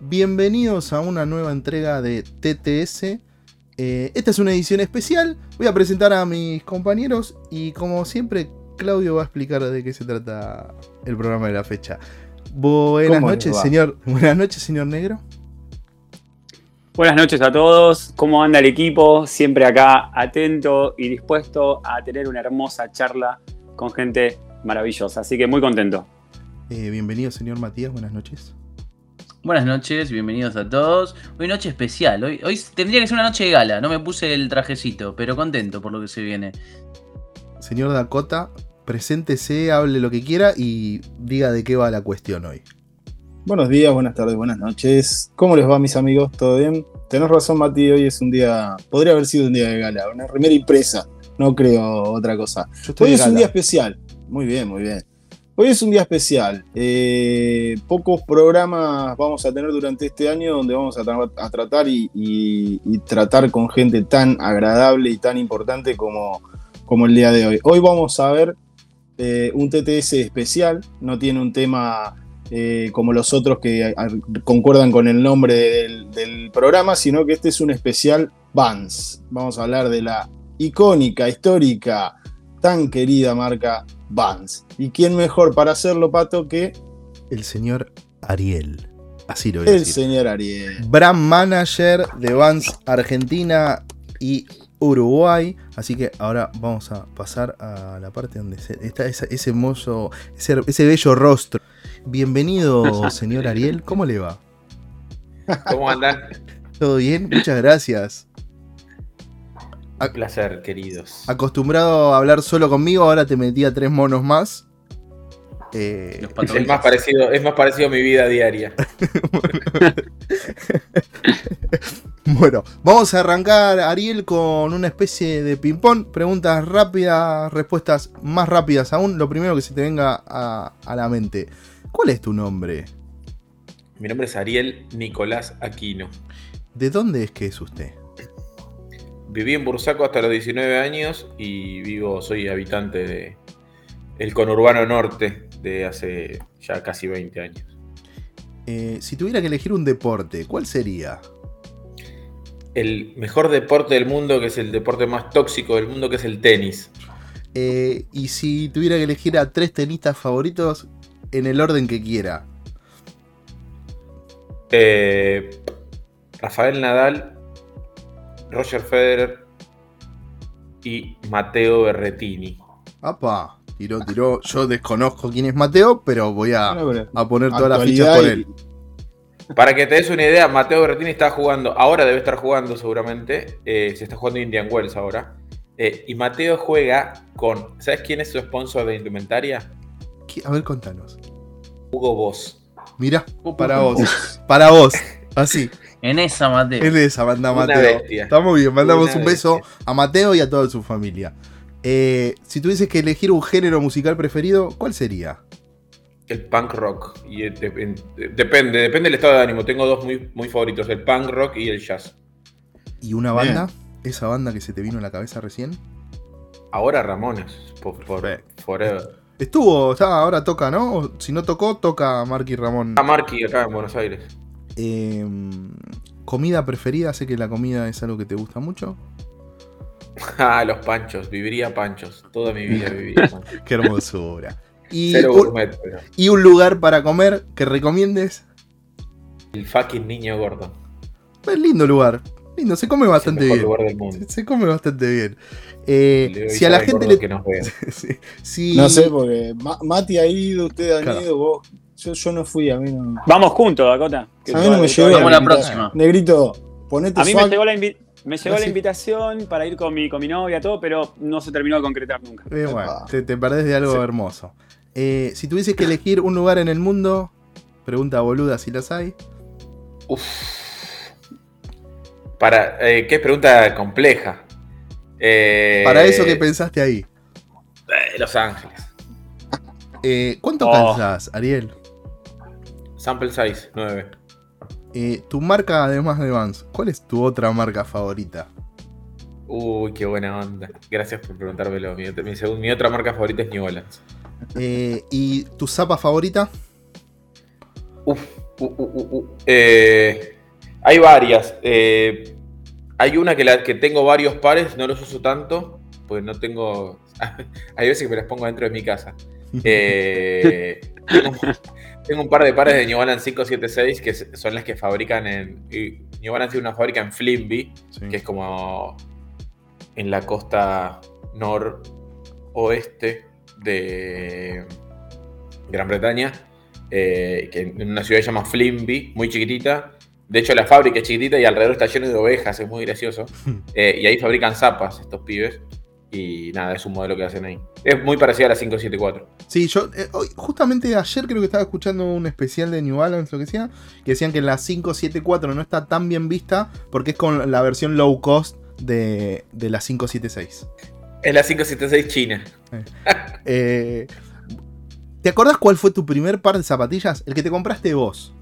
Bienvenidos a una nueva entrega de TTS. Eh, esta es una edición especial. Voy a presentar a mis compañeros y como siempre Claudio va a explicar de qué se trata el programa de la fecha. Buenas noches, señor. Buenas noches, señor Negro. Buenas noches a todos. ¿Cómo anda el equipo? Siempre acá atento y dispuesto a tener una hermosa charla con gente maravillosa. Así que muy contento. Eh, bienvenido, señor Matías. Buenas noches. Buenas noches, bienvenidos a todos. Hoy noche especial, hoy, hoy tendría que ser una noche de gala, no me puse el trajecito, pero contento por lo que se viene. Señor Dakota, preséntese, hable lo que quiera y diga de qué va la cuestión hoy. Buenos días, buenas tardes, buenas noches. ¿Cómo les va mis amigos? ¿Todo bien? Tenés razón Mati, hoy es un día, podría haber sido un día de gala, una remera impresa, no creo otra cosa. Hoy es un día especial. Muy bien, muy bien. Hoy es un día especial. Eh, pocos programas vamos a tener durante este año donde vamos a, tratar y, tratar con gente tan agradable y tan importante como, como el día de hoy. Hoy vamos a ver eh, un TTS especial, no tiene un tema eh, como los otros que concuerdan con el nombre del, del programa, sino que este es un especial Vans. Vamos a hablar de la icónica, histórica, tan querida marca Vans. ¿Y quién mejor para hacerlo, Pato, que el señor Ariel? Así lo voy a El señor Ariel. Brand manager de Vans Argentina y Uruguay. Así que ahora vamos a pasar a la parte donde está ese, hermoso, ese, ese bello rostro. Bienvenido, señor Ariel. ¿Cómo le va? ¿Cómo andan? ¿Todo bien? Muchas gracias. Un placer, queridos. Acostumbrado a hablar solo conmigo, ahora te metí a tres monos más. Eh, es, más parecido, es más parecido a mi vida diaria. bueno, vamos a arrancar, Ariel, con una especie de ping-pong. Preguntas rápidas, respuestas más rápidas aún. Lo primero que se te venga a, a la mente. ¿Cuál es tu nombre? Mi nombre es Ariel Nicolás Aquino. ¿De dónde es que es usted? viví en Bursaco hasta los 19 años y vivo, soy habitante de el conurbano norte de hace ya casi 20 años. Eh, si tuviera que elegir un deporte, ¿cuál sería? El mejor deporte del mundo, que es el deporte más tóxico del mundo, que es el tenis. Eh, y si tuviera que elegir a tres tenistas favoritos, en el orden que quiera. Eh, Rafael Nadal, Roger Federer y Mateo Berretini. Apa, tiró, tiró. Yo desconozco quién es Mateo, pero voy a, poner todas las fichas por él. Para que te des una idea, Mateo Berretini está jugando, ahora debe estar jugando seguramente, eh, se está jugando Indian Wells ahora. Eh, y Mateo juega con, ¿sabes quién es su sponsor de indumentaria? A ver, contanos. Hugo Boss. Mira, para vos. Para vos. Así. En esa, Mateo. En esa, manda Mateo. Está muy bien, mandamos un beso a Mateo y a toda su familia. Eh, si tuvieses que elegir un género musical preferido, ¿cuál sería? El punk rock. Y depende, depende del estado de ánimo. Tengo dos muy, muy favoritos, el punk rock y el jazz. ¿Y una banda? ¿Esa banda que se te vino a la cabeza recién? Ahora Ramones, por, forever. Estuvo, ahora toca, ¿no? Si no tocó, toca Marky Ramón. A Marky acá en Buenos Aires. Em, ¿Comida preferida? Sé que la comida es algo que te gusta mucho. Ah, los panchos. Viviría panchos. Toda mi vida viviría panchos. Qué hermosura. Y, un, lugar para comer que recomiendes? El fucking niño gordo. Es lindo lugar. Lindo, se come bastante bien. Se, come bastante bien. Eh, si a la gente le. No sé, porque Mati ha ido, ustedes han ido, vos yo, no fui, a mí no. Vamos juntos, Dakota. a mí no me llegó. Vamos la próxima. Negrito, ponete A mí me llegó, la, me llegó la, invitación para ir con mi, con mi novia, todo, pero no se terminó de concretar nunca. Eh, bueno, te, perdés de algo hermoso. Eh, si tuvieses que elegir un lugar en el mundo, pregunta boluda si las hay. Uf. Para, eh, qué pregunta compleja. Para eso que pensaste ahí. Los Ángeles. Eh, ¿Cuánto Oh. Ariel? Sample size, 9. Eh, tu marca, además de Vans, ¿cuál es tu otra marca favorita? Uy, qué buena onda. Gracias por preguntármelo. Mi, mi segun- mi otra marca favorita es New Balance. Eh, ¿Y tu zapa favorita? Uf, uh, uh, uh. Eh, hay varias. Eh, hay una que, la, que tengo varios pares, no los uso tanto, pues no tengo. hay veces que me las pongo dentro de mi casa. Eh, tengo, un par de pares de New Balance 576 que son las que fabrican en. New Balance tiene una fábrica en Flimby, Sí. que es como en la costa noroeste de Gran Bretaña, eh, que en una ciudad que se llama Flimby, muy chiquitita. De hecho, la fábrica es chiquitita y alrededor está lleno de ovejas, es muy gracioso. Eh, y ahí fabrican zapas estos pibes. Y nada, es un modelo que hacen ahí. Es muy parecido a la 574. Sí, yo eh, hoy- justamente ayer creo que estaba escuchando un especial de New Balance, lo que sea, que decían que la 574 no está tan bien vista porque es con la versión low cost de, de la 576. Es la 576 china. Eh, ¿Te acordás cuál fue tu primer par de zapatillas? El que te compraste vos.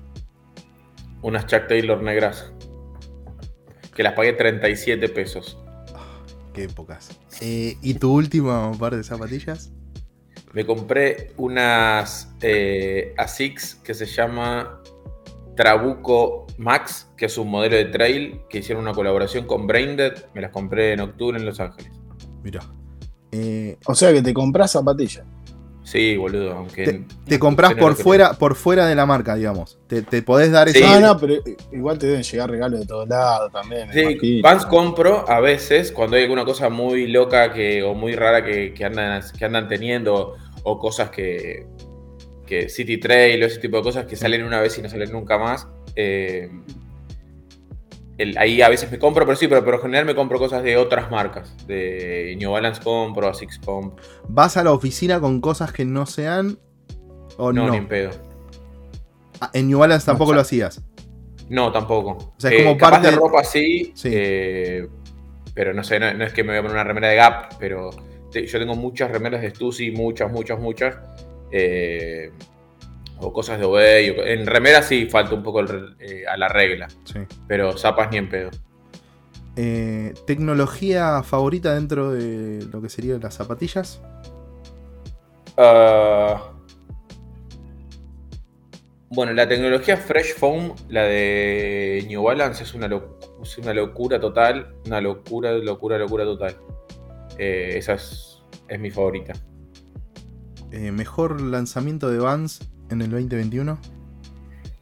Unas Chuck Taylor negras. Que las pagué 37 pesos. Qué épocas. Eh, ¿Y tu último par de zapatillas? Me compré unas eh, ASICS que se llama Trabuco Max, que es un modelo de trail que hicieron una colaboración con Braindead. Me las compré en octubre en Los Ángeles. Mirá. Eh, O sea que te compras zapatillas. Sí, boludo, aunque. te, te es por fuera, por fuera de la marca, digamos. Te, te podés dar Sí. esa. No, no, pero igual te deben llegar regalos de todos lados también. me Sí. Vans compro a veces cuando hay alguna cosa muy loca que, o muy rara que, que andan, que andan teniendo o cosas que, que City Trail o ese tipo de cosas que salen una vez y no salen nunca más. eh, el- ahí a veces me compro, pero sí, pero por general me compro cosas de otras marcas. De New Balance compro, Asics compro. ¿Vas a la oficina con cosas que no sean? ¿O no? No, ni en pedo. Ah, en New Balance tampoco No, lo hacías. No, tampoco. O sea, es Eh, como capaz parte de de- ropa sí, Sí. eh, pero no sé, no, no es que me voy a poner una remera de Gap, pero te- yo tengo muchas remeras de Stussy, muchas, muchas, muchas. eh, o cosas de Obey. o- en remeras sí falta un poco el eh, a la regla, Sí. pero zapas ni en pedo. Eh, ¿Tecnología favorita dentro de lo que serían las zapatillas? Ah, bueno, la tecnología Fresh Foam, la de New Balance, es una, es una locura total. Una locura, locura, locura total. Eh, esa es, es mi favorita. Eh, ¿Mejor lanzamiento de Vans en el 2021?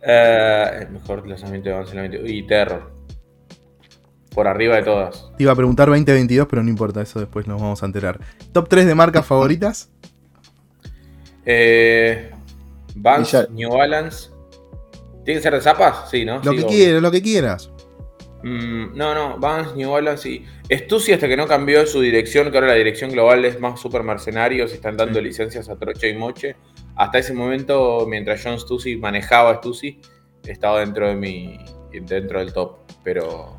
Eh, el mejor lanzamiento de Vans en la 20 Y Terror. Por arriba de todas. Te iba a preguntar 2022, pero no importa, eso después nos vamos a enterar. ¿Top 3 de marcas favoritas? Eh, Vans, New Balance. ¿Tiene que ser de zapas? Sí, ¿no? Lo Sí, que quieras, lo que quieras. Mm, no, no, Vans, New Balance y Stussy hasta que no cambió su dirección, que ahora la dirección global es más super mercenarios y están dando Sí. licencias a troche y moche. Hasta ese momento, mientras John Stussy manejaba Stussy, estaba dentro de mi dentro del top, pero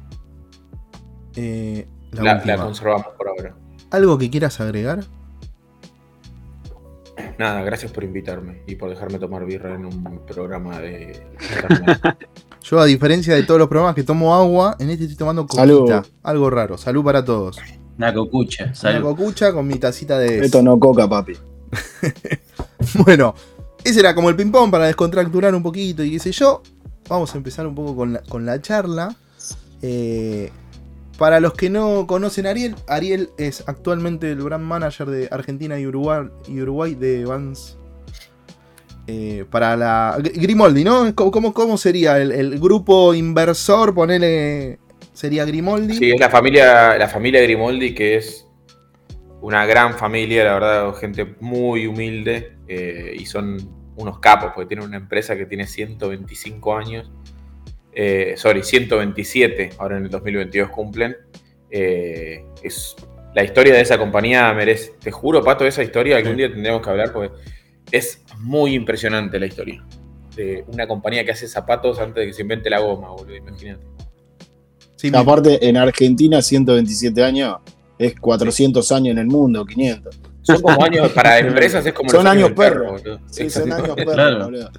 Eh, la, la, última. la conservamos por ahora. ¿Algo que quieras agregar? Nada, gracias por invitarme y por dejarme tomar birra en un programa de. Yo, a diferencia de todos los programas que tomo agua, en este estoy tomando coquita. Salud. Algo raro. Salud para todos. Una cocucha, Una cocucha con mi tacita de... Esto no coca, papi. Bueno, ese era como el ping-pong para descontracturar un poquito y qué sé yo. Vamos a empezar un poco con la, charla. Eh, para los que no conocen Ariel, Ariel es actualmente el brand manager de Argentina y Uruguay, de Vans. eh, para la. Gr- Grimoldi, ¿no? ¿Cómo, sería? El, el grupo inversor, ponele. Sería Grimoldi. Sí, es la familia, la familia Grimoldi, que es una gran familia, la verdad, gente muy humilde eh, y son unos capos, porque tienen una empresa que tiene 125 años, eh, sorry, 127, ahora en el 2022 cumplen. Eh, es, la historia de esa compañía merece, te juro, Pato, esa historia algún Sí. día tendremos que hablar, porque es muy impresionante la historia. De una compañía que hace zapatos antes de que se invente la goma, boludo, imagínate. Sí, Aparte, en Argentina, 127 años es 400 años en el mundo, 500. Son como años, para empresas es como Son años perro, perros. Sí, son años perros, Claro. boludo.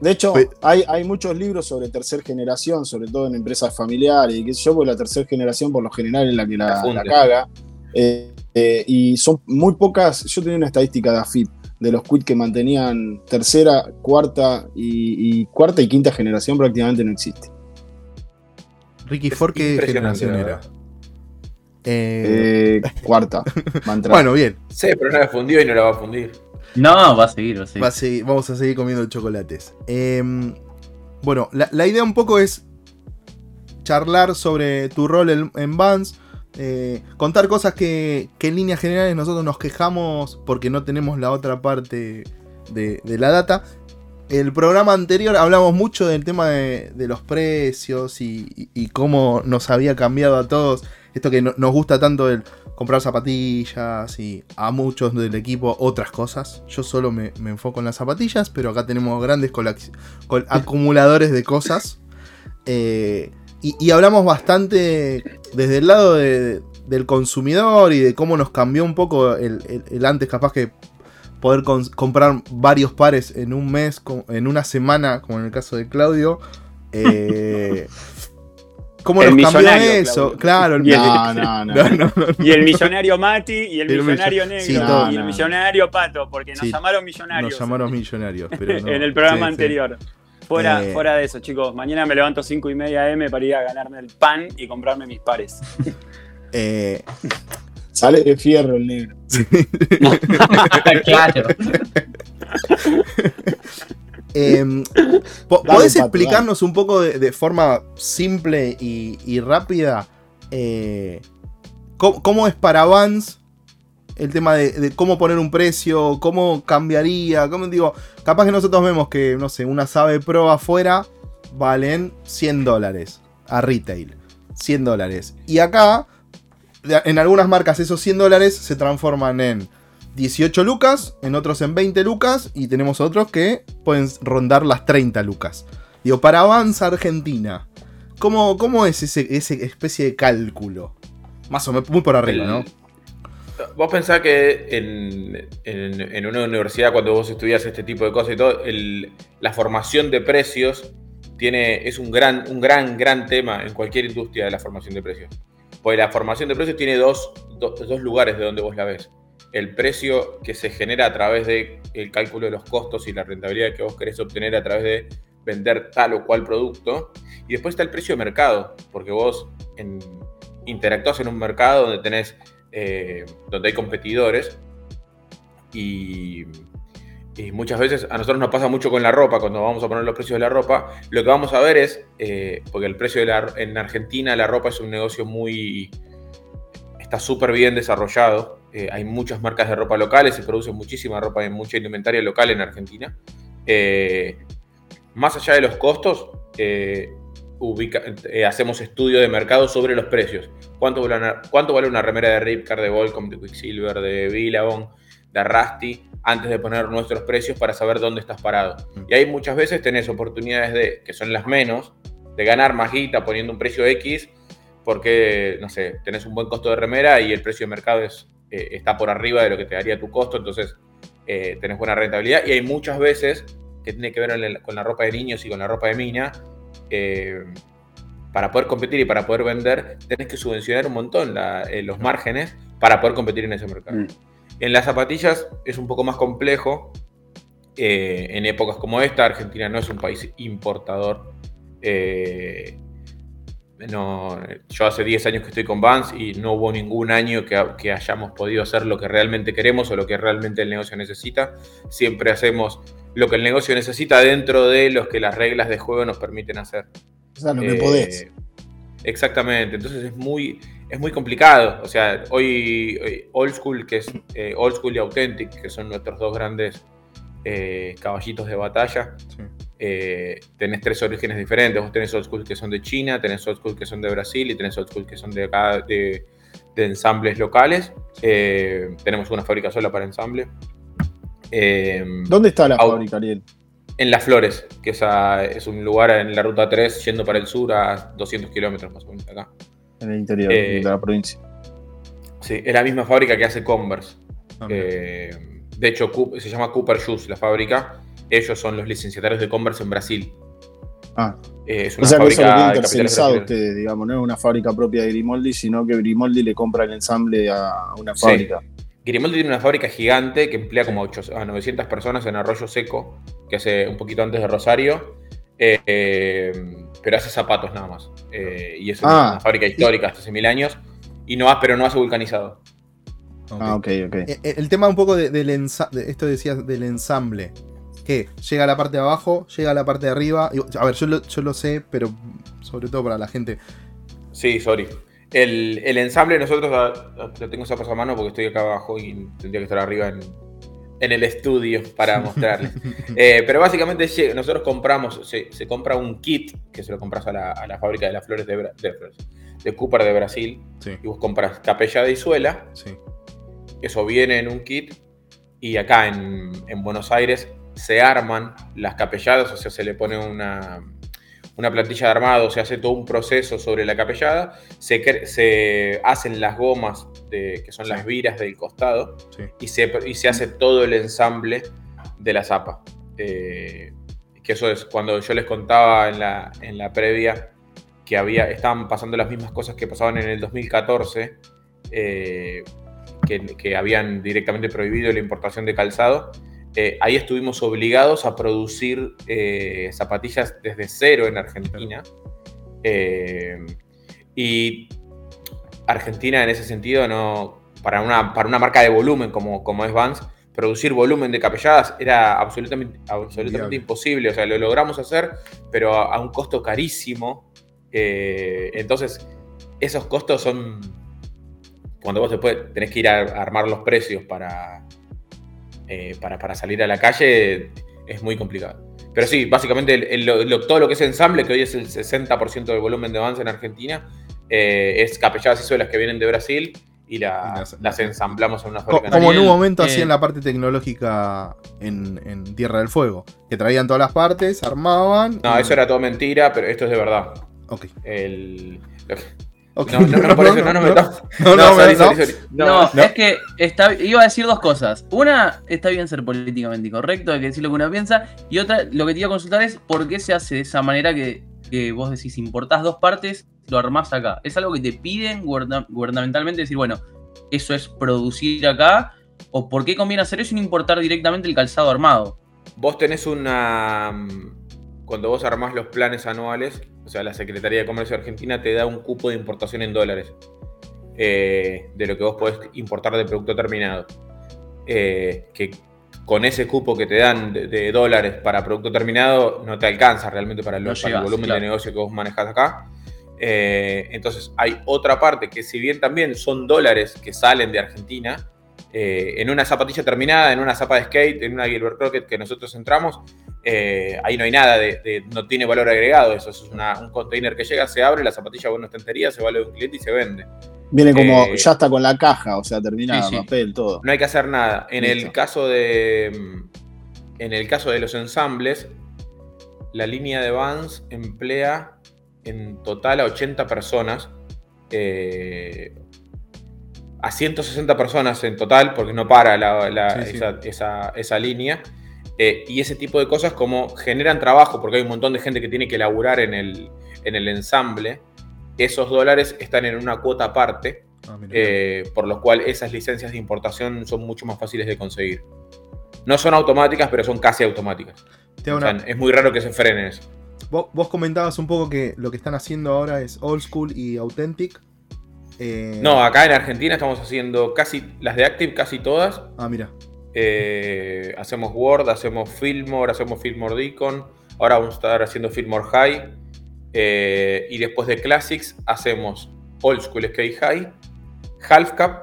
De hecho, hay, hay muchos libros sobre tercera generación, sobre todo en empresas familiares y qué sé yo, porque la tercera generación por lo general es la que La la, funde. la caga. Eh, eh, y son muy pocas, yo tenía una estadística de AFIP, de los quits que mantenían tercera, cuarta y, y cuarta y quinta generación prácticamente no existe. Ricky Es Ford, ¿qué generación era? Eh, cuarta. va a entrar. bueno, bien. Sí, pero no la fundió y no la va a fundir. No, va a seguir, va a seguir. Va a seguir- vamos a seguir comiendo chocolates. Em, bueno, la, la idea un poco es charlar sobre tu rol en, en Vans. eh, contar cosas que, que en líneas generales nosotros nos quejamos porque no tenemos la otra parte de, de la data. El programa anterior hablamos mucho del tema de, de los precios y, y- y cómo nos había cambiado a todos. Esto que no- nos gusta tanto el comprar zapatillas y a muchos del equipo otras cosas. Yo solo me, me enfoco en las zapatillas, pero acá tenemos grandes acumuladores de cosas. Eh, y, y hablamos bastante desde el lado de- del consumidor y de cómo nos cambió un poco el, el- el antes capaz que poder comprar varios pares en un mes, en una semana, como en el caso de Claudio. Eh, ¿Cómo El nos cambió eso? Claudio. Claro, el Y el- No, no, no. No, no, no. Y el millonario Mati, y el, El millonario millo- negro, sí, y el millonario Pato, porque nos Sí, llamaron millonarios. Nos llamaron millonarios. Pero no. en el programa Sí, sí. anterior. Fuera, Eh. fuera de eso, chicos. Mañana me levanto 5 y media M para ir a ganarme el pan y comprarme mis pares. Eh, Sale de fierro el negro. claro. Dale, ¿Podés explicarnos un poco de, de forma simple y, y rápida eh, cómo, cómo es para Vans el tema de, de cómo poner un precio, cómo cambiaría? Cómo, digo, capaz que nosotros vemos que, no sé, una Sabe Pro afuera valen 100 dólares a retail. 100 dólares. Y acá, en algunas marcas, esos 100 dólares se transforman en 18 lucas, en otros en 20 lucas, y tenemos otros que pueden rondar las 30 lucas. Digo, para Avanza Argentina, ¿cómo, cómo es ese, ese especie de cálculo? Más o menos, muy por arriba, ¿no? Vos pensás que en, en- en una universidad, cuando vos estudias este tipo de cosas y todo, el- la formación de precios tiene, es un gran, un gran, gran tema en cualquier industria de la formación de precios. Porque la formación de precios tiene dos, do- dos lugares de donde vos la ves. El precio que se genera a través del cálculo de los costos y la rentabilidad que vos querés obtener a través de vender tal o cual producto. Y después está el precio de mercado, porque vos en, interactúas en un mercado donde tenés eh, donde hay competidores y, y muchas veces a nosotros nos pasa mucho con la ropa, cuando vamos a poner los precios de la ropa, lo que vamos a ver es, eh, porque el precio de la, en Argentina la ropa es un negocio muy, está súper bien desarrollado, eh, hay muchas marcas de ropa locales, se produce muchísima ropa y mucha indumentaria local en Argentina. Eh, más allá de los costos, eh, ubica- hacemos estudio de mercado sobre los precios. ¿Cuánto vale una, cuánto vale una remera de Ripcar, de Volcom, de Quicksilver, de Billabong, de Rusty, antes de poner nuestros precios para saber dónde estás parado? Y ahí muchas veces tenés oportunidades de, que son las menos, de ganar más guita poniendo un precio X, porque, no sé, tenés un buen costo de remera y el precio de mercado es, eh, está por arriba de lo que te daría tu costo, entonces eh, tenés buena rentabilidad. Y hay muchas veces que tiene que ver con la ropa de niños y con la ropa de mina, eh, para poder competir y para poder vender, tenés que subvencionar un montón la- los márgenes para poder competir en ese mercado. Mm. En las zapatillas es un poco más complejo. en épocas como esta, Argentina no es un país importador. eh, no, yo hace 10 años que estoy con Vans y no hubo ningún año que, que hayamos podido hacer lo que realmente queremos o lo que realmente el negocio necesita. Siempre hacemos lo que el negocio necesita dentro de los que las reglas de juego nos permiten hacer. O sea, lo que Eh, podés. Exactamente, entonces es muy, es muy complicado. O sea, hoy, hoy Old School, que es eh, Old School y Authentic, que son nuestros dos grandes eh, caballitos de batalla, Sí. Eh, tenés tres orígenes diferentes. Vos tenés Old School que son de China, tenés Old School que son de Brasil y tenés Old School que son de acá, de, de ensambles locales. Eh, tenemos una fábrica sola para ensamble. Eh, ¿Dónde está la fábrica, Ariel? en Las Flores, que es, a- es un lugar en la ruta 3 yendo para el sur a 200 kilómetros más o menos acá. En el interior Eh, de la provincia. Sí, es la misma fábrica que hace Converse. Ah, de hecho, se llama Cooper Shoes, la fábrica. Ellos son los licenciatarios de Converse en Brasil. Ah. es una o sea fábrica que tercerizado ustedes, digamos, no es una fábrica propia de Grimoldi, sino que Grimoldi le compra el ensamble a una fábrica. Grimoldi tiene una fábrica gigante que emplea como a 900 personas en Arroyo Seco, que hace un poquito antes de Rosario, eh, pero hace zapatos nada más. Eh, y es una, ah. fábrica histórica, hasta hace mil años, y no, pero no hace vulcanizado. Ah, ok, ok. Eh, el, tema un poco de, del esto decías del ensamble. Que llega a la parte de abajo, llega a la parte de arriba. A ver, yo lo, yo lo sé, pero sobre todo para la gente. Sí, sorry. El, ensamble nosotros lo tengo esa a mano porque estoy acá abajo y tendría que estar arriba en, el estudio para mostrarles. Eh, pero básicamente nosotros compramos, se, compra un kit que se lo compras a la, fábrica de las flores de, de, de Cooper de Brasil. Y vos compras capellada y suela. Eso viene en un kit. Y acá en, en Buenos Aires se arman las capelladas, o sea, se le pone una, una plantilla de armado, se hace todo un proceso sobre la capellada, se, se hacen las gomas, de, que son las viras del costado, y, se, y, se, hace todo el ensamble de la zapa. Eh, que eso es cuando yo les contaba en la, en la previa que había, estaban pasando las mismas cosas que pasaban en el 2014, eh, que, que habían directamente prohibido la importación de calzado eh, ahí estuvimos obligados a producir eh, zapatillas desde cero en Argentina. Eh, y Argentina en ese sentido, no, para, una, para una marca de volumen como, como es Vans, producir volumen de capelladas era absolutamente, absolutamente imposible. O sea, lo logramos hacer, pero a, un costo carísimo. entonces, esos costos son cuando vos después tenés que ir a armar los precios para, eh, para, salir a la calle es muy complicado. Pero sí, básicamente todo lo que es ensamble, que hoy es el 60% del volumen de avance en Argentina, eh, es capelladas y suelas que vienen de Brasil y, las, ensamblamos en una fábrica. Como en un momento hacían la parte tecnológica en, Tierra del Fuego, que traían todas las partes, armaban. No, eso era todo mentira, pero esto es de verdad. Ok. El, no, no, no, por eso no, no, me No, no, no, es que iba a decir dos cosas. Una, está bien ser políticamente incorrecto, hay que decir lo que uno piensa. Y otra, lo que te iba a consultar es por qué se hace de esa manera que, vos decís, importás dos partes, lo armás acá. ¿Es algo que te piden gubernamentalmente? Decir, bueno, eso es producir acá. ¿O por qué conviene hacer eso y no importar directamente el calzado armado? Vos tenés una. Cuando vos armás los planes anuales, o sea, la Secretaría de Comercio Argentina te da un cupo de importación en dólares eh, de lo que vos podés importar de producto terminado. Eh, que con ese cupo que te dan de, dólares para producto terminado no te alcanza realmente para el, volumen de negocio que vos manejás acá. Eh, entonces hay otra parte que si bien también son dólares que salen de Argentina, en una zapatilla terminada, en una zapa de skate, en una Gilbert Crockett que nosotros entramos, eh, ahí no hay nada de, no tiene valor agregado, eso es un container que llega, se abre, la zapatilla va en una estantería, se vale de un cliente y se vende. Viene como, eh, ya está con la caja, o sea, terminada, papel, todo. No hay que hacer nada. En el caso de. En el caso de los ensambles, la línea de Vans emplea en total a 80 personas. Eh, a 160 personas en total, porque no para esa, esa línea. Eh, y ese tipo de cosas como generan trabajo, porque hay un montón de gente que tiene que laburar en el, en el ensamble. Esos dólares están en una cuota aparte, ah, eh, por lo cual esas licencias de importación son mucho más fáciles de conseguir. No son automáticas, pero son casi automáticas. es muy raro que se frenen eso. Vos, comentabas un poco que lo que están haciendo ahora es old school y authentic. Eh, no, acá en Argentina estamos haciendo casi las de Active, casi todas. Ah, mira. Eh, hacemos Word, hacemos Fillmore, hacemos Fillmore Deacon. Ahora vamos a estar haciendo Fillmore High. Eh, y después de Classics hacemos Old School Skate High, Half Cup.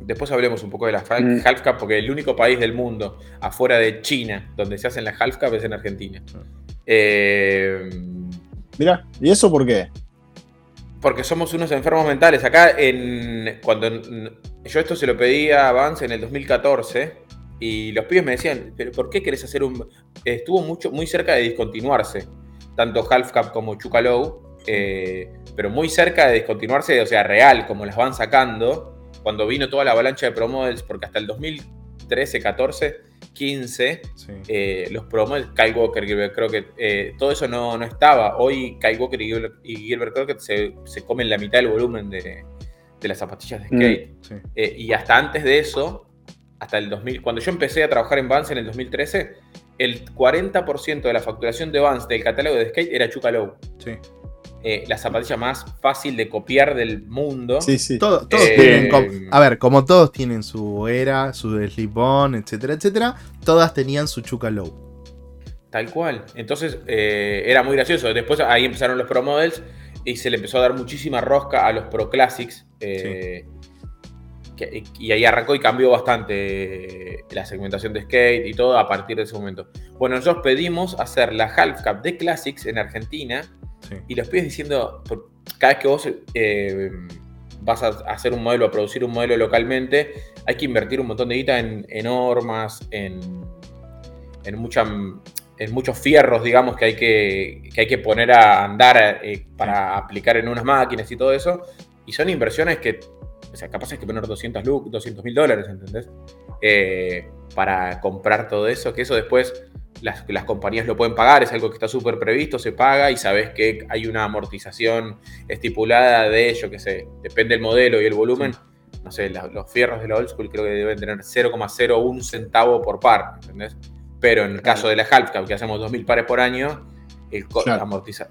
Después hablemos un poco de la mm. Half Cup, porque el único país del mundo afuera de China donde se hacen las Half Cup es en Argentina. Eh, Mira, ¿y eso por qué? Porque somos unos enfermos mentales. Acá, en, cuando yo esto se lo pedí a Vance en el 2014 y los pibes me decían, ¿pero por qué querés hacer un...? Estuvo mucho, muy cerca de discontinuarse, tanto Half Cup como Chucalow, eh, pero muy cerca de discontinuarse, o sea, real, como las van sacando. cuando vino toda la avalancha de promodels, porque hasta el 2013, 14, 15, los promodels, Kyle Walker, Gilbert Crockett, eh, todo eso no, no, estaba. Hoy Kyle Walker y Gilbert, Crockett se, se, comen la mitad del volumen de, de las zapatillas de skate. Mm, eh, y hasta antes de eso, hasta el 2000, cuando yo empecé a trabajar en Vans en el 2013, el 40% de la facturación de Vans del catálogo de skate era Chuka Low. Sí. Eh, la zapatilla más fácil de copiar del mundo. Sí, sí. todos eh, tienen, a ver, como todos tienen su era, su slip-on, etcétera, etcétera, todas tenían su Chuka Low. Tal cual. Entonces era muy gracioso. Después ahí empezaron los Pro Models y se le empezó a dar muchísima rosca a los Pro Classics. Eh, y ahí arrancó y cambió bastante la segmentación de skate y todo a partir de ese momento. Bueno, nosotros pedimos hacer la Half Cup de Classics en Argentina y los pides diciendo, cada vez que vos eh, vas a hacer un modelo, a producir un modelo localmente, hay que invertir un montón de guita en, normas, en, en mucha en muchos fierros, digamos, que hay que, hay que poner a andar eh, para aplicar en unas máquinas y todo eso. Y son inversiones que, o sea, capaz hay que poner 200 mil dólares, ¿entendés? Eh, para comprar todo eso, que eso después las, las compañías lo pueden pagar, es algo que está súper previsto, se paga y sabes que hay una amortización estipulada de ello, que se depende del modelo y el volumen. No sé, los fierros de la old school creo que deben tener 0,01 centavo por par, ¿entendés? Pero en el caso de la half que hacemos 2.000 pares por año, el amortiza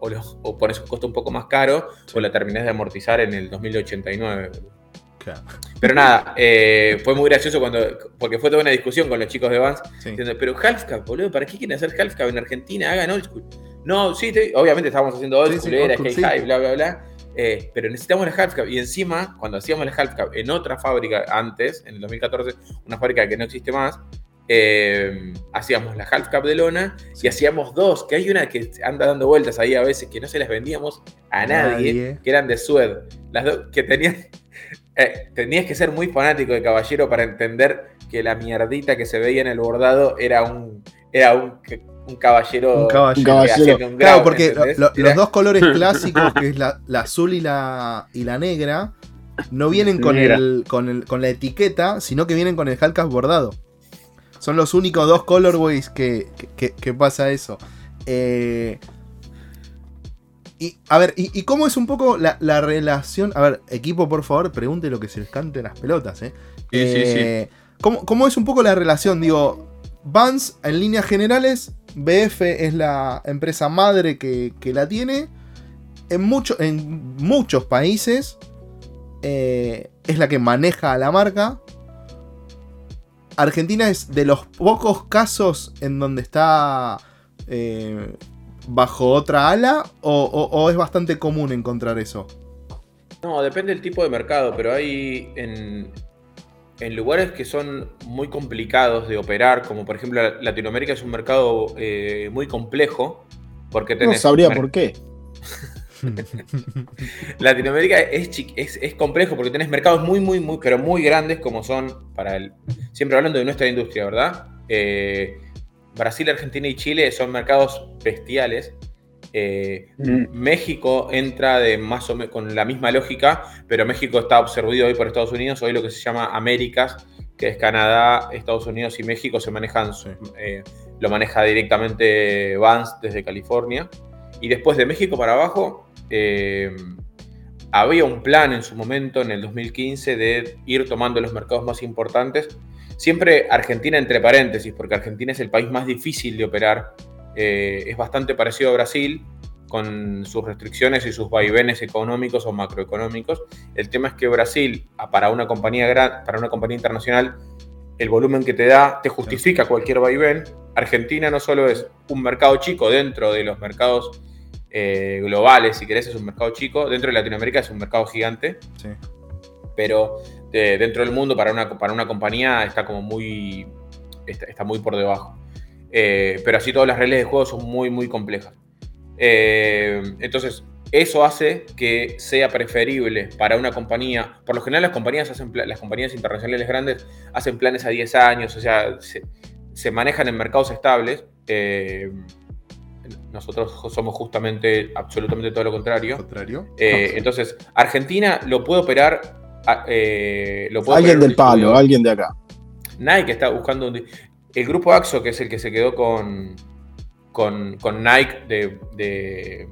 o, o, pones un costo un poco más caro o la terminás de amortizar en el 2089. Pero nada, eh, fue muy gracioso cuando, porque fue toda una discusión con los chicos de Vans, diciendo, pero half cap, boludo, ¿para qué quieren hacer half cap en Argentina? Hagan old school. No, sí, obviamente estábamos haciendo old school, era skate high, bla, bla, bla. Eh, pero necesitamos la half cap. Y encima, cuando hacíamos la half cap en otra fábrica antes, en el 2014, una fábrica que no existe más, eh, hacíamos la half cap de lona y hacíamos dos, que hay una que anda dando vueltas ahí a veces que no se las vendíamos a nadie, que eran de Sued. Las dos que tenían. Eh, tenías que ser muy fanático de caballero para entender que la mierdita que se veía en el bordado era un. Era un, caballero. Un caballero. claro, porque los dos colores clásicos, que es la, azul y la, y la negra, no vienen con, el, con, con la etiqueta, sino que vienen con el halcap bordado. Son los únicos dos colorways que, que, pasa eso. Eh, y, a ver, y, cómo es un poco la, relación? A ver, equipo, por favor, pregunte lo que se les cante las pelotas, ¿eh? Sí, sí, sí. Eh, ¿cómo, es un poco la relación? Digo, Vans, en líneas generales, BF es la empresa madre que, la tiene. En, mucho, en muchos países eh, es la que maneja a la marca. Argentina es de los pocos casos en donde está eh, bajo otra ala o, es bastante común encontrar eso? No, depende del tipo de mercado, pero hay en, lugares que son muy complicados de operar, como por ejemplo Latinoamérica es un mercado eh, muy complejo, porque tenés... No sabría por qué. Latinoamérica es, es, complejo porque tenés mercados muy, muy, muy, pero muy grandes como son para el. Siempre hablando de nuestra industria, ¿verdad? Eh, Brasil, Argentina y Chile son mercados bestiales. Eh, mm. México entra de más o menos con la misma lógica, pero México está absorbido hoy por Estados Unidos. Hoy lo que se llama Américas, que es Canadá, Estados Unidos y México, se manejan, eh, lo maneja directamente Vance desde California. Y después de México para abajo, eh, había un plan en su momento, en el 2015, de ir tomando los mercados más importantes. Siempre Argentina entre paréntesis, porque Argentina es el país más difícil de operar. Eh, es bastante parecido a Brasil, con sus restricciones y sus vaivenes económicos o macroeconómicos. El tema es que Brasil, para una compañía, para una compañía internacional, el volumen que te da te justifica cualquier vaivén. Argentina no solo es un mercado chico dentro de los mercados eh, globales, si querés, es un mercado chico. Dentro de Latinoamérica es un mercado gigante. Pero eh, dentro del mundo, para una, para una compañía, está como muy. está, muy por debajo. Eh, pero así todas las reglas de juego son muy, muy complejas. entonces, eso hace que sea preferible para una compañía. Por lo general, las compañías, hacen, las compañías internacionales grandes hacen planes a 10 años, o sea, se, manejan en mercados estables. Nosotros somos justamente absolutamente todo lo contrario. contrario? Eh, entonces, Argentina lo puede operar ah, eh, lo Alguien del palo, alguien de acá. Nike está buscando un. El grupo AXO, que es el que se quedó con, con, Nike de,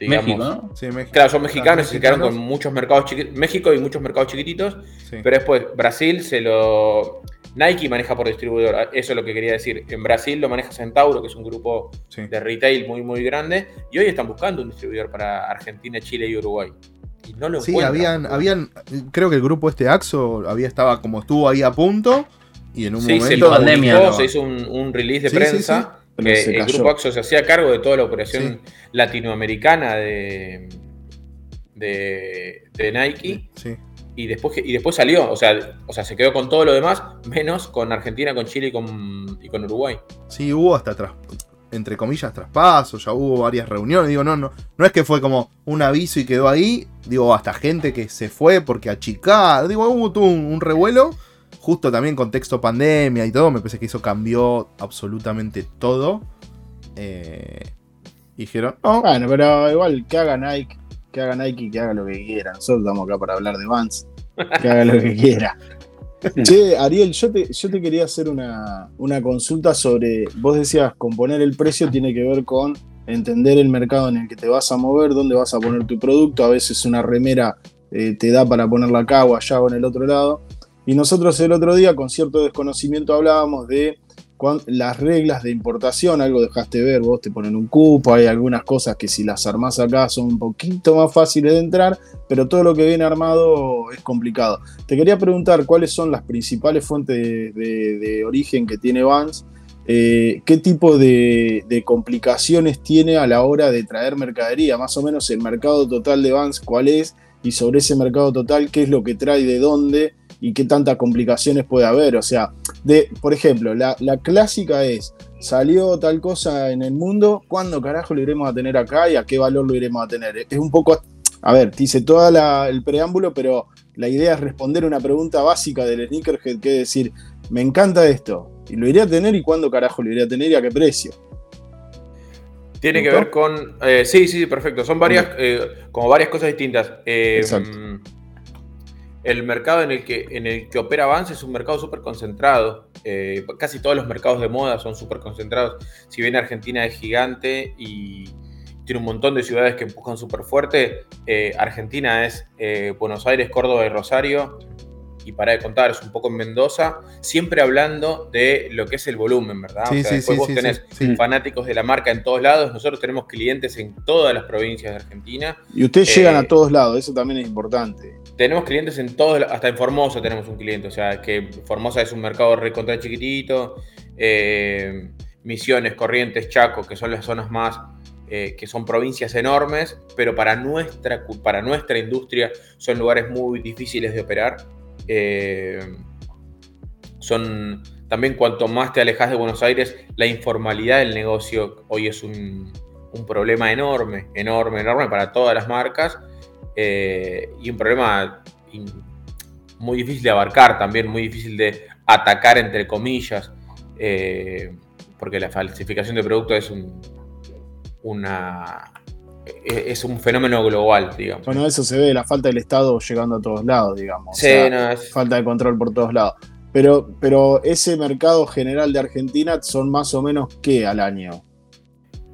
México, Claro, son mexicanos y se quedaron con muchos mercados chiquitos. México y muchos mercados chiquititos. Pero después Brasil se lo. Nike maneja por distribuidor, eso es lo que quería decir. En Brasil lo maneja Centauro, que es un grupo de retail muy, muy grande. Y hoy están buscando un distribuidor para Argentina, Chile y Uruguay. Y no lo Sí, habían, habían. Creo que el grupo este AXO había estaba como estuvo ahí a punto. Y en un momento. Se, pandemia, se hizo un, release de prensa el grupo Axo se hacía cargo de toda la operación latinoamericana de, de, Nike. Y después, y después salió, o sea, o sea, se quedó con todo lo demás, menos con Argentina, con Chile y con, y con Uruguay. Sí, hubo hasta atrás, entre comillas, traspasos, ya hubo varias reuniones. Digo, no, no, no es que fue como un aviso y quedó ahí. Digo, hasta gente que se fue porque achicar. Digo, hubo un revuelo justo también contexto pandemia y todo, me parece que eso cambió absolutamente todo. Eh, dijeron, Bueno, pero igual que haga Nike, que haga Nike y que haga lo que quiera. Nosotros estamos acá para hablar de Vans. Que haga lo que quiera. Che, Ariel, yo te, yo te quería hacer una, consulta sobre. Vos decías, componer el precio tiene que ver con entender el mercado en el que te vas a mover, dónde vas a poner tu producto. A veces una remera eh, te da para ponerla acá o allá o en el otro lado. Y nosotros el otro día, con cierto desconocimiento, hablábamos de las reglas de importación, algo dejaste ver, vos te ponen un cupo, hay algunas cosas que si las armás acá son un poquito más fáciles de entrar, pero todo lo que viene armado es complicado. Te quería preguntar cuáles son las principales fuentes de, origen que tiene Vans, eh, qué tipo de, de, complicaciones tiene a la hora de traer mercadería, más o menos el mercado total de Vans, cuál es, y sobre ese mercado total, qué es lo que trae, de dónde y qué tantas complicaciones puede haber. O sea, de, por ejemplo, la, clásica es, salió tal cosa en el mundo, ¿cuándo carajo lo iremos a tener acá y a qué valor lo iremos a tener? Es un poco, a ver, te hice todo el preámbulo, pero la idea es responder una pregunta básica del sneakerhead, que es decir, me encanta esto, y lo iré a tener y cuándo carajo lo iré a tener y a qué precio. Tiene que ver con. Eh, sí, sí, perfecto. Son varias, eh, como varias cosas distintas. Eh, Exacto el mercado en el que, en el que opera Vance es un mercado súper concentrado. Eh, casi todos los mercados de moda son súper concentrados. Si bien Argentina es gigante y tiene un montón de ciudades que empujan súper fuerte, eh, Argentina es eh, Buenos Aires, Córdoba y Rosario. Y para de contar, es un poco en Mendoza, siempre hablando de lo que es el volumen, ¿verdad? Sí, sí, después vos tenés fanáticos de la marca en todos lados, nosotros tenemos clientes en todas las provincias de Argentina. Y ustedes llegan a todos lados, eso también es importante tenemos clientes en todos, hasta en Formosa tenemos un cliente, o sea, que Formosa es un mercado recontra chiquitito, eh, Misiones, Corrientes, Chaco, que son las zonas más, eh, que son provincias enormes, pero para nuestra, para nuestra industria son lugares muy difíciles de operar. Eh, son también cuanto más te alejas de Buenos Aires, la informalidad del negocio hoy es un, un problema enorme, enorme, enorme para todas las marcas eh, y un problema muy difícil de abarcar también, muy difícil de atacar entre comillas, eh, porque la falsificación de productos es un, una, e-, es un fenómeno global, digamos. Bueno, eso se ve, la falta del Estado llegando a todos lados, digamos. Sí, no, es... Falta de control por todos lados. Pero, pero ese mercado general de Argentina son más o menos qué al año?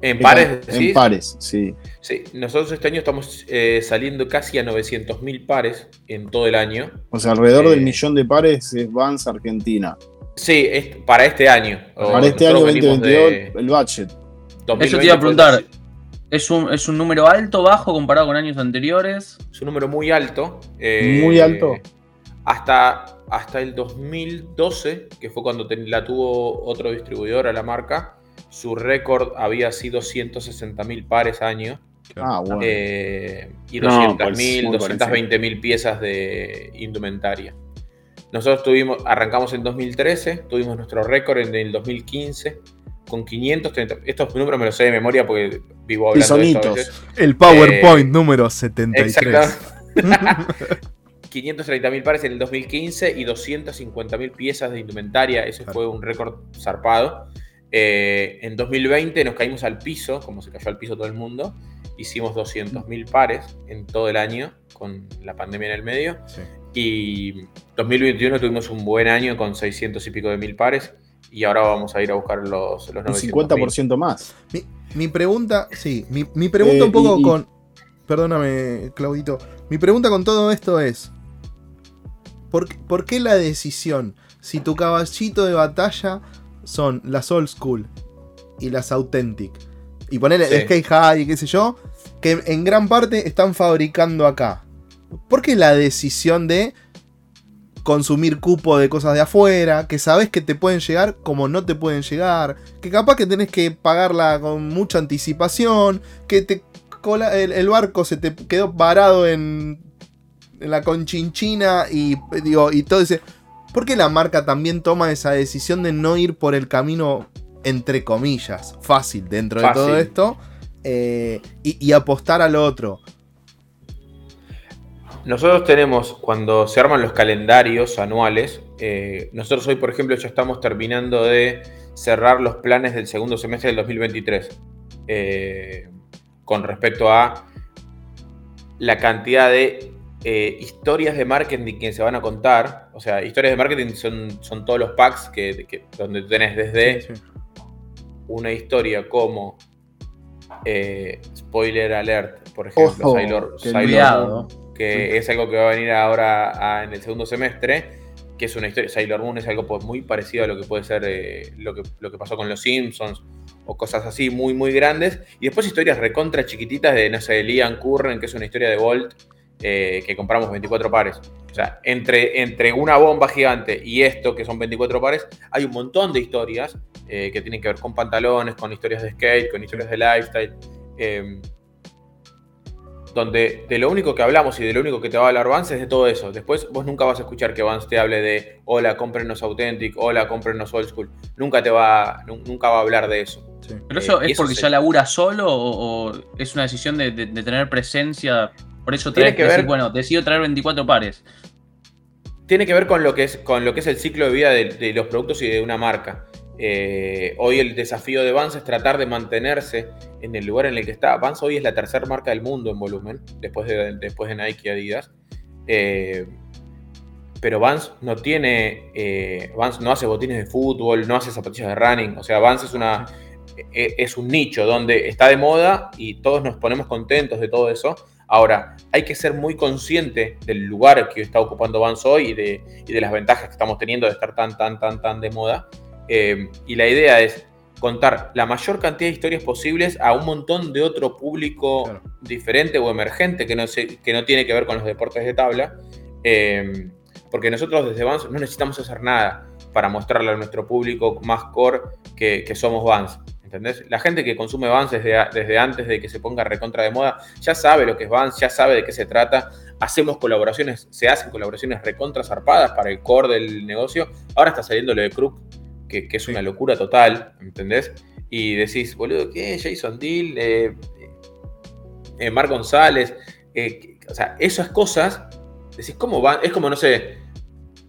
En pares, En pares, sí. Sí, nosotros este año estamos eh, saliendo casi a 900.000 pares en todo el año. O sea, alrededor del eh, millón de pares es Vans Argentina. Sí, es para este año. Para este año 2022, el budget. Eso te iba a preguntar. ¿Es un, ¿Es un número alto, bajo comparado con años anteriores? Es un número muy alto. Eh, muy alto. Hasta, hasta el 2012, que fue cuando la tuvo otro distribuidor a la marca, su récord había sido 160.000 pares año. Ah, bueno. Eh, y 200.000, 220.000 piezas de indumentaria. Nosotros tuvimos, arrancamos en 2013, tuvimos nuestro récord en el 2015 con 530. Estos números me los sé de memoria porque vivo hablando de esto El PowerPoint eh, número 73. 530.000 pares en el 2015 y 250.000 piezas de indumentaria. Ese fue un récord zarpado. Eh, en 2020 nos caímos al piso, como se cayó al piso todo el mundo. Hicimos 200.000 pares en todo el año, con la pandemia en el medio. Y 2021 tuvimos un buen año con 600 y pico de mil pares. Y ahora vamos a ir a buscar los, los 900 Un 50% más. Mi, pregunta, sí, mi, pregunta un eh, poco con... Perdóname, Claudito. Mi pregunta con todo esto es... ¿por, ¿Por qué la decisión? Si tu caballito de batalla son las old school y las authentic. Y ponerle Skate High y qué sé yo. Que en gran parte están fabricando acá. ¿Por qué la decisión de consumir cupo de cosas de afuera, que sabes que te pueden llegar como no te pueden llegar, que capaz que tenés que pagarla con mucha anticipación, que te el, barco se te quedó parado en, en la conchinchina y digo, y todo ese. ¿Por qué la marca también toma esa decisión de no ir por el camino, entre comillas, fácil dentro de todo esto eh, y, apostar al otro? Nosotros tenemos, cuando se arman los calendarios anuales, eh, nosotros hoy, por ejemplo, ya estamos terminando de cerrar los planes del segundo semestre del 2023 eh, con respecto a la cantidad de eh, historias de marketing que se van a contar. O sea, historias de marketing son, son todos los packs que, donde tenés desde una historia como eh, spoiler alert, por ejemplo, Sailor, que es algo que va a venir ahora en el segundo semestre, que es una historia, Sailor Moon es algo pues, muy parecido a lo que puede ser eh, lo, que, lo que pasó con los Simpsons o cosas así muy muy grandes, y después historias recontra chiquititas de, no sé, Liam Curren, que es una historia de Volt, eh, que compramos 24 pares. O sea, entre, entre una bomba gigante y esto, que son 24 pares, hay un montón de historias eh, que tienen que ver con pantalones, con historias de skate, con historias de lifestyle. Em, donde de lo único que hablamos y de lo único que te va a hablar Vance es de todo eso. Después vos nunca vas a escuchar que Vance te hable de hola, cómprenos Authentic, hola, cómprenos Old School. Nunca te va, nunca va a hablar de eso. ¿Pero eso eh, es porque ya labura solo o, es una decisión de, tener presencia por eso traes que decir, bueno, decido traer 24 pares. Tiene que ver con lo que es, con lo que es el ciclo de vida de, los productos y de una marca. Eh, hoy el desafío de Vans es tratar de mantenerse en el lugar en el que está. Vans hoy es la tercera marca del mundo en volumen, después de, después de Nike y Adidas. Eh, pero Vans no tiene, eh, Vans no hace botines de fútbol, no hace zapatillas de running. O sea, Vans es una es un nicho donde está de moda y todos nos ponemos contentos de todo eso, Ahora, hay que ser muy consciente del lugar que está ocupando Vans hoy y de, las ventajas que estamos teniendo de estar tan, tan, tan, tan de moda. Eh, y la idea es contar la mayor cantidad de historias posibles a un montón de otro público diferente o emergente que no, que no tiene que ver con los deportes de tabla. Eh, porque nosotros desde Vans no necesitamos hacer nada para mostrarle a nuestro público más core que, que somos Vans. ¿Entendés? La gente que consume Vans desde, desde, antes de que se ponga recontra de moda ya sabe lo que es Vans, ya sabe de qué se trata. Hacemos colaboraciones, se hacen colaboraciones recontra zarpadas para el core del negocio. Ahora está saliendo lo de Crook, que, es una locura total, ¿entendés? Y decís, boludo, ¿qué? Jason Deal, eh, eh, Mar González, eh, o sea, esas cosas, decís, ¿cómo van? Es como, no sé,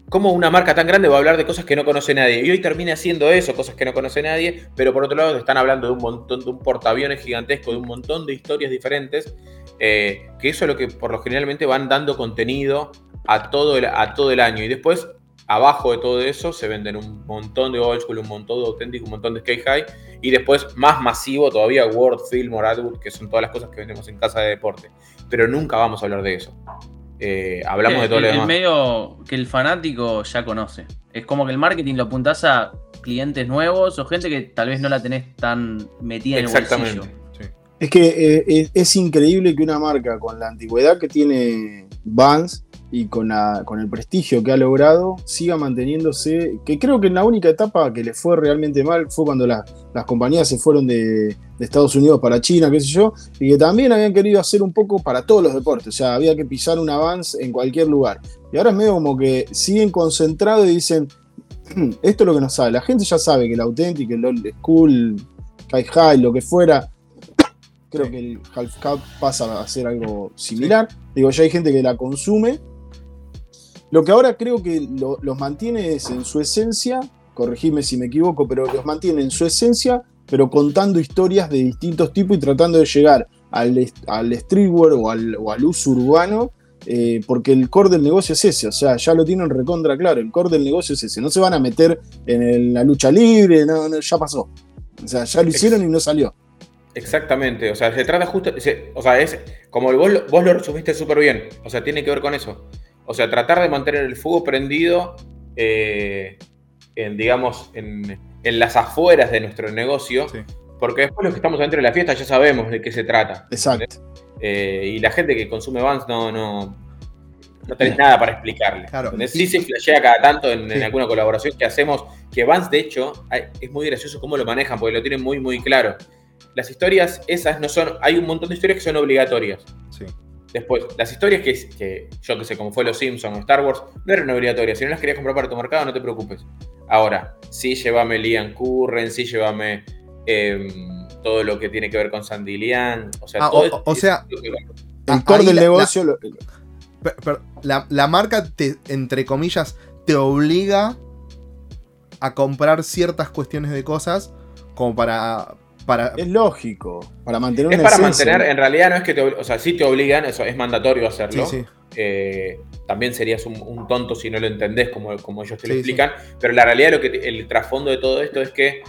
¿Cómo una marca tan grande va a hablar de cosas que no conoce nadie? Y hoy termina haciendo eso, cosas que no conoce nadie, pero por otro lado están hablando de un montón, de un portaaviones gigantesco, de un montón de historias diferentes, eh, que eso es lo que por lo generalmente van dando contenido a todo, el, a todo el año. Y después, abajo de todo eso, se venden un montón de old school, un montón de auténtico, un montón de skate high, y después, más masivo todavía, World, Film Adwood, que son todas las cosas que vendemos en casa de deporte. Pero nunca vamos a hablar de eso. Eh, hablamos de todo el, lo demás. El medio que el fanático ya conoce. Es como que el marketing lo apuntás a clientes nuevos o gente que tal vez no la tenés tan metida en el bolsillo. Es que eh, es increíble que una marca con la antigüedad que tiene Vans y con, con el prestigio que ha logrado, siga manteniéndose, que creo que en la única etapa que le fue realmente mal fue cuando las compañías se fueron de, Estados Unidos para China, qué sé yo, y que también habían querido hacer un poco para todos los deportes, o sea, había que pisar un avance en cualquier lugar. Y ahora es medio como que siguen concentrados y dicen, esto es lo que nos sabe, la gente ya sabe que el auténtico, el old school, high high, lo que fuera, creo que el half cup pasa a ser algo similar. Digo, ya hay gente que la consume lo que ahora creo que los mantiene es en su esencia, corregime si me equivoco, pero los mantiene en su esencia, pero contando historias de distintos tipos y tratando de llegar al, al streetwear o al, uso urbano eh, porque el core del negocio es ese, o sea, ya lo tienen recontra claro, el core del negocio es ese, no se van a meter en la lucha libre, no, ya pasó. O sea, ya lo hicieron y no salió. Exactamente, o sea, se trata justo, o sea, es como vos, vos lo resumiste súper bien, o sea, tiene que ver con eso. O sea, tratar de mantener el fuego prendido, eh, en, digamos, en, las afueras de nuestro negocio, porque después los que estamos dentro de la fiesta ya sabemos de qué se trata. Exacto. Eh, y la gente que consume Vans no, no, no tenés nada para explicarle. Claro. Sí se flashea cada tanto en, alguna colaboración que hacemos, que Vans, de hecho, es muy gracioso cómo lo manejan, porque lo tienen muy, muy claro. Las historias esas no son, hay un montón de historias que son obligatorias. Sí. Después, las historias que, que yo que sé, como fue Los Simpsons o Star Wars, no eran obligatorias. Si no las querías comprar para tu mercado, no te preocupes. Ahora, sí llévame Liam Curren, sí llévame em, todo lo que tiene que ver con Sandy Lian. O sea, ah, todo o, sea, el core del negocio. La, marca, te, entre comillas, te obliga a comprar ciertas cuestiones de cosas como para, para... Es lógico, para mantener Es para mantener, en realidad no es que te, o sea, sí te obligan, eso es mandatorio hacerlo. Eh, también serías un, tonto si no lo entendés como, como ellos te lo explican, pero la realidad lo que el trasfondo de todo esto es que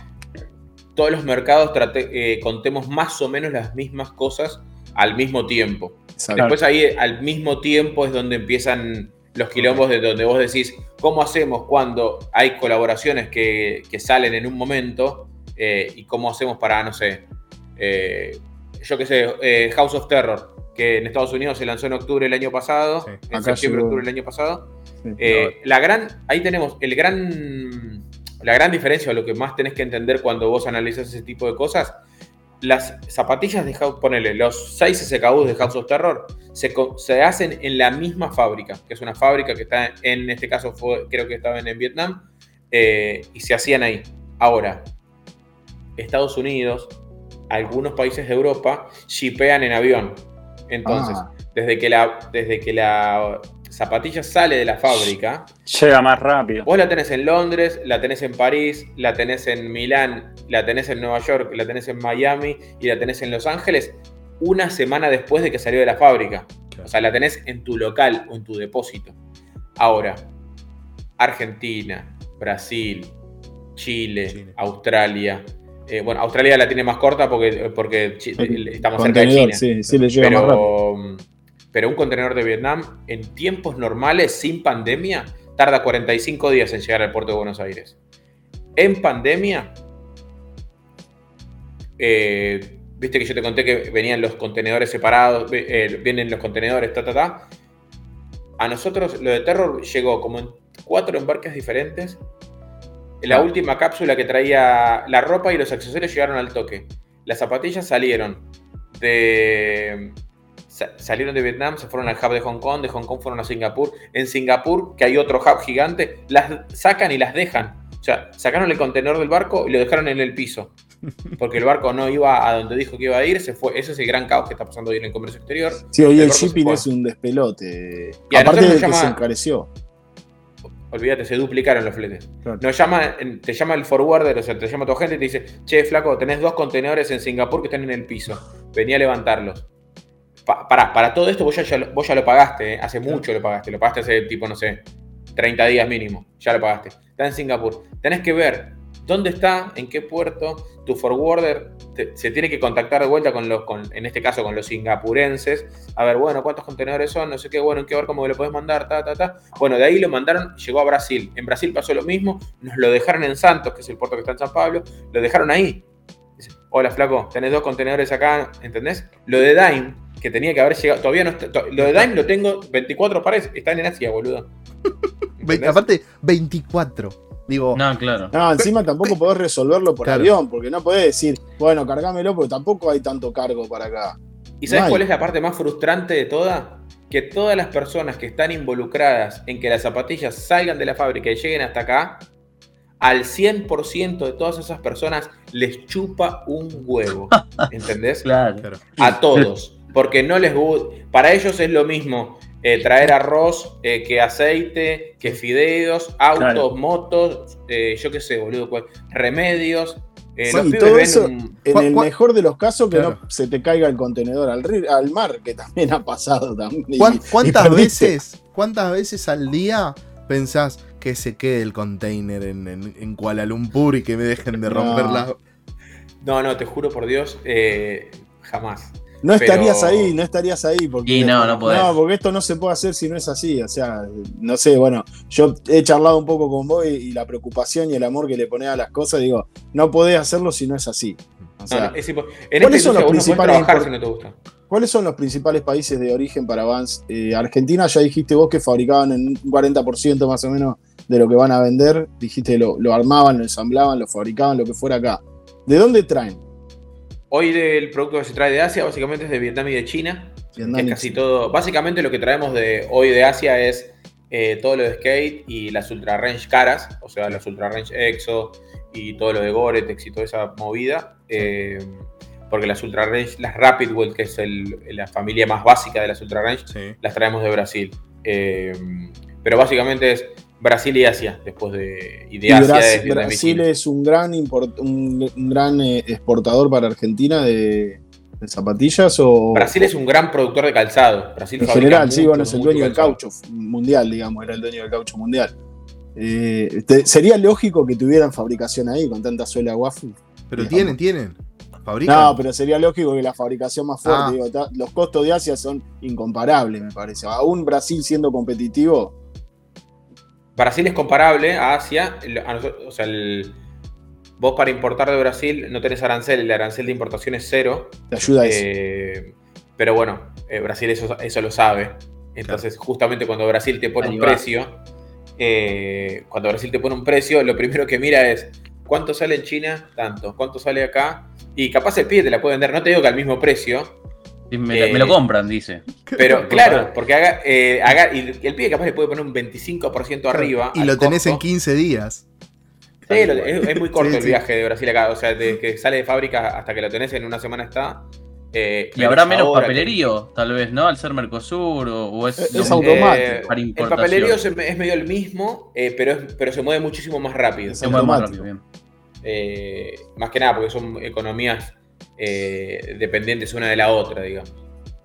todos los mercados eh, contemos más o menos las mismas cosas al mismo tiempo. Después ahí al mismo tiempo es donde empiezan los quilombos de donde vos decís, ¿cómo hacemos cuando hay colaboraciones que, salen en un momento? Eh, y cómo hacemos para, no sé, eh, yo qué sé, eh, House of Terror, que en Estados Unidos se lanzó en octubre del año pasado, en septiembre, octubre del año pasado. la gran, ahí tenemos el gran, la gran diferencia, o lo que más tenés que entender cuando vos analizas ese tipo de cosas, las zapatillas de House, ponele, los 6 SKUs de House of Terror se, hacen en la misma fábrica, que es una fábrica que está, en este caso fue, creo que estaban en Vietnam, eh, y se hacían ahí. Ahora, Estados Unidos, algunos países de Europa, shipean en avión. Entonces, ah. desde, que la, desde que la zapatilla sale de la fábrica. Llega más rápido. Vos la tenés en Londres, la tenés en París, la tenés en Milán, la tenés en Nueva York, la tenés en Miami y la tenés en Los Ángeles una semana después de que salió de la fábrica. O sea, la tenés en tu local o en tu depósito. Ahora, Argentina, Brasil, Chile, Australia. Eh, bueno, Australia la tiene más corta porque, porque estamos cerca de China. Sí, sí le llega más rápido pero un contenedor de Vietnam en tiempos normales, sin pandemia, tarda 45 días en llegar al puerto de Buenos Aires. En pandemia, eh, viste que yo te conté que venían los contenedores separados, eh, vienen los contenedores, ta, ta, ta. A nosotros lo de Terror llegó como en cuatro embarques diferentes. La última cápsula que traía la ropa y los accesorios llegaron al toque. Las zapatillas salieron de salieron de Vietnam, se fueron al hub de Hong Kong, de Hong Kong fueron a Singapur. En Singapur, que hay otro hub gigante, las sacan y las dejan. O sea, sacaron el contenedor del barco y lo dejaron en el piso. Porque el barco no iba a donde dijo que iba a ir, se fue. Ese es el gran caos que está pasando hoy en el comercio exterior. Sí, hoy el, shipping es un despelote. Y Aparte de que se encareció. Olvídate, se duplicaron los fletes. llama, te llama el forwarder, o sea, te llama tu gente y te dice, che, flaco, tenés dos contenedores en Singapur que están en el piso. Venía a levantarlos para, para todo esto vos ya, vos ya lo pagaste, ¿eh? hace mucho lo pagaste, lo pagaste hace tipo, no sé, 30 días mínimo, ya lo pagaste. Está en Singapur. Tenés que ver dónde está, en qué puerto, tu forwarder se tiene que contactar de vuelta con los, con, en este caso con los singapurenses, a ver, bueno, cuántos contenedores son, no sé qué, bueno, en qué ver cómo lo podés mandar, ta, ta, ta. Bueno, de ahí lo mandaron, llegó a Brasil. En Brasil pasó lo mismo, nos lo dejaron en Santos, que es el puerto que está en San Pablo, lo dejaron ahí. Hola, flaco, tenés dos contenedores acá, ¿entendés? Lo de Dime que tenía que haber llegado. Todavía no está, Lo de Dime lo tengo 24 pares, están en Asia, boludo. Aparte, 24. Digo, no, claro. No, encima tampoco podés resolverlo por avión, porque no podés decir, bueno, cargámelo, porque tampoco hay tanto cargo para acá. ¿Y sabes cuál es la parte más frustrante de toda? Que todas las personas que están involucradas en que las zapatillas salgan de la fábrica y lleguen hasta acá, al 100% de todas esas personas les chupa un huevo. ¿Entendés? claro. A todos porque no les gusta. Para ellos es lo mismo eh, traer arroz eh, que aceite, que fideos, autos, motos, eh, yo qué sé, boludo, remedios. Eh, sí, todo eso, en el mejor de los casos, que no se te caiga el contenedor al, al mar, que también ha pasado también. ¿Cuántas, veces, ¿Cuántas veces al día pensás que se quede el container en, Kuala Lumpur y que me dejen de romper no. No, no, te juro por Dios, eh, jamás. No estarías ahí, no estarías ahí. Porque, y no, no podés. No, porque esto no se puede hacer si no es así. O sea, no sé, bueno, yo he charlado un poco con vos y, la preocupación y el amor que le pones a las cosas, digo, no podés hacerlo si no es así. O sea, ¿cuáles son los principales ¿Cuáles son los principales países de origen para Vans? Eh, Argentina, ya dijiste vos que fabricaban en un 40% más o menos de lo que van a vender. Dijiste lo, lo armaban, lo ensamblaban, lo fabricaban, lo que fuera acá. ¿De dónde traen? Hoy del producto que se trae de Asia básicamente es de Vietnam y de China. es casi todo. Básicamente lo que traemos de hoy de Asia es eh, todo lo de skate y las ultra range caras, o sea, las ultra range EXO y todo lo de Gore-Tex y toda esa movida. Eh, porque las ultra range, las Rapid World, que es la familia más básica de las ultra range, las traemos de Brasil. Eh, pero básicamente es Brasil y Asia, después de. Y de Asia Brasil, es un gran, un, gran eh, exportador para Argentina de, zapatillas o. Brasil es un gran productor de calzado. Brasil en general, sí, bueno, es el dueño del caucho mundial, digamos, era el dueño del caucho mundial. Eh, sería lógico que tuvieran fabricación ahí con tanta suela waffle. Pero tienen, tienen. No, pero sería lógico que la fabricación más fuerte, ah. los costos de Asia son incomparables, me parece. Aún Brasil siendo competitivo, Brasil es comparable a Asia. o sea, vos para importar de Brasil no tenés arancel, el arancel de importación es cero. Te ayuda eh, Pero bueno, eh, Brasil eso, eso, lo sabe. Entonces, justamente cuando Brasil te pone un precio, eh, cuando Brasil te pone un precio, lo primero que mira es cuánto sale en China, tanto, cuánto sale acá. Y capaz el pie te la puede vender, no te digo que al mismo precio, me, lo compran, dice. Pero claro, porque haga, eh, haga, y el pibe capaz le puede poner un 25% arriba. Y lo tenés en 15 días. Sí, es, muy corto el viaje de Brasil acá. O sea, de que sale de fábrica hasta que lo tenés en una semana está. Eh, y habrá menos papelerío, tal vez, ¿no? Al ser Mercosur o, es, automático. el papelerío es, medio el mismo, eh, pero, pero se mueve muchísimo más rápido. Se mueve más rápido, bien. más que nada porque son economías eh, dependientes una de la otra, digamos.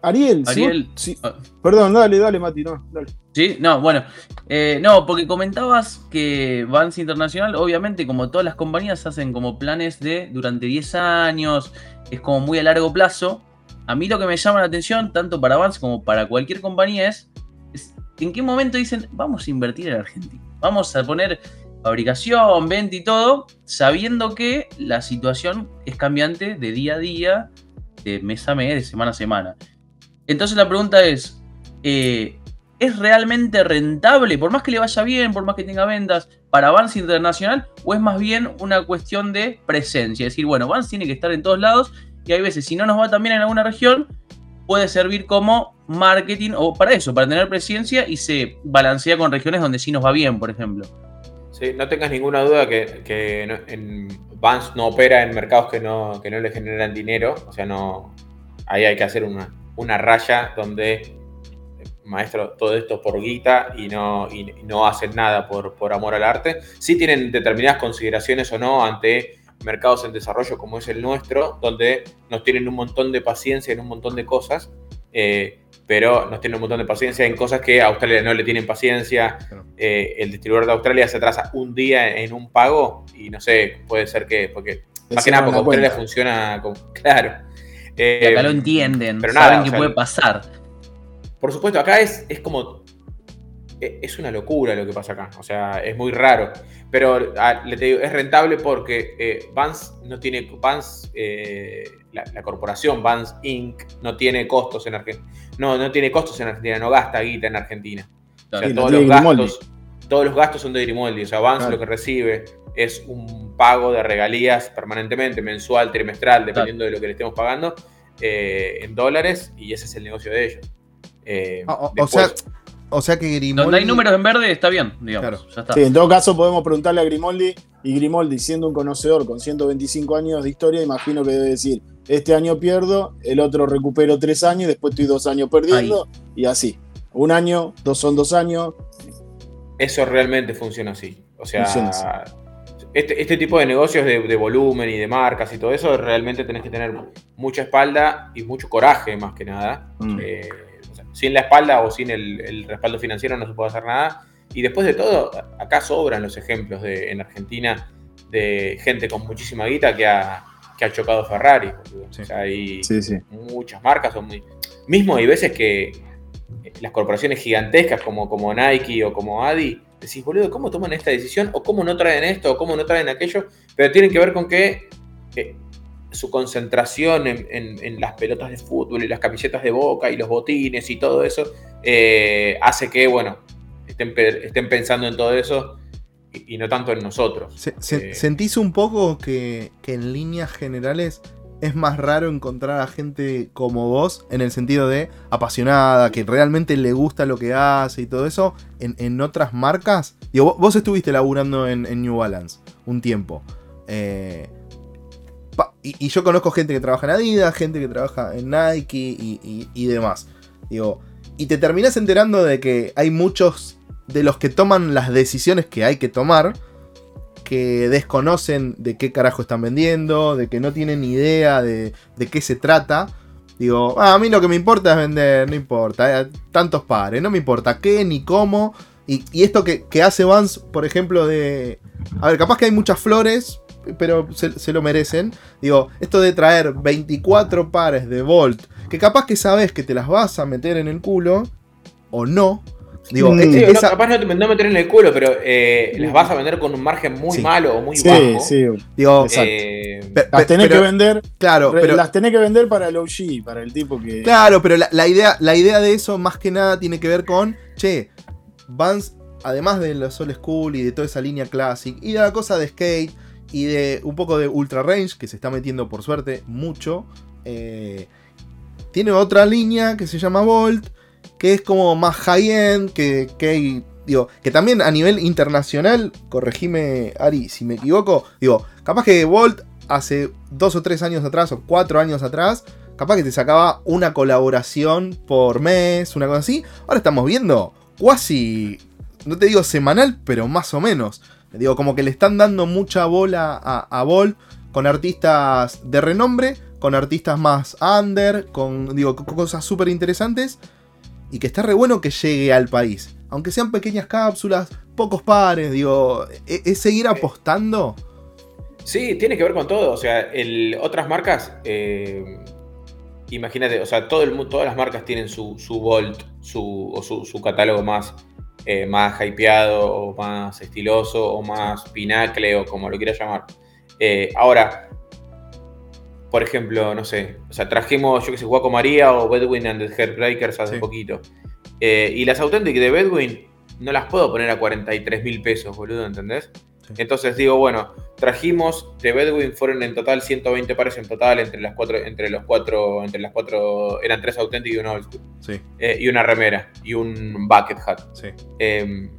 Ariel, Ariel sí. Ah. Perdón, dale, dale, Mati, no, dale. Sí, no, bueno, eh, no, porque comentabas que Vans Internacional, obviamente, como todas las compañías, hacen como planes de durante 10 años, es como muy a largo plazo. A mí lo que me llama la atención, tanto para Vans como para cualquier compañía, es, es en qué momento dicen, vamos a invertir en Argentina, vamos a poner fabricación, venta y todo, sabiendo que la situación es cambiante de día a día, de mes a mes, de semana a semana. Entonces la pregunta es, eh, ¿es realmente rentable, por más que le vaya bien, por más que tenga ventas, para Vans Internacional? ¿O es más bien una cuestión de presencia? Es decir, bueno, Vans tiene que estar en todos lados y hay veces, si no nos va tan bien en alguna región, puede servir como marketing o para eso, para tener presencia y se balancea con regiones donde sí nos va bien, por ejemplo. Sí, no tengas ninguna duda que, que en Vans no opera en mercados que no, que no le generan dinero. O sea, no. Ahí hay que hacer una, una raya donde, maestro, todo esto por guita y no, y, no hacen nada por, por amor al arte. Sí tienen determinadas consideraciones o no ante mercados en desarrollo como es el nuestro, donde nos tienen un montón de paciencia en un montón de cosas. Eh, pero nos tienen un montón de paciencia en cosas que a Australia no le tienen paciencia. Eh, el distribuidor de Australia se atrasa un día en un pago y no sé, puede ser que, porque más que nada porque Australia funciona como, claro. acá lo eh, entienden, pero saben qué puede pasar. Por supuesto, acá es, es como es una locura lo que pasa acá. O sea, es muy raro. Pero ah, le te digo, es rentable porque eh, Vance no tiene. Vance, eh, la, corporación Vance Inc. no tiene costos en Argentina. No, no tiene costos en Argentina, no gasta guita en Argentina. O sea, todos, los gastos, todos los gastos son de Grimoldi. O sea, Vance lo que recibe es un pago de regalías permanentemente, mensual, trimestral, dependiendo de lo que le estemos pagando, eh, en dólares, y ese es el negocio de ellos. Ah, o sea o sea que Grimoldi. Donde hay números en verde está bien, digamos. Sí, en todo caso podemos preguntarle a Grimoldi. Y Grimoldi, siendo un conocedor con 125 años de historia, imagino que debe decir: Este año pierdo, el otro recupero tres años, después estoy dos años perdiendo, y así. Un año, dos son dos años. Eso realmente funciona así. O sea, este, este, tipo de negocios de, volumen y de marcas y todo eso, realmente tenés que tener mucha espalda y mucho coraje, más que nada. Mm. Eh, sin la espalda o sin el, respaldo financiero no se puede hacer nada. Y después de todo, acá sobran los ejemplos de, en Argentina de gente con muchísima guita que ha, que ha chocado Ferrari. hay muchas marcas. Son muy... Mismo hay veces que las corporaciones gigantescas como, como Nike o como Adi decís, boludo, ¿cómo toman esta decisión? ¿O cómo no traen esto? ¿O cómo no traen aquello? Pero tienen que ver con que eh, su concentración en, las pelotas de fútbol y las camisetas de boca y los botines y todo eso eh, hace que, bueno, estén, estén, pensando en todo eso y, no tanto en nosotros. Eh, ¿Sentís un poco que, que en líneas generales es más raro encontrar a gente como vos, en el sentido de apasionada, que realmente le gusta lo que hace y todo eso, en, otras marcas. Digo, vos, estuviste laburando en, New Balance un tiempo. Eh, y, yo conozco gente que trabaja en Adidas, gente que trabaja en Nike y, y demás. Digo, y te terminás enterando de que hay muchos de los que toman las decisiones que hay que tomar que desconocen de qué carajo están vendiendo, de que no tienen idea de, de qué se trata. Digo, ah, a mí lo que me importa es vender, no importa, eh, tantos pares, no me importa qué ni cómo. Y, esto que, hace Vance, por ejemplo, de... A ver, capaz que hay muchas flores, pero se, se, lo merecen. Digo, esto de traer 24 pares de Volt, que capaz que sabes que te las vas a meter en el culo, o no, Digo, mm. eh, capaz no, no meter en el culo, pero eh, las vas a vender con un margen muy malo o muy bajo. Sí, Digo, eh, las tenés que vender. Claro, pero. Las tenés que vender para el OG, para el tipo que. Claro, pero la, idea, la idea de eso más que nada tiene que ver con. Che, Vans, además de la Soul School y de toda esa línea Classic, y de la cosa de skate, y de un poco de Ultra Range, que se está metiendo por suerte mucho. tiene otra línea que se llama Volt que es como más high-end, que, que, digo, que también a nivel internacional, corregime Ari si me equivoco, digo, capaz que Volt hace dos o tres años atrás o cuatro años atrás, capaz que te sacaba una colaboración por mes, una cosa así. Ahora estamos viendo casi, no te digo semanal, pero más o menos. Digo, como que le están dando mucha bola a, a con artistas de renombre, con artistas más under, con digo, cosas súper interesantes y que está re bueno que llegue al país. Aunque sean pequeñas cápsulas, pocos pares, digo, ¿e-, ¿es, seguir apostando? Sí, tiene que ver con todo. O sea, otras marcas, eh, imagínate, o sea, todo el, todas las marcas tienen su, su Volt, su, o su, catálogo más, eh, más hypeado, o más estiloso, o más pinacle, o como lo quieras llamar. Eh, ahora, por ejemplo, no sé, o sea, trajimos, yo que sé, Guaco María o Bedwin and the Heartbreakers hace poquito. Eh, y las Authentic de Bedwin no las puedo poner a 43 mil pesos, boludo, ¿entendés? Entonces digo, bueno, trajimos de Bedwin, fueron en total 120 pares en total entre las cuatro, entre los cuatro, entre las cuatro, eran tres Authentic y una Old Sí. Eh, y una remera y un bucket hat. Sí. Em,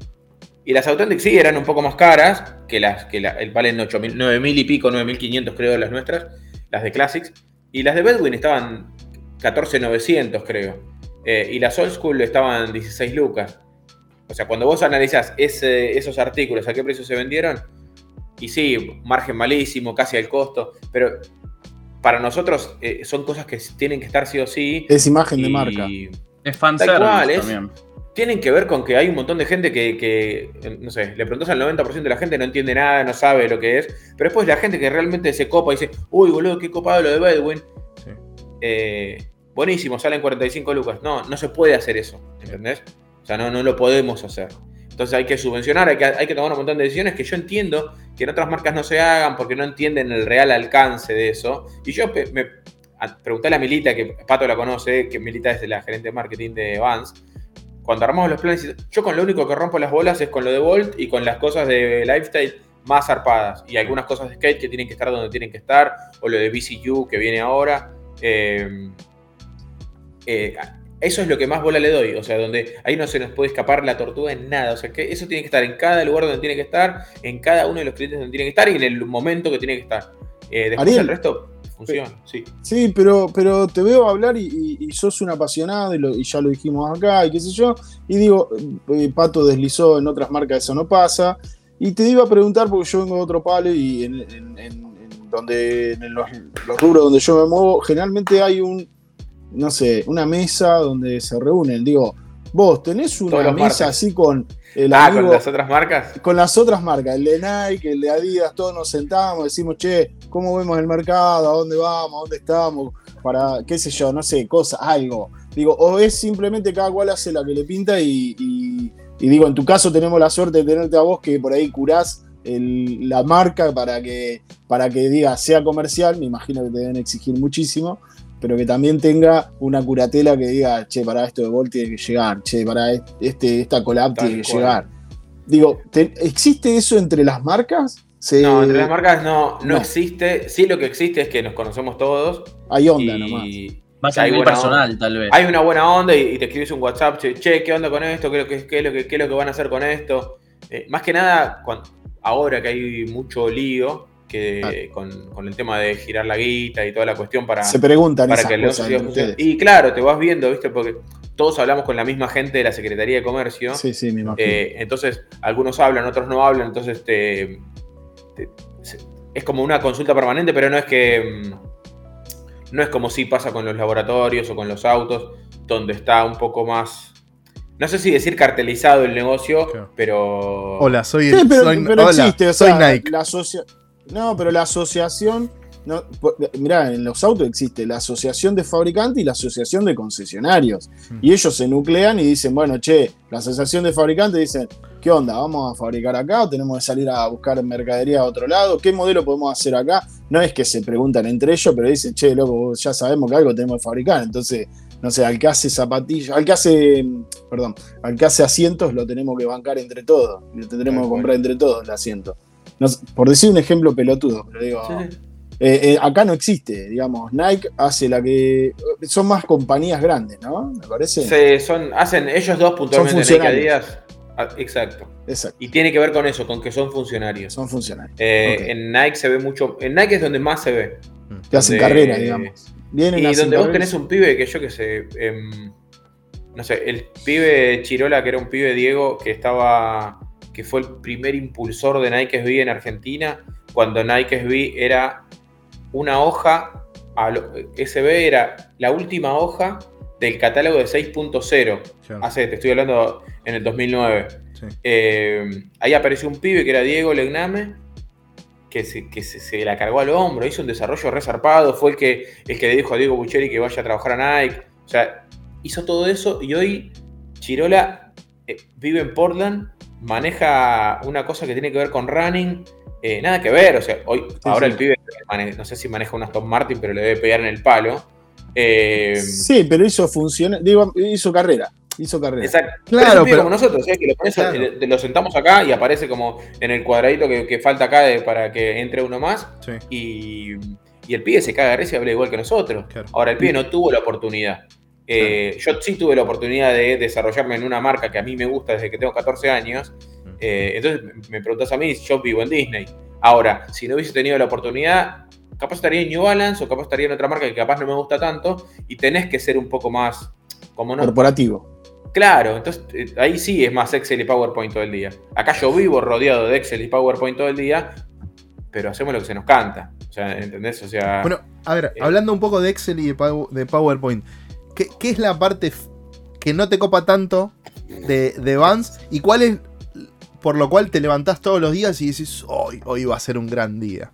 y las Authentic sí eran un poco más caras que las que el valen 9 mil y pico, 9.500 creo las nuestras las de Classics. Y las de Bedwin estaban 14.900, creo. Eh, y las Old School estaban 16 lucas. O sea, cuando vos analizás esos artículos, a qué precio se vendieron, y sí, margen malísimo, casi al costo, pero para nosotros eh, son cosas que tienen que estar sí o sí. Es imagen de marca. Es fanservice también tienen que ver con que hay un montón de gente que, no sé, le preguntas al 90% de la gente, no entiende nada, no sabe lo que es, pero después la gente que realmente se copa y dice, uy, boludo, qué copado lo de Bedwin. Eh, buenísimo, salen 45 lucas. No, no se puede hacer eso, ¿entendés? O sea, no, no lo podemos hacer. Entonces hay que subvencionar, hay que, hay que tomar un montón de decisiones que yo entiendo que en otras marcas no se hagan porque no entienden el real alcance de eso. Y yo me pregunté a Milita, que Pato la conoce, que Milita es la gerente de marketing de Vans cuando armamos los planes, yo con lo único que rompo las bolas es con lo de Volt y con las cosas de lifestyle más zarpadas. Y algunas cosas de skate que tienen que estar donde tienen que estar, o lo de BCU que viene ahora. Eh, eh, eso es lo que más bola le doy, o sea, donde ahí no se nos puede escapar la tortuga en nada, o sea, que eso tiene que estar en cada lugar donde tiene que estar, en cada uno de los clientes donde tiene que estar y en el momento que tiene que estar. Eh, después el resto funciona, sí. Sí, pero, pero te veo hablar y, sos un apasionado y, ya lo dijimos acá y qué sé yo. Y digo, eh, Pato deslizó en otras marcas, eso no pasa. Y te iba a preguntar, porque yo vengo de otro palo y en, donde, en los, rubros donde yo me muevo, generalmente hay un, no sé, una mesa donde se reúnen. Digo, vos tenés una mesa así con el ah, con las otras marcas. Con las otras marcas, el de Nike, el de Adidas, todos nos sentamos, decimos, che, ¿cómo vemos el mercado? ¿A dónde vamos? ¿A dónde estamos? Para, qué sé yo, no sé, cosas, algo. Digo, o es simplemente cada cual hace la que le pinta y y digo, en tu caso tenemos la suerte de tenerte a vos que por ahí curás la marca para que, para que diga sea comercial, me imagino que te deben exigir muchísimo, pero que también tenga una curatela que diga, che, para esto de Volt tiene que llegar, che, para este, esta collab tiene que llegar. Digo, ¿existe eso entre las marcas? No, entre las marcas no, no, existe. Sí, lo que existe es que nos conocemos todos. Hay onda nomás hay personal, tal vez. Hay una buena onda y, te escribes un WhatsApp, che, ¿qué onda con esto? ¿Qué es lo que, qué es lo que, qué es lo que van a hacer con esto? Eh, más que nada, ahora que hay mucho lío que, con, el tema de girar la guita y toda la cuestión para. Se preguntan para que cosas Y claro, te vas viendo, ¿viste? Porque todos hablamos con la misma gente de la Secretaría de Comercio. Sí, sí, me imagino. Eh, entonces, algunos hablan, otros no hablan, entonces te, es como una consulta permanente, pero no es que mm, no es como si pasa con los laboratorios o con los autos, donde está un poco más. No sé si decir cartelizado el negocio, pero. Hola, soy, pero, existe, soy Nike. La no, pero la asociación. No, mirá, en los autos existe la asociación de fabricantes y la asociación de concesionarios. Hmm. Y ellos se nuclean y dicen, bueno, che, la asociación de fabricantes dicen, ¿qué onda? ¿Vamos a fabricar acá o tenemos que salir a buscar mercadería a otro lado? ¿Qué modelo podemos hacer acá? No es que se preguntan entre ellos, pero dicen, che, loco, ya sabemos que algo tenemos que fabricar. Entonces, no sé, al que hace zapatillas, al que hace, perdón, al que hace asientos lo tenemos que bancar entre todos. Lo tendremos que comprar entre todos el asiento. Por decir un ejemplo pelotudo, pero digo. Eh, eh, acá no existe, digamos, Nike hace la que. Son más compañías grandes, ¿no? Me parece. Son, hacen ellos dos puntualmente Nike Adidas Ah, exacto. Exacto. Y tiene que ver con eso, con que son funcionarios. Son funcionarios. Eh, en Nike se ve mucho. En Nike es donde más se ve. Que hacen carrera, digamos. Vienen y donde vos tenés un pibe que yo que sé. Em, no sé, el pibe Chirola, que era un pibe Diego, que estaba. Que fue el primer impulsor de Nike SB en Argentina. Cuando Nike SB era una hoja. SB era la última hoja del catálogo de 6.0. Hace, te estoy hablando en el 2009. Eh, ahí apareció un pibe que era Diego Legname, que, se, que se, la cargó al hombro, hizo un desarrollo resarpado, fue el que, el que le dijo a Diego Bucheri que vaya a trabajar a Nike. O sea, hizo todo eso y hoy Chirola eh, vive en Portland, maneja una cosa que tiene que ver con running. Eh, nada que ver, o sea, hoy, ahora el pibe, no sé si maneja un Aston Martin, pero le debe pegar en el palo. sí, pero hizo función, digo, hizo carrera hizo carrera. Exacto. Claro, pero, como nosotros, ¿eh? que lo, lo, sentamos acá y aparece como en el cuadradito que, falta acá para que entre uno más. Y, el pibe se caga de risa y habla igual que nosotros. Ahora, el pibe no tuvo la oportunidad. Eh, yo sí tuve la oportunidad de desarrollarme en una marca que a mí me gusta desde que tengo 14 años. Eh, entonces me preguntas a mí, yo vivo en Disney. Ahora, si no hubiese tenido la oportunidad, capaz estaría en New Balance o capaz estaría en otra marca que capaz no me gusta tanto y tenés que ser un poco más como no, corporativo. Claro, entonces eh, ahí sí es más Excel y PowerPoint todo el día. Acá yo vivo rodeado de Excel y PowerPoint todo el día, pero hacemos lo que se nos canta. O sea, ¿entendés? O sea. Bueno, a ver, eh, hablando un poco de Excel y de, PowerPoint, ¿qué, es la parte que no te copa tanto de, de? ¿Y cuál es por lo cual te levantás todos los días y dices, hoy, hoy va a ser un gran día?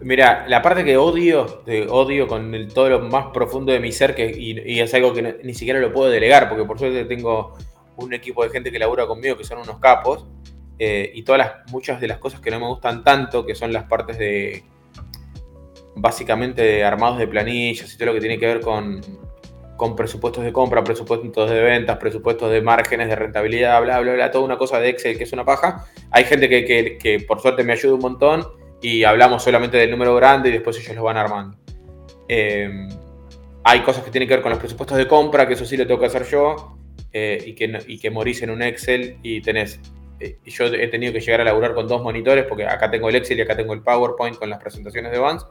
Mira, la parte que odio, de odio con todo lo más profundo de mi ser, que, y, es algo que ni siquiera lo puedo delegar, porque por suerte tengo un equipo de gente que labura conmigo que son unos capos, eh, y todas las, muchas de las cosas que no me gustan tanto, que son las partes de, básicamente, armados de planillas y todo lo que tiene que ver con, con presupuestos de compra, presupuestos de ventas, presupuestos de márgenes de rentabilidad, bla, bla, bla, toda una cosa de Excel que es una paja. Hay gente que, que, que por suerte me ayuda un montón y hablamos solamente del número grande y después ellos lo van armando. Em, hay cosas que tienen que ver con los presupuestos de compra, que eso sí lo tengo que hacer yo, eh, y, que, y que morís en un Excel y tenés... Eh, yo he tenido que llegar a laburar con dos monitores porque acá tengo el Excel y acá tengo el PowerPoint con las presentaciones de Vans,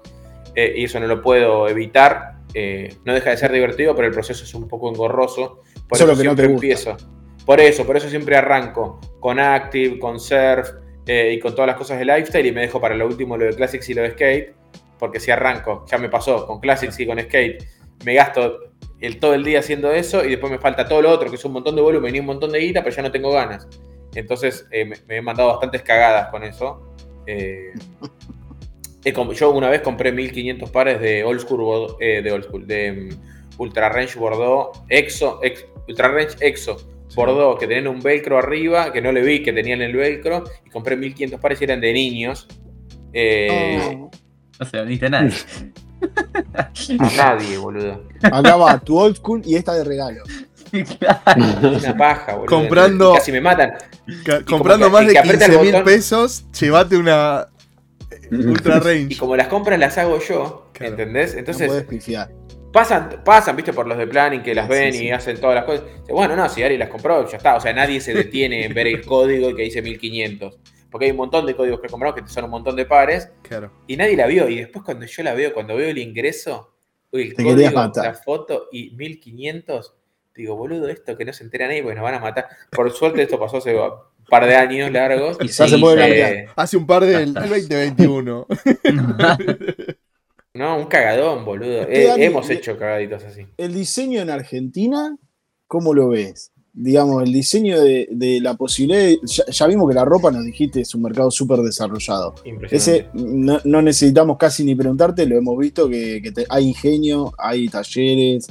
eh, y eso no lo puedo evitar. No deja de ser divertido, pero el proceso es un poco engorroso. Por eso, siempre empiezo. Por eso, por eso siempre arranco con Active, con Surf, eh, y con todas las cosas de lifestyle y me dejo para lo último lo de Classics y lo de Skate, porque si arranco, ya me pasó con Classics y con Skate, me gasto el, todo el día haciendo eso y después me falta todo lo otro, que es un montón de volumen y un montón de guita, pero ya no tengo ganas. Entonces eh, me, he mandado bastantes cagadas con eso. Eh, yo una vez compré 1500 pares de Old School, eh, de, old school, de mm, Ultra Range Bordeaux Exo, Ultra Range Exo Bordeaux, que tenían un velcro arriba, que no le vi que tenían el velcro, y compré 1500 pares y eran de niños. Oh. No se lo viste a nadie. a nadie, boludo. Acá va tu old school y esta de regalo. Una paja, boludo. Comprando. Casi me matan. comprando más de 15 mil pesos, llévate una Ultra Range. Y como las compras las hago yo, ¿entendés? Entonces. No Pasan, pasan, viste, por los de planning que las ven y hacen todas las cosas. Bueno, no, si Ari las compró, ya está. O sea, nadie se detiene en ver el código que dice 1500. Porque hay un montón de códigos que compramos que son un montón de pares. Claro. Y nadie la vio. Y después cuando yo la veo, cuando veo el ingreso, el código, la foto y 1500, digo, boludo, esto que no se entera nadie porque nos van a matar. Por suerte esto pasó hace par de años largos. Y se puede Hace un par de 2021. No, un cagadón, boludo. Eh, hemos hecho cagaditos así. El diseño en Argentina, ¿cómo lo ves? Digamos, el diseño de, la posibilidad. ya, vimos que la ropa, nos dijiste, es un mercado súper desarrollado. Ese no, necesitamos casi ni preguntarte, lo hemos visto que, hay ingenio, hay talleres.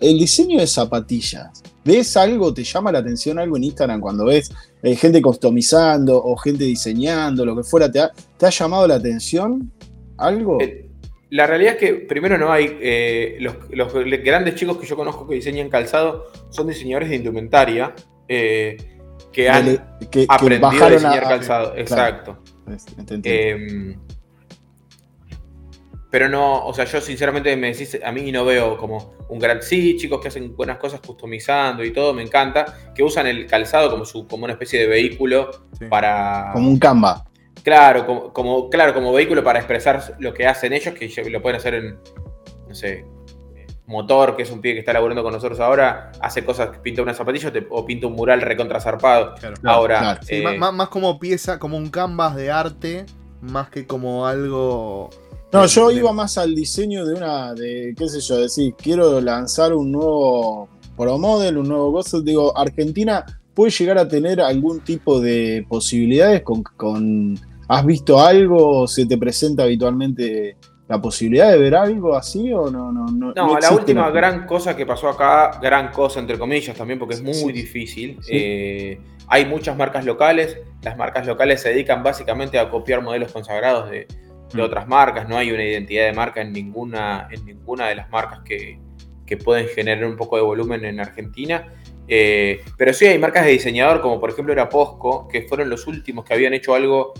El diseño de zapatillas. ¿Ves algo? ¿Te llama la atención algo en Instagram cuando ves eh, gente customizando o gente diseñando, lo que fuera? ¿Te ha, te ha llamado la atención algo? Eh, la realidad es que primero no hay. Eh, los, grandes chicos que yo conozco que diseñan calzado son diseñadores de indumentaria eh, que han aprendido a diseñar calzado. Exacto. Pero no, o sea, yo sinceramente me decís, a mí no veo como un gran. Sí, chicos que hacen buenas cosas customizando y todo, me encanta. Que usan el calzado como, su, como una especie de vehículo para. Como un Canva. Claro como, claro, como vehículo para expresar lo que hacen ellos, que lo pueden hacer en, no sé, Motor, que es un pibe que está laburando con nosotros ahora, hace cosas, pinta una zapatilla o pinta un mural recontra zarpado. ahora, eh, más, como pieza, como un canvas de arte, más que como algo... No, yo iba más al diseño de una, de qué sé yo, decir, quiero lanzar un nuevo Pro Model, un nuevo cosa. Digo, Argentina puede llegar a tener algún tipo de posibilidades con ¿Has visto algo? ¿Se te presenta habitualmente la posibilidad de ver algo así o no? No, no, no, la última gran cosa que pasó acá, gran cosa entre comillas también, porque es muy difícil. Eh, hay muchas marcas locales. Las marcas locales se dedican básicamente a copiar modelos consagrados de, mm. otras marcas. No hay una identidad de marca en ninguna, en ninguna de las marcas que, pueden generar un poco de volumen en Argentina. Eh, pero sí hay marcas de diseñador, como por ejemplo era Posco, que fueron los últimos que habían hecho algo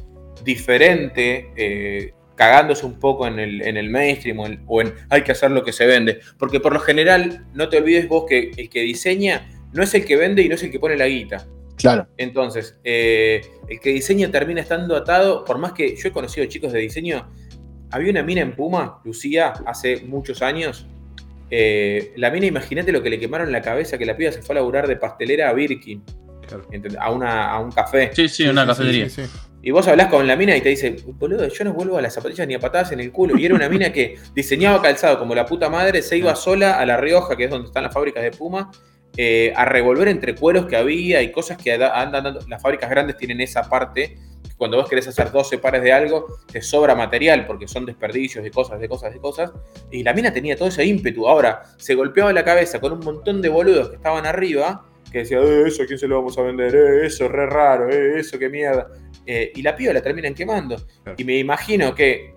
diferente, eh, cagándose un poco en el, en el mainstream o en, hay que hacer lo que se vende. Porque por lo general, no te olvides vos que el que diseña no es el que vende y no es el que pone la guita. Claro. Entonces, eh, el que diseña termina estando atado, por más que yo he conocido chicos de diseño, había una mina en Puma, Lucía, hace muchos años. Eh, la mina, imagínate lo que le quemaron la cabeza, que la piba se fue a laburar de pastelera a Birkin. A, una, a un café. Sí, sí, una cafetería. Sí, y vos hablás con la mina y te dice, boludo, yo no vuelvo a las zapatillas ni a patadas en el culo. Y era una mina que diseñaba calzado como la puta madre, se iba sola a La Rioja, que es donde están las fábricas de Puma, eh, a revolver entre cueros que había y cosas que andan dando. Las fábricas grandes tienen esa parte. cuando vos querés hacer 12 pares de algo, te sobra material porque son desperdicios de cosas, de cosas, de cosas. Y la mina tenía todo ese ímpetu. Ahora, se golpeaba la cabeza con un montón de boludos que estaban arriba que decía, eh, eso, ¿a quién se lo vamos a vender? Eh, eso, re raro, eh, eso, qué mierda. Eh, y la piba la terminan quemando. Y me imagino que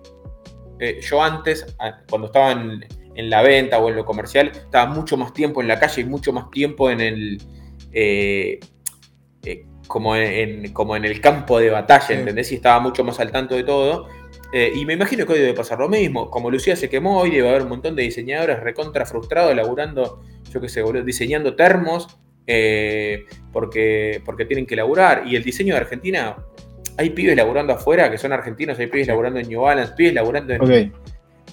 yo antes, cuando estaba en, la venta o en lo comercial, estaba mucho más tiempo en la calle y mucho más tiempo en el. Eh, como, en, como en el campo de batalla, ¿entendés? Y estaba mucho más al tanto de todo. y me imagino que hoy debe pasar lo mismo. Como Lucía se quemó, hoy debe haber un montón de diseñadores recontra frustrados, laburando, yo qué sé, diseñando termos, porque, porque tienen que laburar. Y el diseño de Argentina hay pibes laburando afuera que son argentinos, hay pibes laburando en New Balance, pibes laburando en,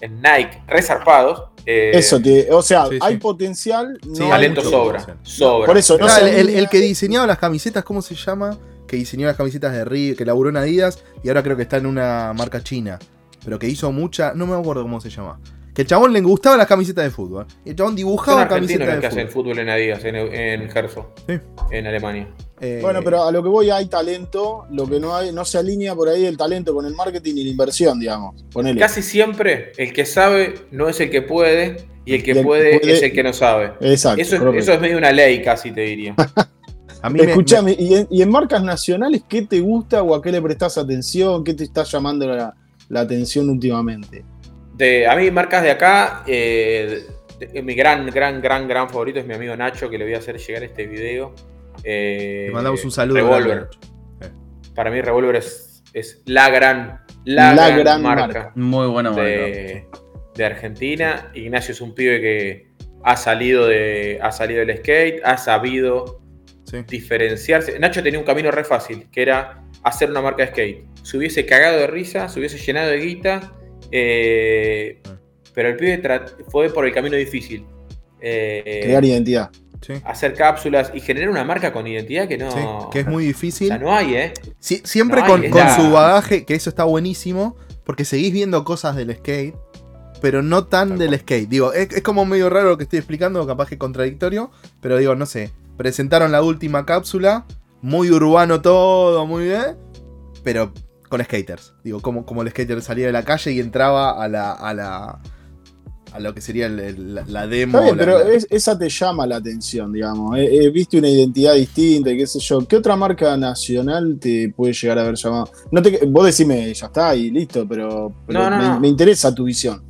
Nike, resarpados. Eh, eso, o sea, hay potencial. No talento sobra, sobra. Por eso, no, el, el, que diseñaba las camisetas, ¿cómo se llama? que diseñó las camisetas de Río, que laburó en Adidas y ahora creo que está en una marca china. Pero que hizo mucha. No me acuerdo cómo se llama. Que el chabón le gustaba las camisetas de fútbol. Y el chabón dibujaba camisetas de que fútbol. hacen fútbol en Adidas, en, en sí. en Alemania. Eh, bueno, pero a lo que voy hay talento, lo que no hay, no se alinea por ahí el talento con el marketing y la inversión, digamos. Casi siempre el que sabe no es el que puede, y el que, puede, es el que no sabe. Exacto. Eso es, eso es medio una ley, casi te diría. a mí Escuchame, ¿y, en, marcas nacionales qué te gusta o a qué le prestas atención? ¿Qué te está llamando la, atención últimamente? De, a mí, marcas de acá, eh, mi gran, gran, gran, gran favorito es mi amigo Nacho, que le voy a hacer llegar este video. Eh, Le mandamos un saludo. Revolver. Para mí, Revolver es, es la gran, la, gran, marca. Muy buena de, de, Argentina. Ignacio es un pibe que ha salido, de, ha salido del skate, ha sabido diferenciarse. Nacho tenía un camino re fácil, que era hacer una marca de skate. Se hubiese cagado de risa, se hubiese llenado de guita, eh, ah. pero el pibe fue por el camino difícil. Eh, Crear identidad hacer cápsulas y generar una marca con identidad que no. que es muy difícil. no hay, ¿eh? siempre con, su bagaje, que eso está buenísimo, porque seguís viendo cosas del skate, pero no tan del skate. Digo, es, como medio raro lo que estoy explicando, capaz que contradictorio, pero digo, no sé. Presentaron la última cápsula, muy urbano todo, muy bien, pero con skaters. Digo, como, como el skater salía de la calle y entraba a la, a la a lo que sería la demo. pero esa te llama la atención, digamos. viste una identidad distinta y qué sé yo. ¿Qué otra marca nacional te puede llegar a haber llamado? No te, vos decime, ya está y listo, pero, me, interesa tu visión.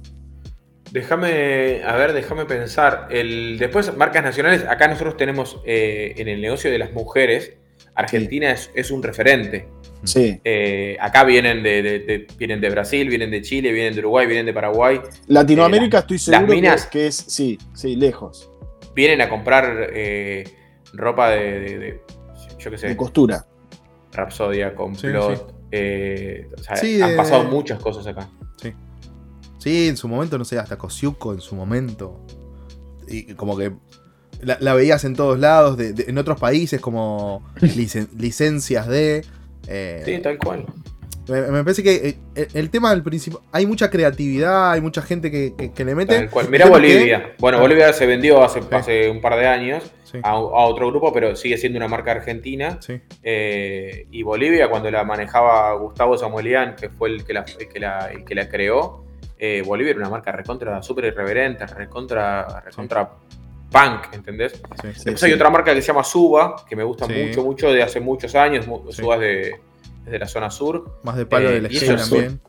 Déjame, a ver, déjame pensar. El, después, marcas nacionales, acá nosotros tenemos eh, en el negocio de las mujeres, Argentina es un referente. Sí. Eh, acá vienen de, vienen de Brasil, vienen de Chile, vienen de Uruguay, vienen de Paraguay. Latinoamérica eh, estoy seguro que, es, sí, sí, lejos. Vienen a comprar eh, ropa de, yo qué sé. De costura. Rapsodia, Complot. han pasado muchas cosas acá. Sí. Sí, en su momento, no sé, hasta Kosiuko en su momento. Y como que la, veías en todos lados, en otros países como licencias de... Eh, sí, tal cual. Me, parece que eh, el, tema del principio. Hay mucha creatividad, hay mucha gente que, le mete. Tal cual. Mira Bolivia. Bueno, Bolivia se vendió hace, hace un par de años a, otro grupo, pero sigue siendo una marca argentina. Eh, y Bolivia, cuando la manejaba Gustavo Samuelian, que fue el que la, que la, que la creó, Bolivia era una marca recontra, súper irreverente, recontra, recontra punk, ¿entendés? Después hay otra marca que se llama Suba, que me gusta mucho, mucho de hace muchos años. Suba es de, la zona sur. Más de palo de la eh, también.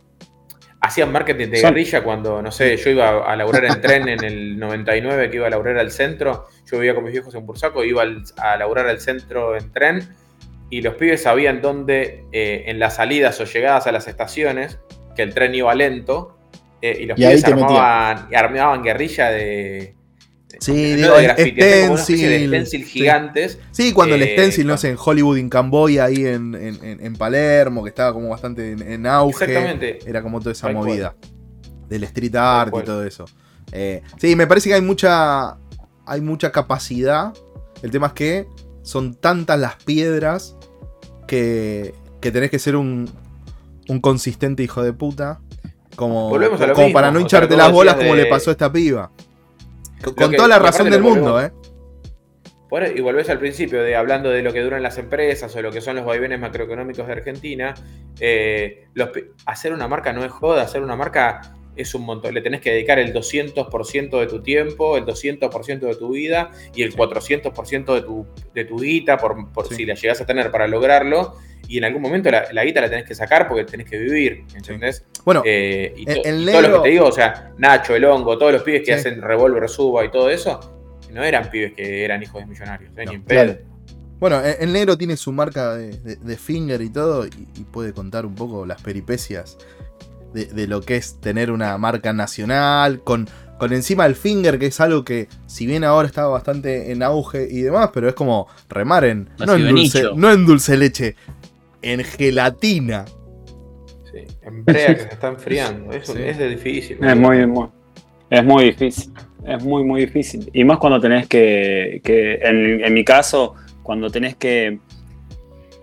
Hacían marketing de guerrilla cuando, no sé, yo iba a laburar en tren en el 99, que iba a laburar al centro. Yo vivía con mis viejos en Bursaco, iba a laburar al centro en tren. Y los pibes sabían dónde, eh, en las salidas o llegadas a las estaciones, que el tren iba lento. Eh, y los pibes armaban guerrilla de, Sí, digo, de stencil, de gigantes. Sí, cuando el eh, stencil, no sé, en Hollywood, en Camboya, ahí en, Palermo, que estaba como bastante en, auge. Exactamente. Era como toda esa movida. Del street art y todo eso. Eh, sí, me parece que hay mucha. Hay mucha capacidad. El tema es que son tantas las piedras que, que tenés que ser un, un consistente hijo de puta. Como, como para no hincharte las bolas como le pasó a esta piba. Con, toda la razón del mundo, ¿eh? y volvés al principio de hablando de lo que duran las empresas o lo que son los vaivenes macroeconómicos de Argentina. Eh, hacer una marca no es joda, hacer una marca es un montón. Le tenés que dedicar el 200% de tu tiempo, el 200% de tu vida y el 400% de tu, de tu guita, por, si la llegas a tener para lograrlo. Y en algún momento la, guita la tenés que sacar porque tenés que vivir, ¿entendés? Bueno, eh, y todo lo que te digo, o sea, Nacho, el hongo, todos los pibes que hacen revólver, suba y todo eso, no eran pibes que eran hijos de millonarios, ¿eh? ni en pedo. Bueno, el negro tiene su marca de, finger y todo, y, puede contar un poco las peripecias de, lo que es tener una marca nacional, con, con encima el finger, que es algo que, si bien ahora está bastante en auge y demás, pero es como remar en. No en, dulce, no en dulce leche, en gelatina. Sí, en brea que se está enfriando. Eso es difícil. Es muy, muy, es muy difícil. Es muy, muy difícil. Y más cuando tenés que. que en, en mi caso, cuando tenés que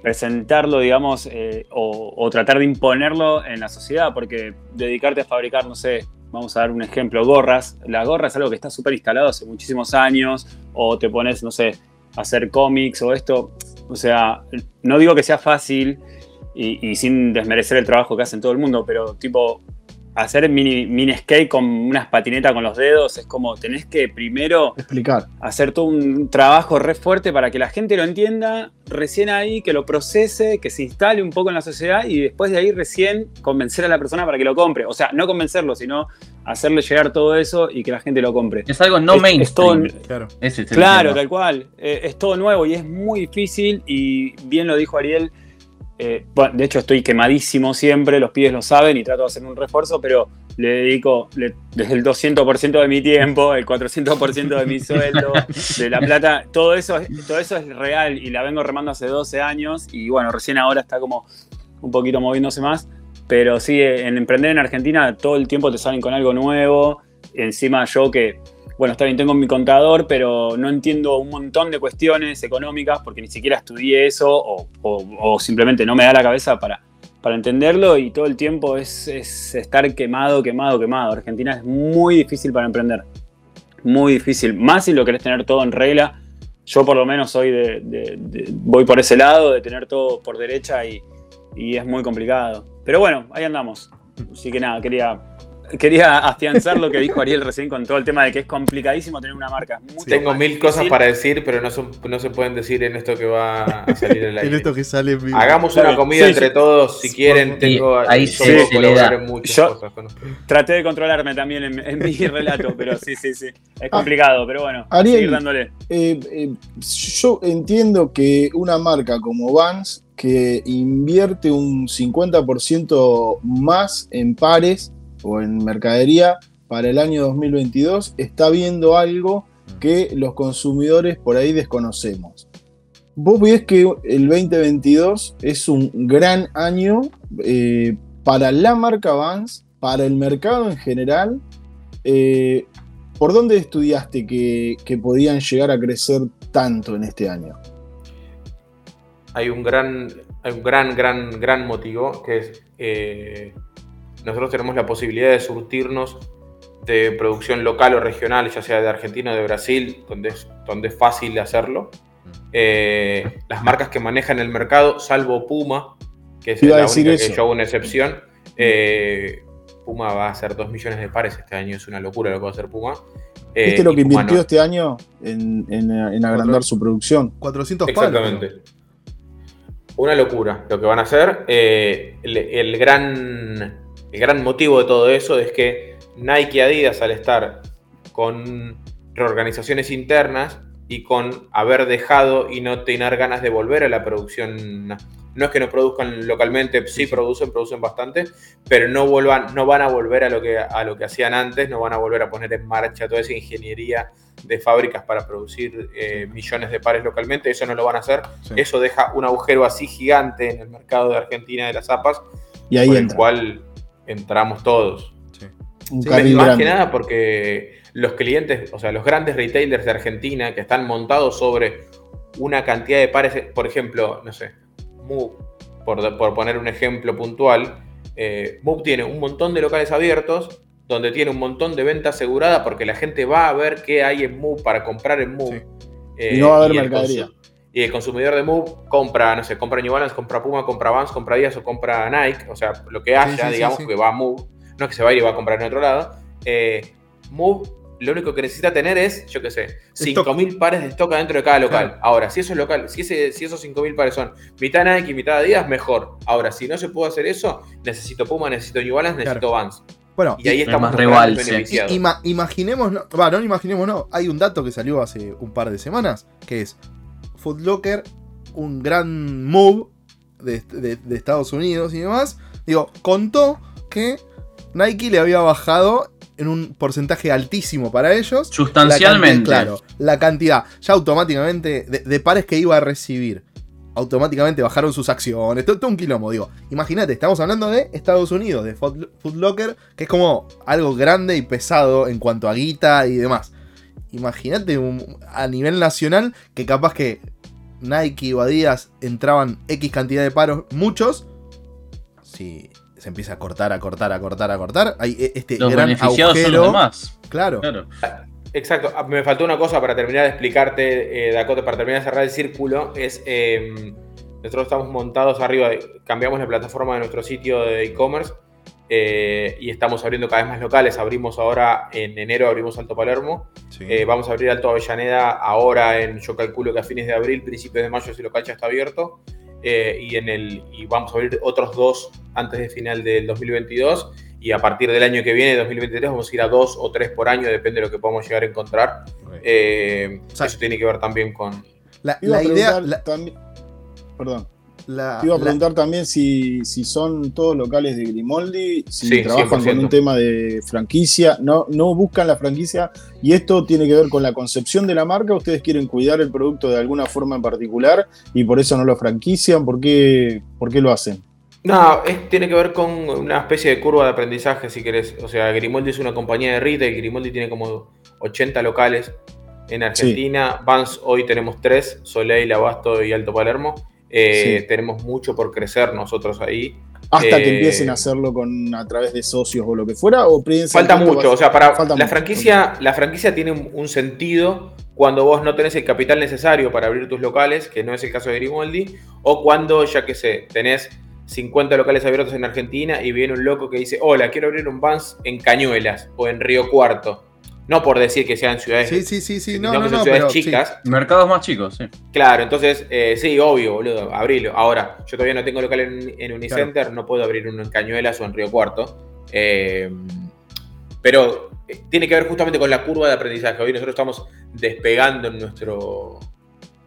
presentarlo, digamos, eh, o, tratar de imponerlo en la sociedad, porque dedicarte a fabricar, no sé, vamos a dar un ejemplo, gorras. La gorra es algo que está súper instalado hace muchísimos años, o te pones, no sé, hacer cómics o esto. O sea, no digo que sea fácil y sin desmerecer el trabajo que hacen todo el mundo, pero tipo, hacer mini, mini skate con unas patinetas con los dedos es como tenés que primero explicar. hacer todo un trabajo re fuerte para que la gente lo entienda recién ahí que lo procese que se instale un poco en la sociedad y después de ahí recién convencer a la persona para que lo compre. O sea no convencerlo sino hacerle llegar todo eso y que la gente lo compre. Es algo no mainstream. claro, claro tal cual. Eh, es todo nuevo y es muy difícil y bien lo dijo Ariel eh, bueno, de hecho, estoy quemadísimo siempre, los pibes lo saben y trato de hacer un refuerzo, pero le dedico desde el 200% de mi tiempo, el 400% de mi sueldo, de la plata, todo eso, todo eso es real y la vengo remando hace 12 años y bueno, recién ahora está como un poquito moviéndose más, pero sí, en emprender en Argentina todo el tiempo te salen con algo nuevo, encima yo que bueno, está bien, tengo mi contador, pero no entiendo un montón de cuestiones económicas porque ni siquiera estudié eso o, simplemente no me da la cabeza para, para entenderlo y todo el tiempo es, estar quemado, quemado, quemado. Argentina es muy difícil para emprender, muy difícil, más si lo querés tener todo en regla. Yo por lo menos soy de, voy por ese lado, de tener todo por derecha y, y es muy complicado. Pero bueno, ahí andamos. Así que nada, quería quería afianzar lo que dijo Ariel recién con todo el tema de que es complicadísimo tener una marca. Tengo mil cosas para decir, pero no, no se pueden decir en esto que va a salir el aire. en esto que sale Hagamos una comida entre todos, si quieren. Tengo, ahí se, le da. Yo traté de controlarme también en, mi relato, pero sí, sí, sí. Es complicado, pero bueno, Ariel, seguir dándole. Eh, eh, yo entiendo que una marca como Vans que invierte un 50% más en pares o en mercadería para el año 2022 está viendo algo que los consumidores por ahí desconocemos. Vos ves que el 2022 es un gran año eh, para la marca Vans, para el mercado en general. Eh, ¿Por dónde estudiaste que, podían llegar a crecer tanto en este año? Hay un gran, un gran, gran, gran motivo que es eh, nosotros tenemos la posibilidad de surtirnos de producción local o regional, ya sea de Argentina o de Brasil, donde es, donde es fácil hacerlo. Eh, las marcas que manejan el mercado, salvo Puma, que es la única que yo hago una excepción, eh, Puma va a hacer 2 millones de pares este año, es una locura lo que va a hacer Puma. Eh, ¿Viste lo que invirtió este año en, agrandar su producción? 400 pares. Exactamente. Una locura lo que van a hacer. el gran el gran motivo de todo eso es que Nike y Adidas, al estar con reorganizaciones internas y con haber dejado y no tener ganas de volver a la producción, no es que no produzcan localmente, sí producen, producen bastante, pero no, vuelvan, no van a volver a lo, que, a lo que hacían antes, no van a volver a poner en marcha toda esa ingeniería de fábricas para producir eh, millones de pares localmente, eso no lo van a hacer. Eso deja un agujero así gigante en el mercado de Argentina de las zapas, y ahí por el cual entramos todos. más que nada porque los clientes, o sea, los grandes retailers de Argentina que están montados sobre una cantidad de pares, por ejemplo, no sé, Move, por, poner un ejemplo puntual, eh, Move tiene un montón de locales abiertos donde tiene un montón de venta asegurada porque la gente va a ver qué hay en Move para comprar en Move. y no va a haber mercadería. Y el consumidor de Move compra, no sé, compra New Balance, compra Puma, compra Vans, compra Adidas o compra Nike, o sea, lo que haya, digamos, que va a Move, no es que se va a ir y va a comprar en otro lado. Eh, Move lo único que necesita tener es, yo qué sé, 5.000 pares de stock dentro de cada local. Ahora, si eso es local, si, ese, si esos 5.000 pares son mitad Nike y mitad Adidas, mejor. Ahora, si no se puede hacer eso, necesito Puma, necesito New Balance, necesito Vans. Bueno, y ahí estamos beneficiados. imaginemos, no, no imaginemos, no. Hay un dato que salió hace un par de semanas, que es Footlocker, un gran move de, Estados Unidos y demás, digo, contó que Nike le había bajado en un porcentaje altísimo para ellos. Sustancialmente. claro, la cantidad. Ya automáticamente de, pares que iba a recibir. Automáticamente bajaron sus acciones. Todo, un quilombo, digo. Imagínate, estamos hablando de Estados Unidos, de Footlocker, que es como algo grande y pesado en cuanto a guita y demás imagínate a nivel nacional que capaz que Nike o Adidas entraban X cantidad de paros, muchos, si se empieza a cortar, a cortar, a cortar, a cortar, hay e, este Los gran beneficiados son agujero. los demás. Claro. Claro. Exacto, Ah, me faltó una cosa para terminar de explicarte, eh, Dakota, para terminar de cerrar el círculo, es eh, nosotros estamos montados arriba, cambiamos la plataforma de nuestro sitio de e-commerce eh, y estamos abriendo cada vez más locales, abrimos ahora en enero, abrimos Alto Palermo, Sí. eh, vamos a abrir Alto Avellaneda ahora en, yo calculo que a fines de abril, principios de mayo ese local ya está abierto eh, y, en el, y vamos a abrir otros dos antes de final del 2022 y a partir del año que viene, 2023, vamos a ir a dos o tres por año, depende de lo que podamos llegar a encontrar. Ok. Eh, O sea- eso tiene que ver también con... la, idea. la- también- Perdón. La- Te iba a la- preguntar también si, si son todos locales de Grimoldi, si Sí, trabajan con 100%. un tema de franquicia, no, no buscan la franquicia y esto tiene que ver con la concepción de la marca, ustedes quieren cuidar el producto de alguna forma en particular y por eso no lo franquician, ¿por qué, por qué lo hacen? No, es- tiene que ver con una especie de curva de aprendizaje, si querés. O sea, Grimoldi es una compañía de retail, Grimoldi tiene como 80 locales en Argentina. Vans hoy tenemos tres, Soleil, Abasto y Alto Palermo. Eh, Sí. Tenemos mucho por crecer nosotros ahí. Hasta que Eh, empiecen a hacerlo con a través de socios o lo que fuera, o Falta mucho, a o sea, para falta la mucho, franquicia, la franquicia tiene un, un sentido cuando vos no tenés el capital necesario para abrir tus locales, que no es el caso de Grimoldi, o cuando, ya que sé, tenés 50 locales abiertos en Argentina y viene un loco que dice, hola, quiero abrir un Vans en Cañuelas o en Río Cuarto. No por decir que sean ciudades, Sí, sí, sí, sí. No, no, no. ciudades Pero, sí. chicas. Mercados más chicos, sí. Claro, entonces, eh, sí, obvio, boludo, abrilo. Ahora, yo todavía no tengo local en, en Unicenter, no puedo abrir uno en Cañuelas o en Río Cuarto. Eh, pero eh, tiene que ver justamente con la curva de aprendizaje. Hoy nosotros estamos despegando en nuestro,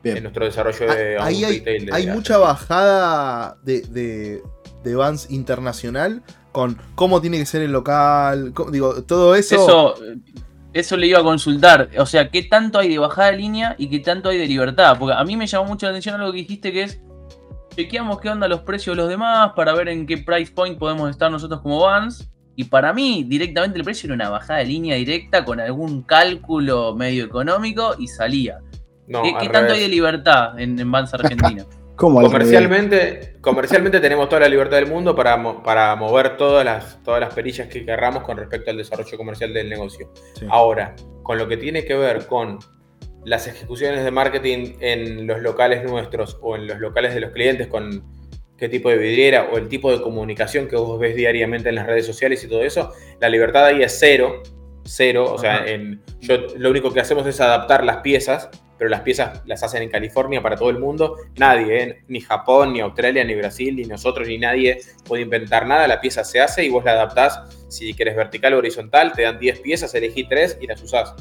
Bien. en nuestro desarrollo de Ah, Ahí un hay, retail de- hay mucha bajada de, de, de Vans internacional con cómo tiene que ser el local. cómo- digo, todo eso. Eso, eso le iba a consultar. O sea, ¿qué tanto hay de bajada de línea y qué tanto hay de libertad? Porque a mí me llamó mucho la atención algo que dijiste que es. Chequeamos qué onda los precios de los demás para ver en qué price point podemos estar nosotros como Vans. Y para mí, directamente el precio era una bajada de línea directa con algún cálculo medio económico y salía. No, ¿Qué, tanto hay de libertad en, en Vans Argentina? Comercialmente, comercialmente tenemos toda la libertad del mundo para, mo- para mover todas las, todas las perillas que querramos con respecto al desarrollo comercial del negocio. Sí. Ahora, con lo que tiene que ver con las ejecuciones de marketing en los locales nuestros o en los locales de los clientes, con qué tipo de vidriera o el tipo de comunicación que vos ves diariamente en las redes sociales y todo eso, la libertad ahí es cero, cero, o sea, en, yo, lo único que hacemos es adaptar las piezas, pero las piezas las hacen en California para todo el mundo, nadie, ¿eh? ni Japón, ni Australia, ni Brasil, ni nosotros, ni nadie puede inventar nada, la pieza se hace y vos la adaptás, si querés vertical o horizontal, te dan 10 piezas, elegí 3 y las usás.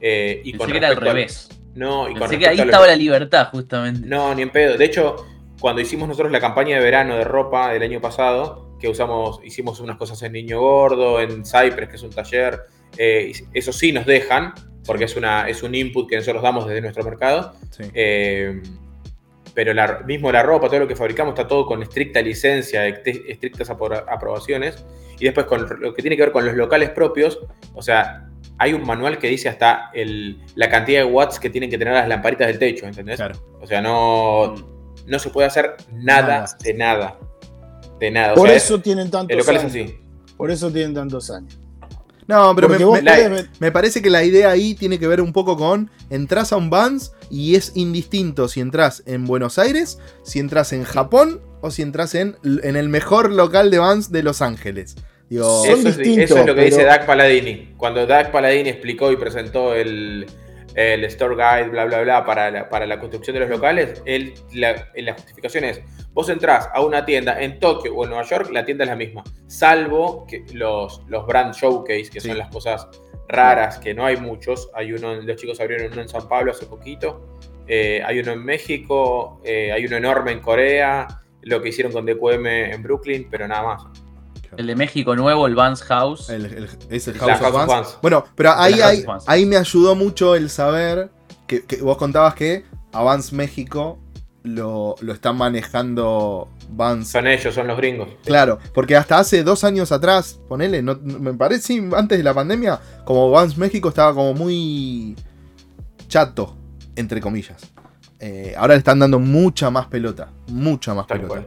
Eh, y Pensé que era al revés. no, y con que ahí estaba la libertad, justamente. no, ni en pedo. De hecho, cuando hicimos nosotros la campaña de verano de ropa del año pasado, que usamos, hicimos unas cosas en Niño Gordo, en Cypress, que es un taller, eh, eso sí nos dejan, porque es, una, es un input que nosotros damos desde nuestro mercado. Sí. Eh, pero la, mismo la ropa, todo lo que fabricamos está todo con estricta licencia, estrictas apro- aprobaciones. Y después con lo que tiene que ver con los locales propios, o sea, hay un manual que dice hasta el, la cantidad de watts que tienen que tener las lamparitas del techo, ¿entendés? Claro. O sea, no, no se puede hacer nada, Nada. de nada. De nada. O Por sea, eso tienen tantos el local es años. así. Por eso tienen tantos años. No, pero me, Porque vos me- podés ver- me parece que la idea ahí tiene que ver un poco con entras a un Vans y es indistinto si entras en Buenos Aires, si entras en Japón o si entras en, en el mejor local de Vans de Los Ángeles. Digo, Son Eso es, distintos, eso es lo que pero- dice Doug Paladini. Cuando Doug Paladini explicó y presentó el, el Store Guide, bla, bla, bla, para la, para la construcción de los locales, él, la, en la justificación es, vos entrás a una tienda en Tokio o en Nueva York, la tienda es la misma, salvo que los, los brand showcase, que Sí. son las cosas raras, que no hay muchos. Hay uno, los chicos abrieron uno en San Pablo hace poquito, eh, hay uno en México, eh, hay uno enorme en Corea, lo que hicieron con DQM en Brooklyn, pero nada más. El de México Nuevo, el Vans House. el- el- es el House, of House of Vans. Vans. Bueno, pero ahí, ahí, me ayudó mucho el saber que, que vos contabas que a Vans México lo, lo están manejando Vans Son ellos, son los gringos. Claro, porque hasta hace dos años atrás, ponele, no, me parece, antes de la pandemia, como Vans México estaba como muy chato, entre comillas. Eh, ahora le están dando mucha más pelota. Mucha más pelota.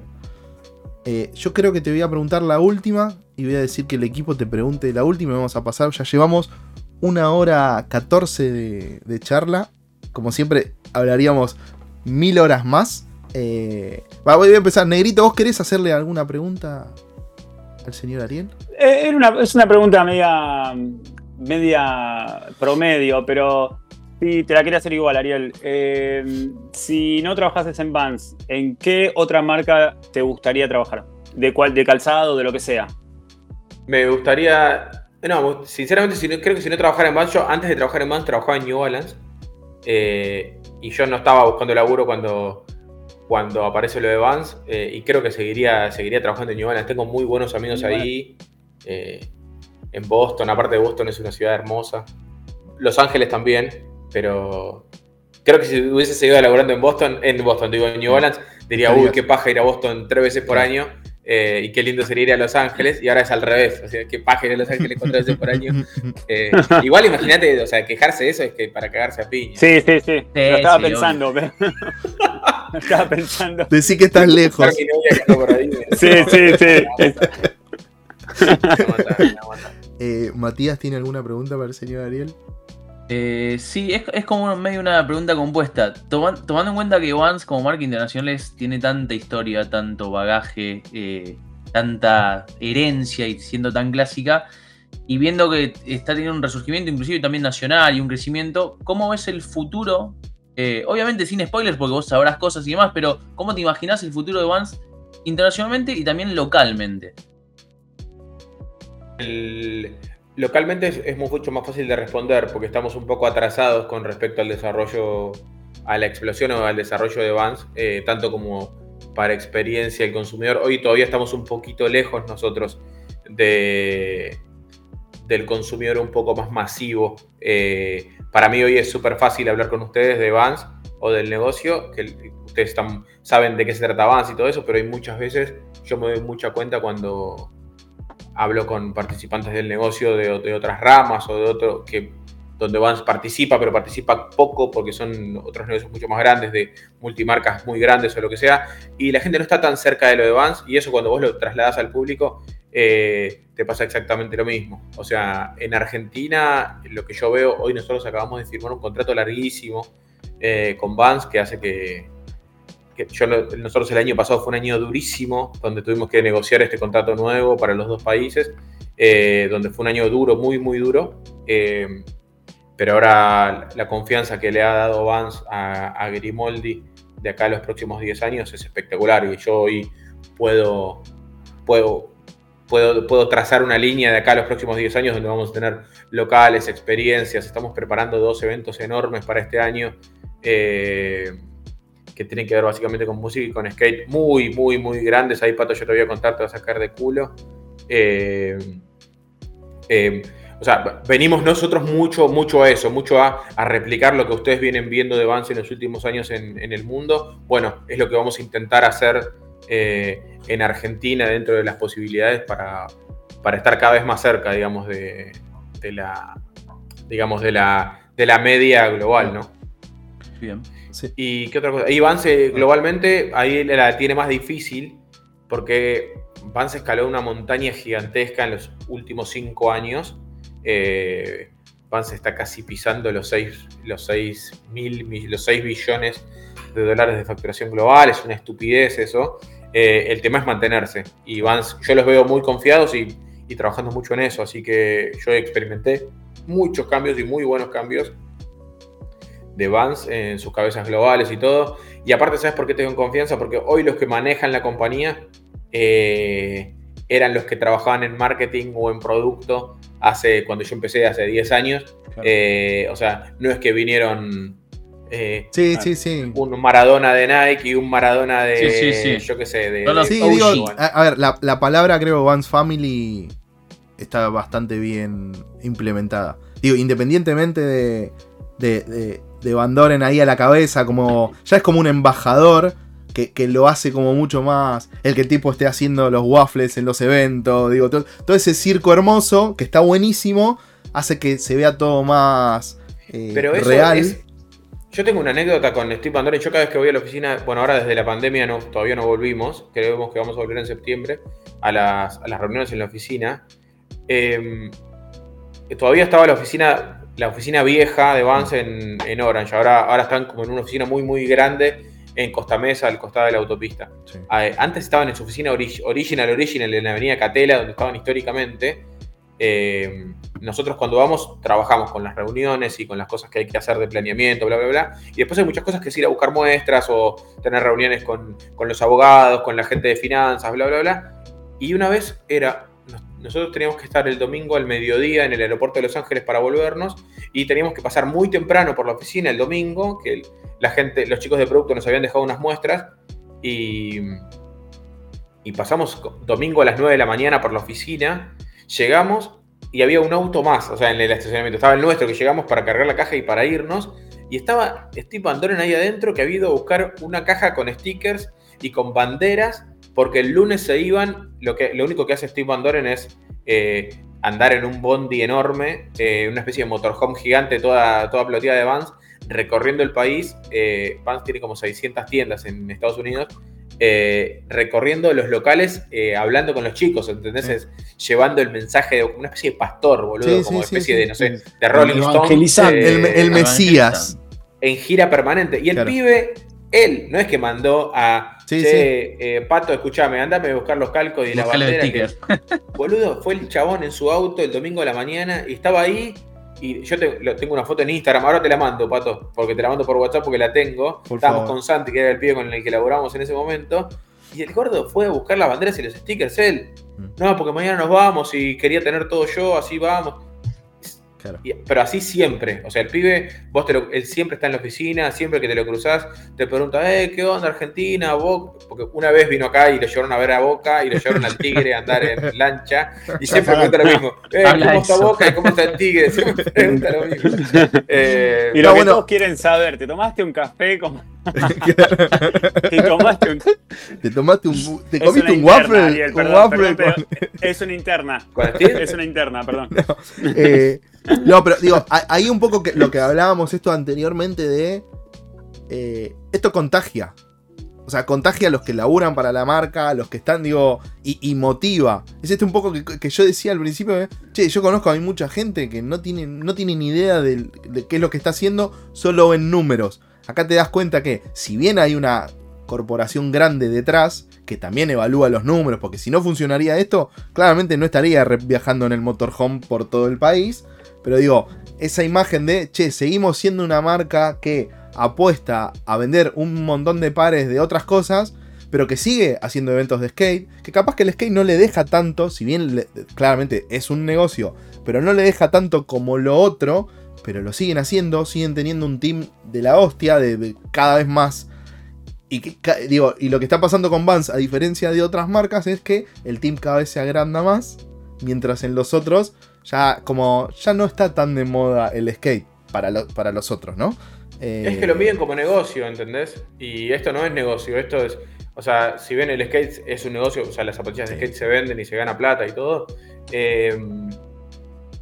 Eh, yo creo que te voy a preguntar la última y voy a decir que el equipo te pregunte la última. Vamos a pasar, ya llevamos una hora 14 de, charla. Como siempre, hablaríamos mil horas más. Eh, voy a empezar. Negrito, ¿vos querés hacerle alguna pregunta al señor Ariel? es una pregunta media, media promedio, pero Sí, te la quería hacer igual, Ariel. Eh, si no trabajases en Vans, ¿en qué otra marca te gustaría trabajar? ¿De cuál? ¿De calzado? ¿De lo que sea? Me gustaría. No, sinceramente, si creo que si no trabajara en Vans, yo antes de trabajar en Vans trabajaba en New Balance. Eh, y yo no estaba buscando laburo cuando, cuando aparece lo de Vans. Eh, y creo que seguiría, seguiría trabajando en New Balance. Tengo muy buenos amigos ahí. en Boston, aparte de Boston, es una ciudad hermosa. Los Ángeles también. Pero creo que si hubiese seguido elaborando en Boston, en Boston, digo, en New Balance, diría, uy, qué paja ir a Boston tres veces por año. Eh, y qué lindo sería ir a Los Ángeles, y ahora es al revés, o sea, qué paja ir a Los Ángeles cuatro veces por año. Eh, igual imagínate, o sea, quejarse de eso es que para cagarse a piña. Sí, sí, sí, lo estaba pensando, lo estaba pensando. Decí que estás lejos. sí, sí, sí. Eh, Matías, ¿tiene alguna pregunta para el señor Ariel? Eh, sí, es, como medio una pregunta compuesta. tomando en cuenta que Vans como marca internacional tiene tanta historia, tanto bagaje, eh, tanta herencia y siendo tan clásica, y viendo que está teniendo un resurgimiento inclusive también nacional y un crecimiento, ¿cómo ves el futuro? Eh, obviamente sin spoilers porque vos sabrás cosas y demás, pero ¿cómo te imaginas el futuro de Vans internacionalmente y también localmente? El localmente es, mucho más fácil de responder porque estamos un poco atrasados con respecto al desarrollo, a la explosión o al desarrollo de Vans, eh, tanto como para experiencia del consumidor. Hoy todavía estamos un poquito lejos nosotros de, del consumidor un poco más masivo. Eh, para mí hoy es súper fácil hablar con ustedes de Vans o del negocio, que ustedes saben de qué se trata Vans y todo eso, pero hay muchas veces, yo me doy mucha cuenta cuando hablo con participantes del negocio de, otras ramas o de otro que donde Vans participa, pero participa poco porque son otros negocios mucho más grandes, de multimarcas muy grandes o lo que sea, y la gente no está tan cerca de lo de Vans, y eso cuando vos lo trasladas al público, eh, te pasa exactamente lo mismo. O sea, en Argentina, lo que yo veo, hoy nosotros acabamos de firmar un contrato larguísimo eh, con Vans que hace que, nosotros el año pasado fue un año durísimo, donde tuvimos que negociar este contrato nuevo para los dos países, eh, donde fue un año duro, muy, muy duro. Eh, pero ahora la confianza que le ha dado Vance a, Grimoldi de acá a los próximos 10 años es espectacular y yo hoy puedo, puedo, puedo, puedo trazar una línea de acá a los próximos 10 años donde vamos a tener locales, experiencias, estamos preparando dos eventos enormes para este año. Eh, que tienen que ver básicamente con música y con skate muy, muy, muy grandes. Ahí, Pato, yo te voy a contar, te va a sacar de culo. Eh, eh, o sea, venimos nosotros mucho, mucho a eso, mucho a, replicar lo que ustedes vienen viendo de Vance en los últimos años en, el mundo. Bueno, es lo que vamos a intentar hacer eh, en Argentina dentro de las posibilidades para, para estar cada vez más cerca, digamos, de, de la digamos, de la, de la media global, ¿no? Bien. ¿Y qué otra cosa? Y Vance globalmente ahí la tiene más difícil porque Vance escaló una montaña gigantesca en los últimos cinco años. Eh, Vance está casi pisando los 6 los seis mil, los 6 billones de dólares de facturación global. Es una estupidez eso. Eh, el tema es mantenerse. Y Vance, yo los veo muy confiados y, y trabajando mucho en eso. Así que yo experimenté muchos cambios y muy buenos cambios de Vance en sus cabezas globales y todo. Y aparte, ¿sabes por qué tengo confianza? Porque hoy los que manejan la compañía eh, eran los que trabajaban en marketing o en producto hace cuando yo empecé hace 10 años. Eh, o sea, no es que vinieron eh, sí, sí, sí. Un Maradona de Nike y un Maradona de. Yo qué sé, de. a, ver, la, palabra creo Vance Family está bastante bien implementada. Digo, independientemente de, de Van Doren ahí a la cabeza, como ya es como un embajador que, lo hace como mucho más, el que el tipo esté haciendo los waffles en los eventos, digo, todo, ese circo hermoso, que está buenísimo, hace que se vea todo más eh, Pero real. Yo tengo una anécdota con Steve Bandora. Yo cada vez que voy a la oficina, bueno, ahora desde la pandemia no, todavía no volvimos, creemos que vamos a volver en septiembre a las, reuniones en la oficina. Em, todavía estaba la oficina, la oficina vieja de Vance en, Orange. Ahora, ahora están como en una oficina muy, muy grande en Costa Mesa, al costado de la autopista. Ah, eh, antes estaban en su oficina original, original, en la avenida Catela, donde estaban históricamente. Eh, nosotros cuando vamos trabajamos con las reuniones y con las cosas que hay que hacer de planeamiento, bla, bla, bla. Y después hay muchas cosas que es ir a buscar muestras o tener reuniones con, los abogados, con la gente de finanzas, bla, bla, bla. Y una vez era, nosotros teníamos que estar el domingo al mediodía en el aeropuerto de Los Ángeles para volvernos y teníamos que pasar muy temprano por la oficina el domingo, que la gente, los chicos de producto nos habían dejado unas muestras y, y pasamos domingo a las 9 de la mañana por la oficina, llegamos y había un auto más, o sea, en el estacionamiento. Estaba el nuestro que llegamos para cargar la caja y para irnos. Y estaba Steve Bandoren ahí adentro que había ido a buscar una caja con stickers y con banderas, porque el lunes se iban. Lo, que, lo único que hace Steve Bandoren es eh, andar en un bondi enorme, eh, una especie de motorhome gigante, toda, toda ploteada de Vans, recorriendo el país. Eh, Vans tiene como 600 tiendas en Estados Unidos eh, recorriendo los locales, eh, hablando con los chicos, ¿entendés? llevando el mensaje de una especie de pastor, boludo, como especie de, no sé, de Rolling Stone. Eh, el, Mesías. En gira permanente. Y el pibe, él, no es que mandó a. Pato, escúchame, andame a buscar los calcos y la bandera. boludo, fue el chabón en su auto el domingo de la mañana y estaba ahí y yo tengo una foto en Instagram, ahora te la mando, Pato, porque te la mando por WhatsApp porque la tengo. Estábamos con Santi, que era el pibe con el que laboramos en ese momento. Y el gordo fue a buscar las banderas y los stickers él. Mm. No, porque mañana nos vamos y quería tener todo yo, así vamos pero así siempre. O sea, el pibe, vos te él siempre está en la oficina, siempre que te lo cruzás, te pregunta, eh, ¿qué onda Argentina? Porque una vez vino acá y lo llevaron a ver a Boca y lo llevaron al Tigre a andar en lancha. Y siempre pregunta lo mismo. Eh, ¿Cómo está Boca? ¿Cómo está el Tigre? Siempre pregunta lo mismo. Eh, y lo que todos quieren saber, ¿te tomaste un café con te tomaste un. Te tomaste un. Te comiste un waffle. un waffle Es una interna. Es una interna, perdón. Eh, no, pero digo, hay un poco que, lo que hablábamos esto anteriormente de. Eh, esto contagia. O sea, contagia a los que laburan para la marca, a los que están, digo, y, motiva. Es este un poco que, yo decía al principio, eh, che, yo conozco a mucha gente que no tiene, no tiene ni idea de, de qué es lo que está haciendo, solo en números. Acá te das cuenta que, si bien hay una corporación grande detrás, que también evalúa los números, porque si no funcionaría esto, claramente no estaría viajando en el motorhome por todo el país. Pero digo, esa imagen de, che, seguimos siendo una marca que apuesta a vender un montón de pares de otras cosas, pero que sigue haciendo eventos de skate, que capaz que el skate no le deja tanto, si bien claramente es un negocio, pero no le deja tanto como lo otro, pero lo siguen haciendo, siguen teniendo un team de la hostia, de, cada vez más. Y, digo, y lo que está pasando con Vans, a diferencia de otras marcas, es que el team cada vez se agranda más, mientras en los otros ya como ya no está tan de moda el skate para, para los otros, ¿no? es que lo miden como negocio, ¿entendés? Y esto no es negocio, esto es, o sea, si bien el skate es un negocio, o sea, las zapatillas de skate se venden y se gana plata y todo, eh,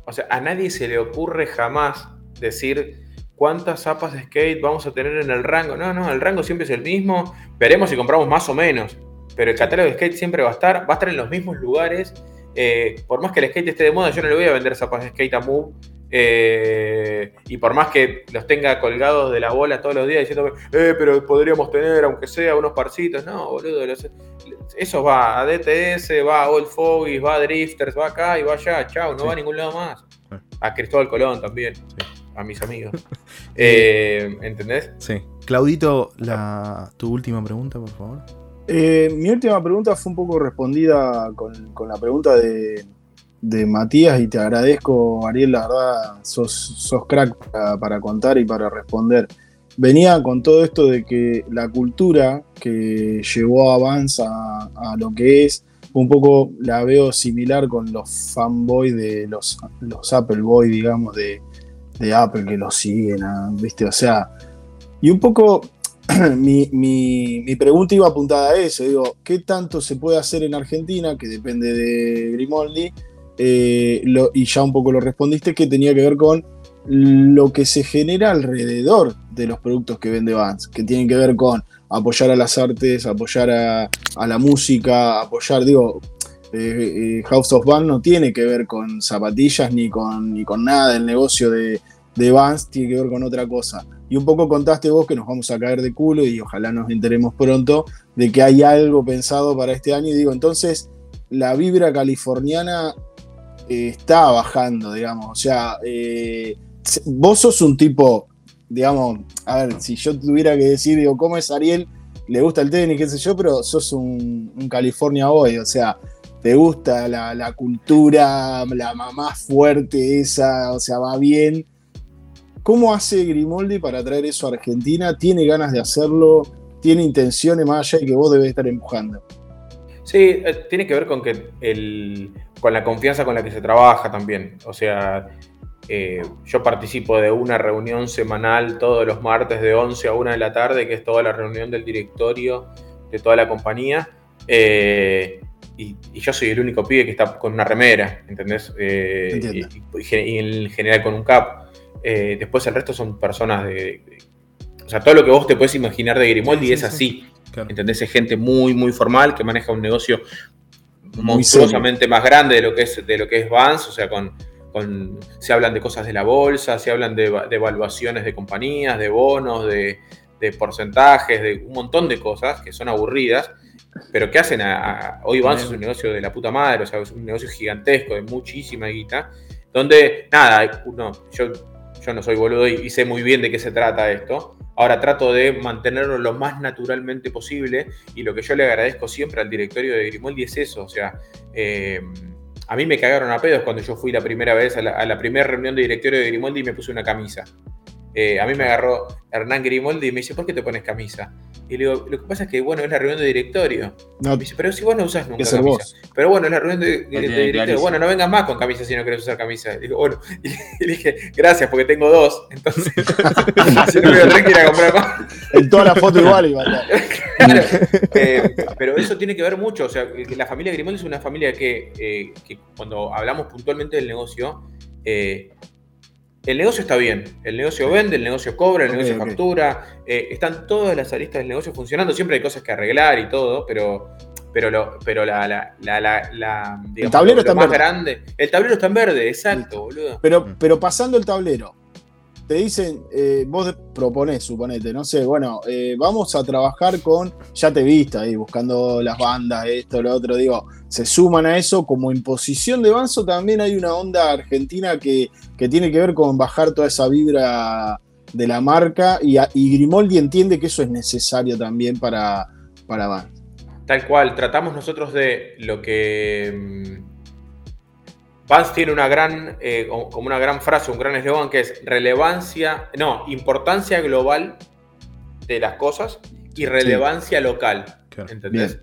o sea, a nadie se le ocurre jamás decir cuántas zapas de skate vamos a tener en el rango. No, no, el rango siempre es el mismo. Veremos si compramos más o menos. Pero el catálogo de skate siempre va a estar, va a estar en los mismos lugares. Eh, por más que el skate esté de moda, yo no le voy a vender zapas de skate a Move. Eh, y por más que los tenga colgados de la bola todos los días diciendo, eh, pero podríamos tener, aunque sea, unos parcitos. No, boludo. eso va a DTS, va a Old Fogies, va a Drifters, va acá y va allá. Chao, no va a ningún lado más. A Cristóbal Colón también. A mis amigos. Eh, ¿Entendés? Sí. Claudito, la, tu última pregunta, por favor. Eh, mi última pregunta fue un poco respondida con, la pregunta de, Matías y te agradezco, Ariel, la verdad, sos, crack para, contar y para responder. Venía con todo esto de que la cultura que llevó a Vance a, lo que es, un poco la veo similar con los fanboys de los, los Apple Boys, digamos, de, Apple que los siguen, ¿viste? O sea, y un poco mi, pregunta iba apuntada a eso, digo, ¿qué tanto se puede hacer en Argentina, que depende de Grimoldi? Eh, y ya un poco lo respondiste, que tenía que ver con lo que se genera alrededor de los productos que vende Vans, que tienen que ver con apoyar a las artes, apoyar a, la música, apoyar, digo, eh, eh, House of Vans no tiene que ver con zapatillas ni con, ni con nada, el negocio de, de Vans tiene que ver con otra cosa. Y un poco contaste vos que nos vamos a caer de culo y ojalá nos enteremos pronto de que hay algo pensado para este año. Y digo, entonces la vibra californiana eh, está bajando, digamos. O sea, eh, vos sos un tipo, digamos, a ver, si yo tuviera que decir, digo, ¿cómo es Ariel? Le gusta el tenis, qué sé yo, pero sos un, California hoy, o sea, te gusta la, la, cultura, la mamá fuerte esa, o sea, va bien. ¿Cómo hace Grimoldi para traer eso a Argentina? ¿Tiene ganas de hacerlo? ¿Tiene intenciones más allá y que vos debes estar empujando? Sí, eh, tiene que ver con que con la confianza con la que se trabaja también. O sea, eh, yo participo de una reunión semanal todos los martes de 11 a 1 de la tarde, que es toda la reunión del directorio de toda la compañía. Eh, y, yo soy el único pibe que está con una remera, ¿entendés? y, en general con un cap. Después el resto son personas de, O sea, todo lo que vos te puedes imaginar de Grimaldi es así. ¿Entendés? Es gente muy, muy formal que maneja un negocio monstruosamente más grande de lo que es, de lo que es Vance, o sea, con, se hablan de cosas de la bolsa, se hablan de, evaluaciones de compañías, de bonos, de, porcentajes, de un montón de cosas que son aburridas, pero que hacen a, hoy Vance es un negocio de la puta madre, o sea, es un negocio gigantesco, de muchísima guita, donde, nada, uno, yo, yo no soy boludo y sé muy bien de qué se trata esto, Ahora trato de mantenerlo lo más naturalmente posible y lo que yo le agradezco siempre al directorio de Grimoldi es eso, o sea, eh, a mí me cagaron a pedos cuando yo fui la primera vez a la, a la primera reunión de directorio de Grimoldi y me puse una camisa. Eh, a mí me agarró Hernán Grimoldi y me dice, ¿por qué te pones camisa? Y le digo, lo que pasa es que, bueno, es la reunión de directorio. No, me dice, pero si vos no usás nunca camisa. Vos. Pero bueno, es la reunión de, directorio. Bueno, no vengas más con camisa si no querés usar camisa. Y digo, bueno, y, le dije, gracias, porque tengo dos. Entonces, si no me voy a comprar más. En toda la foto igual iba claro, eh, Pero eso tiene que ver mucho. O sea, la familia Grimoldi es una familia que, eh, que cuando hablamos puntualmente del negocio, eh, el negocio está bien, el negocio vende, el negocio cobra, el negocio factura, eh, están todas las aristas del negocio funcionando, siempre hay cosas que arreglar y todo, pero, pero, lo, pero la, la, la, el tablero está en verde. grande, el tablero está en verde, exacto, boludo. Pero, pero pasando el tablero, te dicen, eh, vos proponés, suponete, no sé, bueno, eh, vamos a trabajar con, ya te viste ahí, buscando las bandas, esto, lo otro, digo, se suman a eso, como imposición de Banzo también hay una onda argentina que, tiene que ver con bajar toda esa vibra de la marca y, Grimoldi entiende que eso es necesario también para, para Tal cual, tratamos nosotros de lo que mm, Vance tiene una gran, eh, como una gran frase, un gran eslogan que es relevancia, no, importancia global de las cosas y relevancia local. ¿Entendés?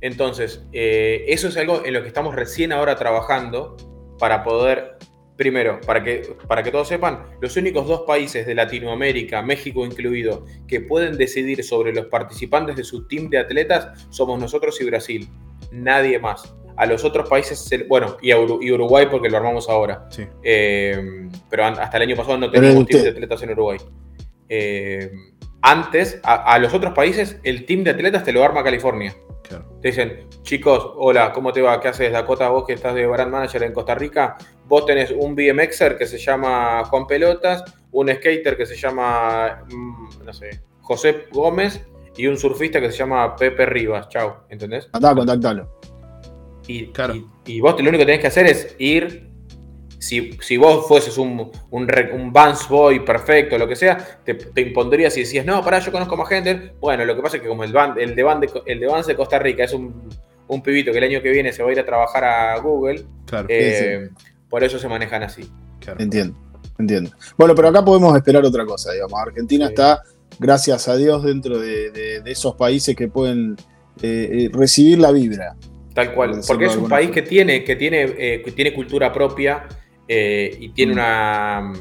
Entonces, eh, eso es algo en lo que estamos recién ahora trabajando para poder, primero, para que, para que todos sepan, los únicos dos países de Latinoamérica, México incluido, que pueden decidir sobre los participantes de su team de atletas somos nosotros y Brasil. Nadie más a los otros países, bueno, y, Uruguay porque lo armamos ahora. Eh, pero hasta el año pasado no teníamos team de atletas en Uruguay. Eh, antes, a, los otros países, el team de atletas te lo arma California. Te dicen, chicos, hola, ¿cómo te va? ¿Qué haces, Dakota? Vos que estás de brand manager en Costa Rica, vos tenés un BMXer que se llama Juan Pelotas, un skater que se llama, mm, no sé, José Gómez y un surfista que se llama Pepe Rivas. Chao, ¿entendés? Andá, contactalo. Y, y, vos lo único que tenés que hacer es ir. Si, vos fueses un, un, un Boy perfecto, lo que sea, te, te impondrías y decías, no, pará, yo conozco más gente. Bueno, lo que pasa es que como el, band, el, de, band de, el de de Costa Rica es un, un, pibito que el año que viene se va a ir a trabajar a Google, eh, por eso se manejan así. Entiendo, entiendo. Bueno, pero acá podemos esperar otra cosa, digamos. Argentina está, gracias a Dios, dentro de, esos países que pueden eh, eh, recibir la vibra. Tal cual, porque es un país que tiene, que tiene, eh, tiene cultura propia eh, y tiene mm.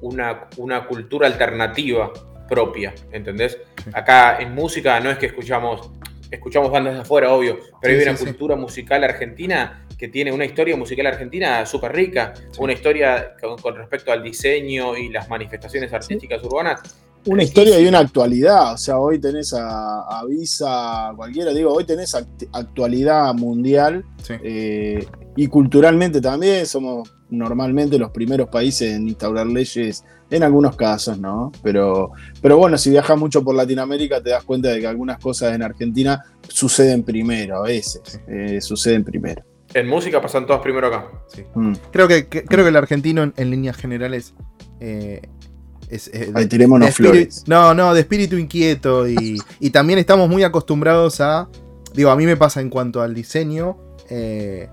una, una, cultura alternativa propia, ¿entendés? Acá en música no es que escuchamos escuchamos bandas de afuera, obvio, pero hay una cultura musical argentina que tiene una historia musical argentina súper rica, una historia con, respecto al diseño y las manifestaciones artísticas urbanas. Una historia y una actualidad, o sea, hoy tenés a, Visa, cualquiera, digo, hoy tenés actualidad mundial eh, y culturalmente también somos normalmente los primeros países en instaurar leyes, en algunos casos, ¿no? Pero, pero bueno, si viajas mucho por Latinoamérica te das cuenta de que algunas cosas en Argentina suceden primero, a veces, eh, suceden primero. En música pasan todas primero acá. Mm. Creo, que, creo que el argentino en, líneas generales eh, es, eh, Ahí tirémonos flores. No, no, de espíritu inquieto y, también estamos muy acostumbrados a, digo, a mí me pasa en cuanto al diseño, eh,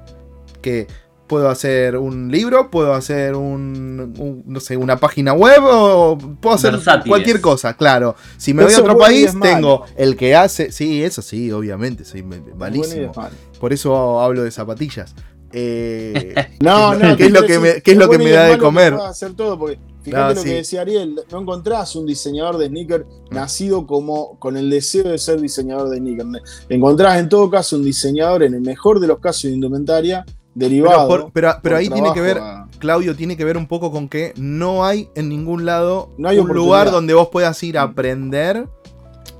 que puedo hacer un libro, puedo hacer un, no sé, una página web o puedo hacer cualquier cosa, claro. Si me voy a otro país, tengo el que hace, sí, eso sí, obviamente, soy malísimo. Por eso hablo de zapatillas. Eh, no, no, ¿qué es lo que me, qué es lo que me da de comer? Hacer todo porque fíjate lo que decía Ariel, no encontrás un diseñador de sneaker nacido como con el deseo de ser diseñador de sneaker. Encontrás en todo caso un diseñador, en el mejor de los casos de indumentaria, derivado. Pero, pero, ahí tiene que ver, Claudio, tiene que ver un poco con que no hay en ningún lado un lugar donde vos puedas ir a mm. aprender.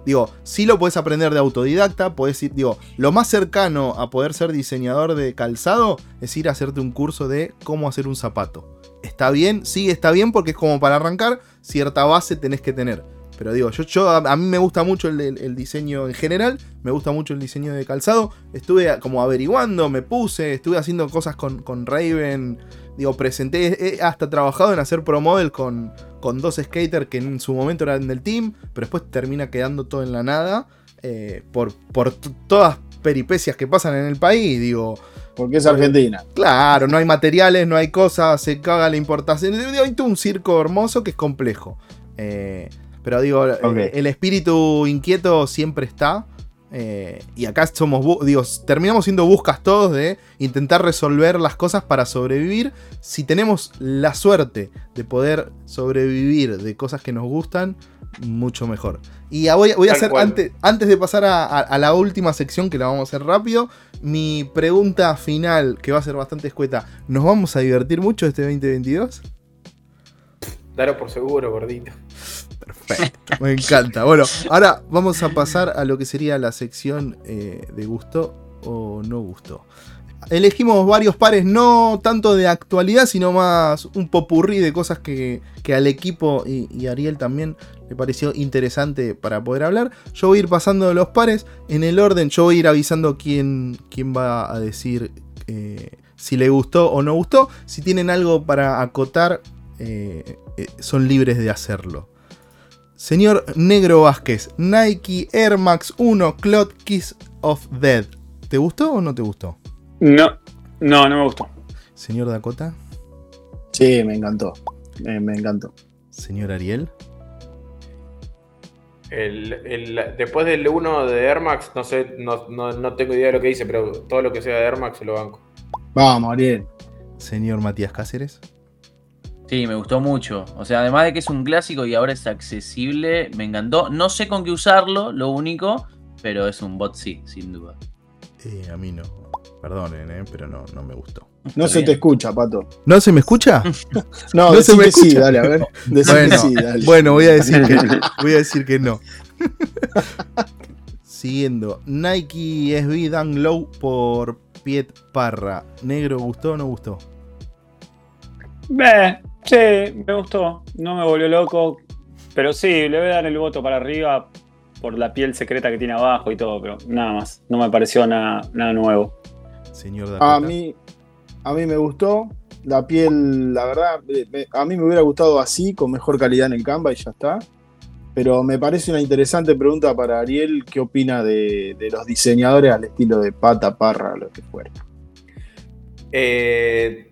Digo, sí lo puedes aprender de autodidacta, puedes ir, digo, lo más cercano a poder ser diseñador de calzado es ir a hacerte un curso de cómo hacer un zapato. ¿Está bien? Sí, está bien porque es como para arrancar, cierta base tenés que tener. Pero digo, yo, yo a, mí me gusta mucho el, diseño en general, me gusta mucho el diseño de calzado. Estuve como averiguando, me puse, estuve haciendo cosas con, con Raven. Digo, presenté, he hasta trabajado en hacer pro model con, con dos skaters que en su momento eran del team, pero después termina quedando todo en la nada. Eh, por, por todas peripecias que pasan en el país, digo. Porque es Argentina. Claro, no hay materiales, no hay cosas, se caga la importación. Hay todo un circo hermoso que es complejo. Eh, pero digo, eh, el espíritu inquieto siempre está. Eh, y acá somos, digo, terminamos siendo buscas todos de intentar resolver las cosas para sobrevivir. Si tenemos la suerte de poder sobrevivir de cosas que nos gustan, mucho mejor. Y voy, voy a hacer, antes, antes de pasar a, la última sección, que la vamos a hacer rápido, mi pregunta final, que va a ser bastante escueta, ¿nos vamos a divertir mucho este 2022? Dalo por seguro, gordito. Perfecto, me encanta. Bueno, ahora vamos a pasar a lo que sería la sección eh, de gusto o no gusto. Elegimos varios pares, no tanto de actualidad, sino más un popurrí de cosas que, al equipo y, Ariel también le pareció interesante para poder hablar. Yo voy a ir pasando los pares en el orden, yo voy a ir avisando quién, quién va a decir eh, si le gustó o no gustó. Si tienen algo para acotar, eh, son libres de hacerlo. Señor Negro Vázquez, Nike Air Max 1 Cloud Kiss of Dead. ¿Te gustó o no te gustó? No, no, no me gustó. Señor Dakota. Sí, me encantó. me encantó. Señor Ariel. después del 1 de Air Max, no sé, no, tengo idea de lo que dice, pero todo lo que sea de Air Max se lo banco. Vamos, Ariel. Señor Matías Cáceres. Sí, me gustó mucho. O sea, además de que es un clásico y ahora es accesible, me encantó. No sé con qué usarlo, lo único, pero es un bot sí, sin duda. Eh, a mí no. Perdonen, eh, pero no, no me gustó. No se te escucha, Pato. ¿No se me escucha? no, no se me escucha. Sí, dale, a ver. Bueno, sí, dale. bueno, voy a decir que voy a decir que no. Siguiendo, Nike SB Dan Low por Piet Parra. ¿Negro gustó o no gustó? Eh, Sí, me gustó. No me volvió loco. Pero sí, le voy a dar el voto para arriba por la piel secreta que tiene abajo y todo, pero nada más. No me pareció nada, nada nuevo. Señor A mí, a mí me gustó. La piel, la verdad, a mí me hubiera gustado así, con mejor calidad en el Canva y ya está. Pero me parece una interesante pregunta para Ariel, ¿qué opina de, de los diseñadores al estilo de Pata, Parra, lo que fuera? Eh,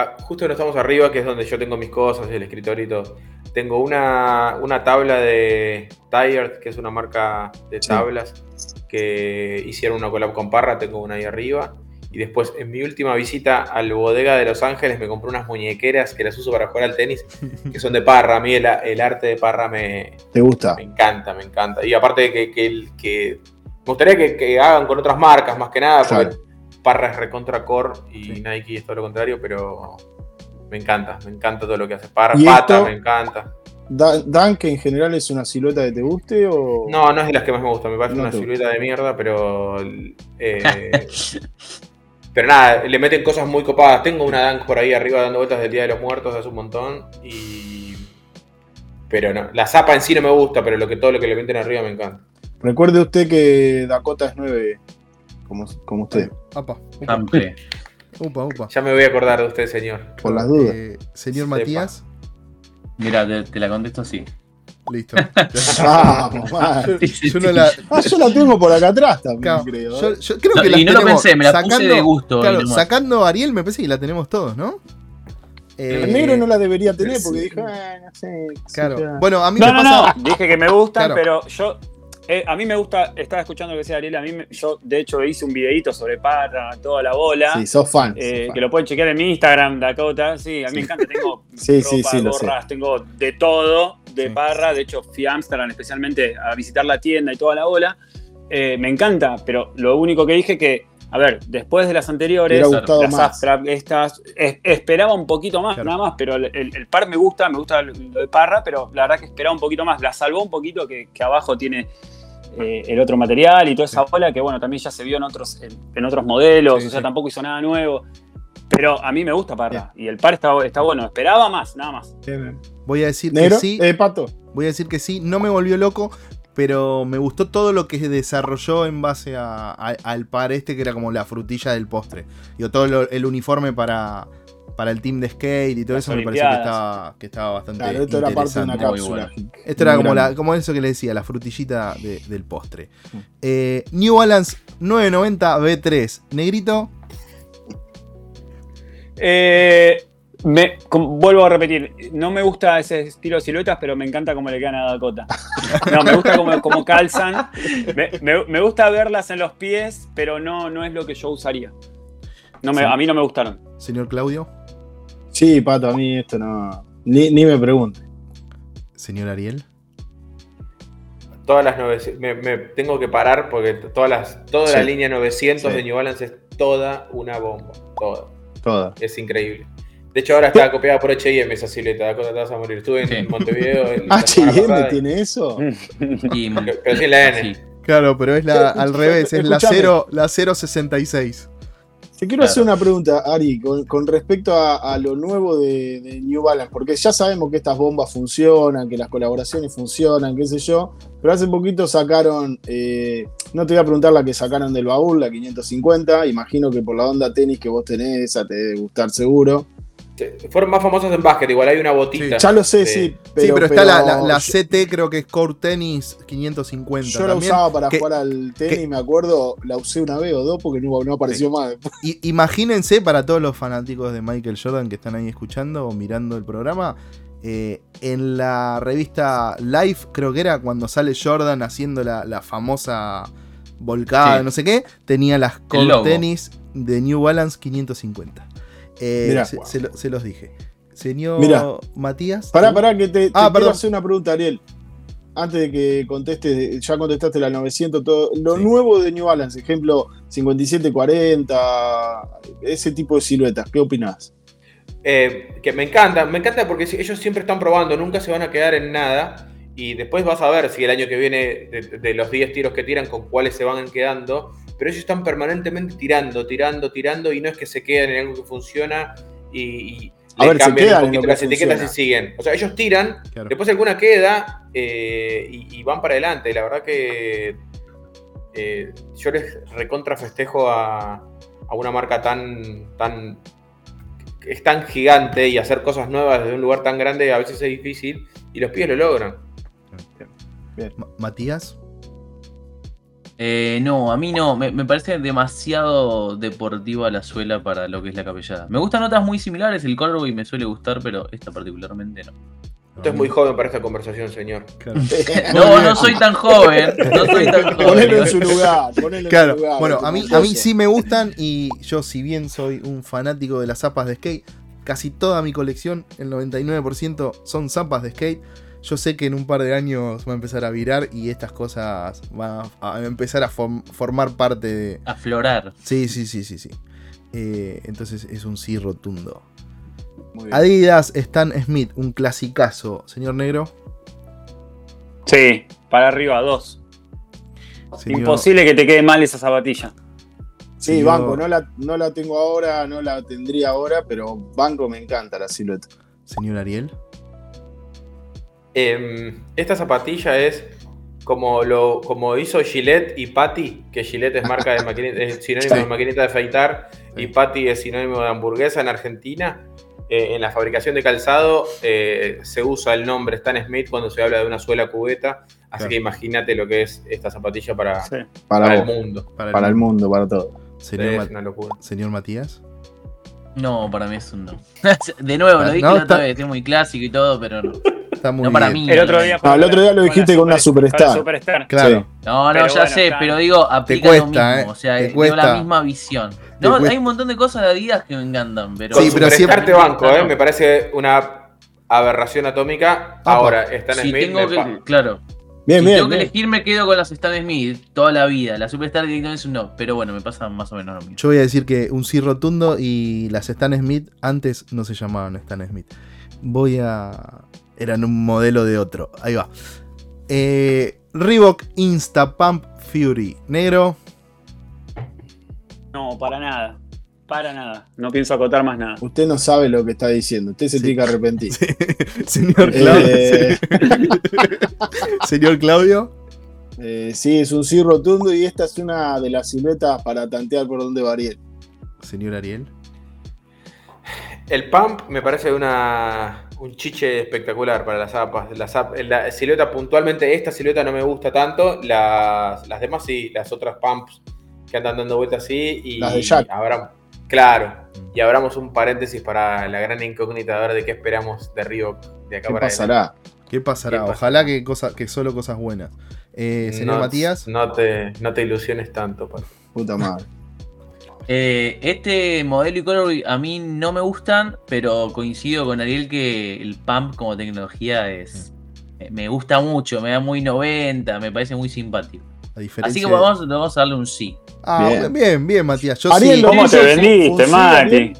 Ah, justo no estamos arriba, que es donde yo tengo mis cosas, el escritorio y todo. Tengo una, tabla de Tired, que es una marca de tablas, que hicieron una collab con Parra, tengo una ahí arriba. Y después, en mi última visita al bodega de Los Ángeles, me compré unas muñequeras que las uso para jugar al tenis, que son de Parra. A mí el, arte de Parra me... ¿Te gusta? Me encanta, me encanta. Y aparte de que, que, gustaría que, hagan con otras marcas, más que nada, porque Parra es recontra core y Nike es todo lo contrario, pero me encanta, me encanta todo lo que hace. Parra, Pata, me encanta. ¿Dunk en general es una silueta que te guste o.? No, no es de las que más me gusta, me parece una silueta de mierda, pero. Eh, pero nada, le meten cosas muy copadas. Tengo una Dunk por ahí arriba dando vueltas del Día de los Muertos hace un montón. Y. Pero no, la zapa en sí no me gusta, pero lo que, todo lo que le meten arriba me encanta. Recuerde usted que Dakota es 9, como, como usted. Opa, upa. upa, Ya me voy a acordar de usted, señor. Por las dudas. Eh, señor Matías. Mira, te, la contesto así. Listo. ah, yo, no la... Ah, yo la tengo por acá atrás también, creo. Yo, creo que y no lo pensé, me la sacando, puse de gusto. Claro, sacando a Ariel, me parece que la tenemos todos, ¿no? el eh, negro no la debería tener porque dijo, ah, no sé. Claro. Bueno, a mí no, me no, pasa. No. Dije que me gustan, pero yo eh, a mí me gusta, estaba escuchando lo que decía Ariel, a mí yo de hecho hice un videito sobre Parra, toda la bola. Sí, sos fan, eh, Que lo pueden chequear en mi Instagram, Dakota. Sí, a mí me encanta, tengo sí, ropa, gorras, tengo de todo de Parra. De hecho, fui a Amsterdam especialmente a visitar la tienda y toda la bola. Eh, me encanta, pero lo único que dije que, a ver, después de las anteriores, las estas, esperaba un poquito más, nada más, pero el, par me gusta, me gusta lo de Parra, pero la verdad que esperaba un poquito más. La salvó un poquito que abajo tiene eh, el otro material y toda esa bola que bueno, también ya se vio en otros, en, otros modelos, o sea, tampoco hizo nada nuevo. Pero a mí me gusta Parra. Y el par está, está bueno. Esperaba más, nada más. Voy a decir que sí. Eh, Pato. Voy a decir que sí. No me volvió loco, pero me gustó todo lo que desarrolló en base al par este, que era como la frutilla del postre. Y todo el uniforme para, para el team de skate y todo eso me pareció que estaba, que estaba bastante. Claro, esto era parte de una cápsula. Esto era como, la, como eso que le decía, la frutillita del postre. Mm. Eh, New Balance 990 B3. Negrito. Eh, me, vuelvo a repetir, no me gusta ese estilo de siluetas, pero me encanta cómo le quedan a Dakota. No, me gusta cómo, calzan. Me, gusta verlas en los pies, pero no, no es lo que yo usaría. No me, A mí no me gustaron. Señor Claudio. Sí, Pato, a mí esto no. Ni, me pregunte. Señor Ariel. Todas las 900. Me, tengo que parar porque todas las, toda la línea 900 de New Balance es toda una bomba. Toda. Toda. Es increíble. De hecho, ahora está copiada por HM esa silueta. Cuando te vas a morir. Estuve en Montevideo. ¿HM tiene eso? pero sí la N. Claro, pero es la al revés, es la, 0, la 066. Te quiero hacer una pregunta, Ari, con, respecto a, lo nuevo de, New Balance, porque ya sabemos que estas bombas funcionan, que las colaboraciones funcionan, qué sé yo, pero hace poquito sacaron, eh, no te voy a preguntar la que sacaron del baúl, la 550, imagino que por la onda tenis que vos tenés, esa te debe gustar seguro. Fueron más famosos en básquet, igual hay una botita. ya lo sé, sí. Pero, sí, pero está la, CT, creo que es Core Tennis 550. Yo la usaba para jugar al tenis, me acuerdo, la usé una vez o dos porque no, apareció más. imagínense para todos los fanáticos de Michael Jordan que están ahí escuchando o mirando el programa. Eh, en la revista Life, creo que era cuando sale Jordan haciendo la, famosa volcada, no sé qué, tenía las Core Tennis de New Balance 550. Eh, se, los dije. Señor Matías. Pará, pará, que te, ah, quiero hacer una pregunta, Ariel. Antes de que contestes, ya contestaste la 900, todo. Lo nuevo de New Balance, ejemplo 5740, ese tipo de siluetas, ¿qué opinás? Eh, que me encanta, me encanta porque ellos siempre están probando, nunca se van a quedar en nada. Y después vas a ver si el año que viene, de, de los 10 tiros que tiran, con cuáles se van quedando pero ellos están permanentemente tirando, tirando, tirando, y no es que se queden en algo que funciona y, le cambian un poquito las etiquetas y siguen. O sea, ellos tiran, después alguna queda eh, y, van para adelante. La verdad que eh, yo les recontra festejo a, a, una marca tan, tan es tan gigante y hacer cosas nuevas desde un lugar tan grande a veces es difícil y los pibes lo logran. Matías. Eh, no, a mí no. Me, parece demasiado deportiva la suela para lo que es la capellada. Me gustan otras muy similares. El y me suele gustar, pero esta particularmente no. Usted es muy joven para esta conversación, señor. no, no soy tan joven. No soy tan joven. Ponelo en su lugar. claro. Bueno, a mí, a mí sí me gustan y yo, si bien soy un fanático de las zapas de skate, casi toda mi colección, el 99%, son zapas de skate. Yo sé que en un par de años va a empezar a virar y estas cosas van a, empezar a formar parte de... Aflorar. Sí, sí, sí, sí, sí. Eh, entonces es un sí rotundo. Adidas Stan Smith, un clasicazo, señor negro. Sí, para arriba, dos. Imposible que te quede mal esa zapatilla. Sí, banco, no la, no la tengo ahora, no la tendría ahora, pero banco me encanta la silueta. Señor Ariel. Em, esta zapatilla es como lo como hizo Gillette y Patty, que Gillette es marca de maquinita, es sinónimo de maquinita de afeitar y Patty es sinónimo de hamburguesa en Argentina. Eh, en la fabricación de calzado eh, se usa el nombre Stan Smith cuando se habla de una suela cubeta. Así que imagínate lo que es esta zapatilla para, para, el mundo. Para, el, mundo, para todo. Señor, Señor Matías. No, para mí es un no. de nuevo, lo dije la otra vez, es muy clásico y todo, pero no. Está muy no para mí. El otro día, el otro día lo dijiste con, una superstar. Claro. No, no, ya sé, pero digo, aplica lo mismo. Eh, o sea, tengo la misma visión. No, hay un montón de cosas de Adidas que me encantan, pero. Sí, pero siempre te banco, ¿eh? Me parece una aberración atómica. Ahora, están en Smith. claro. Bien, si bien, tengo que elegir, me quedo con las Stan Smith toda la vida. La Superstar directamente es un no, pero bueno, me pasa más o menos lo mismo. Yo voy a decir que un sí rotundo y las Stan Smith antes no se llamaban Stan Smith. Voy a. Eran un modelo de otro. Ahí va. Eh, Reebok Insta Pump Fury. Negro. No, para nada. Para nada. No pienso acotar más nada. Usted no sabe lo que está diciendo. Usted se tiene que arrepentir. Señor Claudio. Eh, Señor Claudio. Eh, sí, es un sí rotundo y esta es una de las siluetas para tantear por donde va Ariel. Señor Ariel. El pump me parece una, un chiche espectacular para las zapas. La, silueta puntualmente, esta silueta no me gusta tanto. Las, las demás sí, las otras pumps que andan dando vueltas así. Y las de Jack. claro. Y abramos un paréntesis para la gran incógnita de ver de qué esperamos de Río de acá ¿Qué pasará? ¿Qué pasará? Ojalá que, cosa, que solo cosas buenas. Eh, señor Matías. No te, no te ilusiones tanto. Puta madre. Eh, este modelo y color a mí no me gustan, pero coincido con Ariel que el pump como tecnología es. Me gusta mucho, me da muy 90, me parece muy simpático. Así que vamos, vamos, a darle un sí. Ah, bien, bien, Matías. Yo Ariel, ¿Cómo te vendiste, Mati?